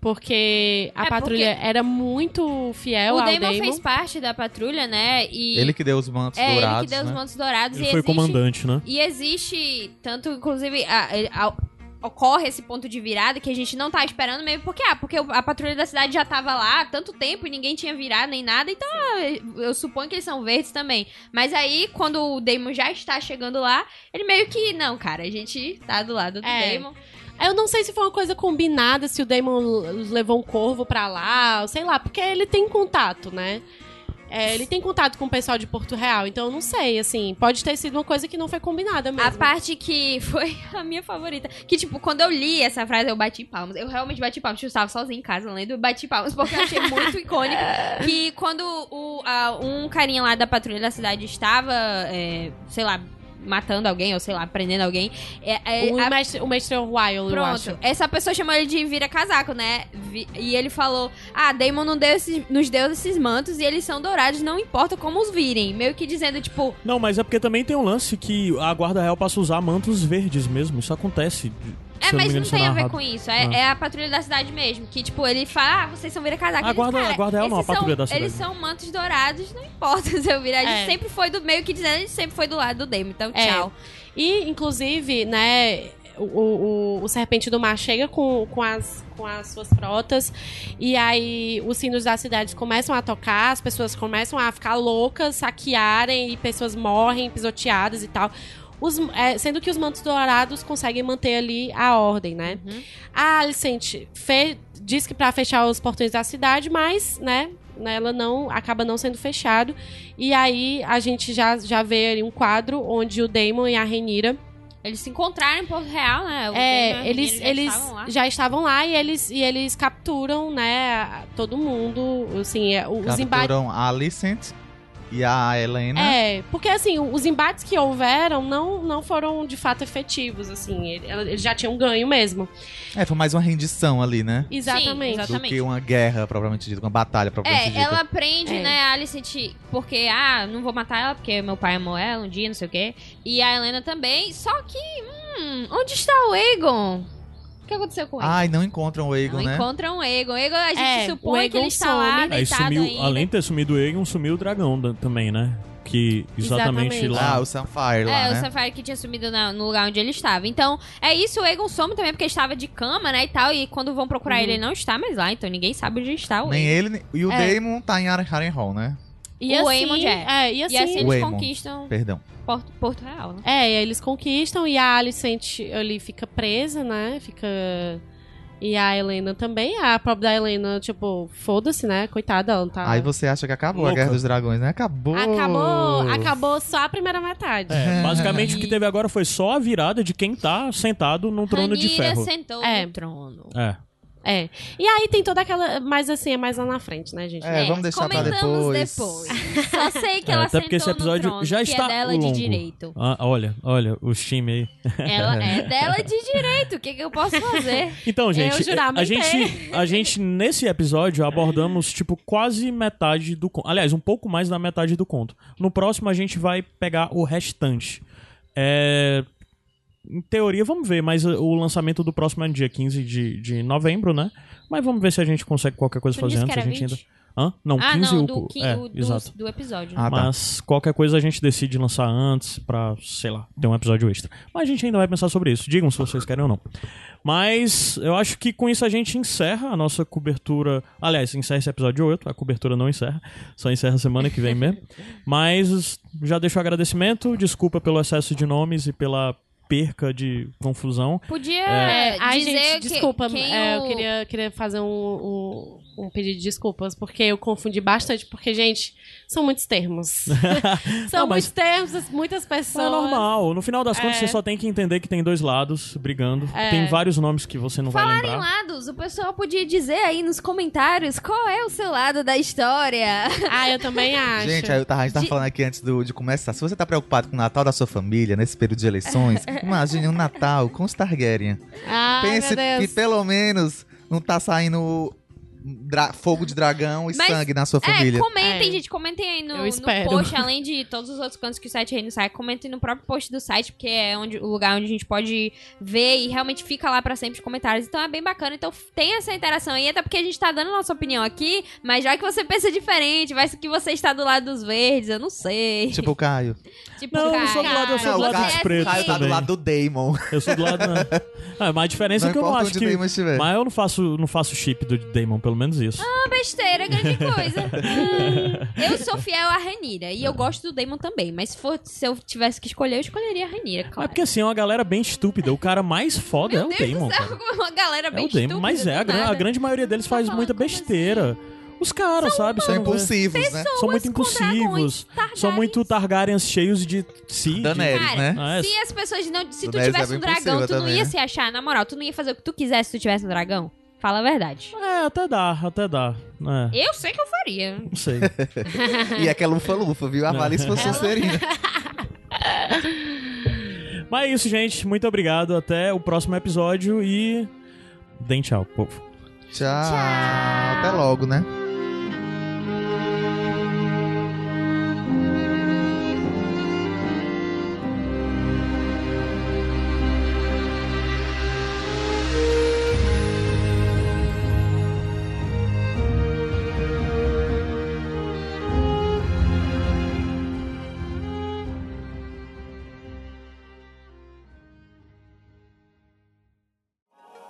Porque a É, patrulha era muito fiel O ao Damon, Damon. fez parte da patrulha, né? E Ele que deu os mantos é dourados, ele que deu os né? mantos dourados Ele e foi existe comandante, né? E existe, tanto, inclusive, a- a- ocorre esse ponto de virada que a gente não tá esperando mesmo, porque, ah, porque a patrulha da cidade já tava lá há tanto tempo e ninguém tinha virado nem nada, então ah, eu suponho que eles são verdes também. Mas aí, quando o Damon já está chegando lá, ele meio que, não, cara, a gente tá do lado do É. Damon. Eu não sei se foi uma coisa combinada, se o Damon levou um corvo pra lá, sei lá, porque ele tem contato, né? É, ele tem contato com o pessoal de Porto Real, então eu não sei, assim, pode ter sido uma coisa que não foi combinada mesmo. A parte que <laughs> foi a minha favorita. Que, tipo, quando eu li essa frase, eu bati palmas. Eu realmente bati palmas. Eu estava sozinha em casa lendo, eu bati palmas, porque eu achei muito icônico. Que quando o, a- um carinha lá da patrulha da cidade estava, é, sei lá, matando alguém, ou sei lá, prendendo alguém. é- é, o, a- mestre, o mestre Wild, eu Pronto, acho. essa pessoa chamou ele de vira-casaco, né? Vi- E ele falou: Ah, Damon não deu esses- nos deu esses mantos e eles são dourados, não importa como os virem. Meio que dizendo, tipo, Não, mas é porque também tem um lance que a Guarda Real passa a usar mantos verdes mesmo. Isso acontece. É, mas não isso é tem a ver com isso. É, Ah. é a patrulha da cidade mesmo. Que, tipo, ele fala, ah, vocês são vira-casaco. A Eles, guarda- cara, a guarda real não, a esses são- patrulha da cidade. Eles são mantos dourados, não importa <laughs> se eu virar. A gente É. sempre foi do meio que dizendo, a gente sempre foi do lado do Damon. Então, É. tchau. E, inclusive, né, o, o, o Serpente do Mar chega com, com, as, com as suas frotas, e aí os sinos das cidades começam a tocar, as pessoas começam a ficar loucas, saquearem, e pessoas morrem pisoteadas e tal. Os, é, sendo que os mantos dourados conseguem manter ali a ordem, né? Uhum. A Alicente fe- diz que pra fechar os portões da cidade, mas, né, né, ela não acaba não sendo fechado. E aí a gente já, já vê ali um quadro onde o Damon e a Renira Eles se encontraram em Porto Real, né? O é, eles, Renira já eles estavam lá. já estavam lá e eles, e eles capturam, né, todo mundo, assim, é, os embates. Capturam a Alicent e a Helena. É, porque assim, os embates que houveram não, não foram de fato efetivos, assim, eles já tinham ganho mesmo. É, foi mais uma rendição ali, né? Exatamente. exato. Do que uma guerra propriamente dita, uma batalha propriamente É, dita. ela prende, É. né, a Alicent porque, ah, não vou matar ela porque meu pai amou ela um dia, não sei o quê. E a Helena também, só que, hum, onde está o Aegon? O que aconteceu com ele? Ai, não encontram o Aegon, não né? encontram o Aegon. O Aegon, a gente É, supõe que ele está lá, some. Aí deitado sumiu, ainda. além de ter sumido o Egon, sumiu o dragão da- também, né? Que exatamente, Exatamente. lá. Ah, o Sunfire lá, É, o né? Sapphire que tinha sumido na- no lugar onde ele estava. Então, é isso, o Aegon some também porque estava de cama, né, e tal. E quando vão procurar Uhum. ele, ele não está mais lá. Então, ninguém sabe onde está o Nem ele, nem- e o É. Damon tá em Harrenhal, né? E O assim, Aemond é. e assim, E assim O eles Aemon. conquistam Perdão. Porto, Porto Real, né? É, e aí eles conquistam e a Alicent ali fica presa, né? Fica. E a Helena também. A própria da Helena, tipo, foda-se, né? Coitada, ela não tá. Aí você acha que acabou Louca. a Guerra dos Dragões, né? Acabou! Acabou, acabou só a primeira metade. É, <laughs> basicamente o que teve agora foi só a virada de quem tá sentado num trono de Ranira ferro. sentou É. no trono. É. É. E aí tem toda aquela. Mas assim, é mais lá na frente, né, gente? É, vamos deixar pra comentamos depois. depois. Só sei que É, ela até porque esse episódio trono, já que está é dela longo. de direito. Ah, olha, olha, os time aí. Ela <laughs> é dela de direito. O que, que eu posso fazer? Então, gente, a juramentei. gente, a gente nesse episódio abordamos tipo quase metade do conto. Aliás, um pouco mais da metade do conto. No próximo a gente vai pegar o restante. É, Em teoria, vamos ver, mas o lançamento do próximo é no dia 15 de, de novembro, né? Mas vamos ver se a gente consegue qualquer coisa Tu fazer antes. A gente 20? ainda. Hã? Não, 15 ah, não, o. do, qui- é, o- do, exato. do episódio. Ah, tá. Mas qualquer coisa a gente decide lançar antes pra, sei lá, ter um episódio extra. Mas a gente ainda vai pensar sobre isso. Digam se vocês querem ou não. Mas eu acho que com isso a gente encerra a nossa cobertura. Aliás, encerra esse episódio 8. A cobertura não encerra. Só encerra semana que vem mesmo. Mas já deixo o agradecimento. Desculpa pelo excesso de nomes e pela perca de confusão. Podia É, ai, dizer gente, que- desculpa. quem é, o- eu queria, queria fazer um, um- um pedido de desculpas, porque eu confundi bastante, porque, gente, são muitos termos. <laughs> <laughs> são Não, muitos termos, muitas Não, pessoas. é normal. No final das contas, É. você só tem que entender que tem dois lados brigando. É. Tem vários nomes que você não vai Falar em lembrar. lados, o pessoal podia dizer aí nos comentários qual é o seu lado da história. <laughs> Ah, eu também acho. Gente, a gente tava De- falando aqui antes do- de começar. Se você tá preocupado com o Natal da sua família, nesse período de eleições, imagine um Natal com os Targaryen. Ai, Pense meu que pelo menos não tá saindo fogo de dragão e Mas- sangue na sua É, família. comentem, É. gente, comentem aí no, Eu no post, além de todos os outros cantos que o site Reino sai, comentem no próprio post do site, porque é onde, o lugar onde a gente pode ver e realmente fica lá pra sempre os comentários. Então é bem bacana. Então tem essa interação aí, até porque a gente tá dando nossa opinião aqui, mas já que você pensa diferente, vai que você está do lado dos verdes, eu não sei. Tipo o Caio. <laughs> Tipo, Não, eu Caio. sou do lado- eu sou Não, do o lado dos é pretos Caio tá do lado do Damon. Eu sou do lado. Né? <laughs> Ah, mas a diferença Não é que eu não importa acho que. o. Mas eu não faço, não faço chip do Damon, pelo menos isso. Uma besteira, grande <laughs> coisa. Hum, eu sou fiel à Renira e eu gosto do Damon também, mas se, for, se eu tivesse que escolher, eu escolheria a Renira, Mas claro. porque assim, é uma galera bem estúpida. O cara mais foda é o Deus Damon, do céu, cara. <laughs> uma galera É bem o Damon. estúpida, Mas é, a, a grande maioria deles faz muita como besteira. Os caras, sabe? São não vê. impulsivos, né? São muito dragões, impulsivos. Targaryens. São muito Targaryens cheios de si. de- Daenerys, Cara, né? Ah, é. Se as pessoas não. Se tu Daenerys tivesse é um dragão, tu não também, ia né? se achar, na moral, tu não ia fazer o que tu quisesse se tu tivesse um dragão? Fala a verdade. É, até dá, até dá. É, Eu sei que eu faria. não sei. <laughs> E aquela lufa-lufa, viu? Se fosse Ela- Sonserina. <laughs> Mas é isso, gente. Muito obrigado. Até o próximo episódio e. Deem tchau, povo. Tchau. Até logo, né?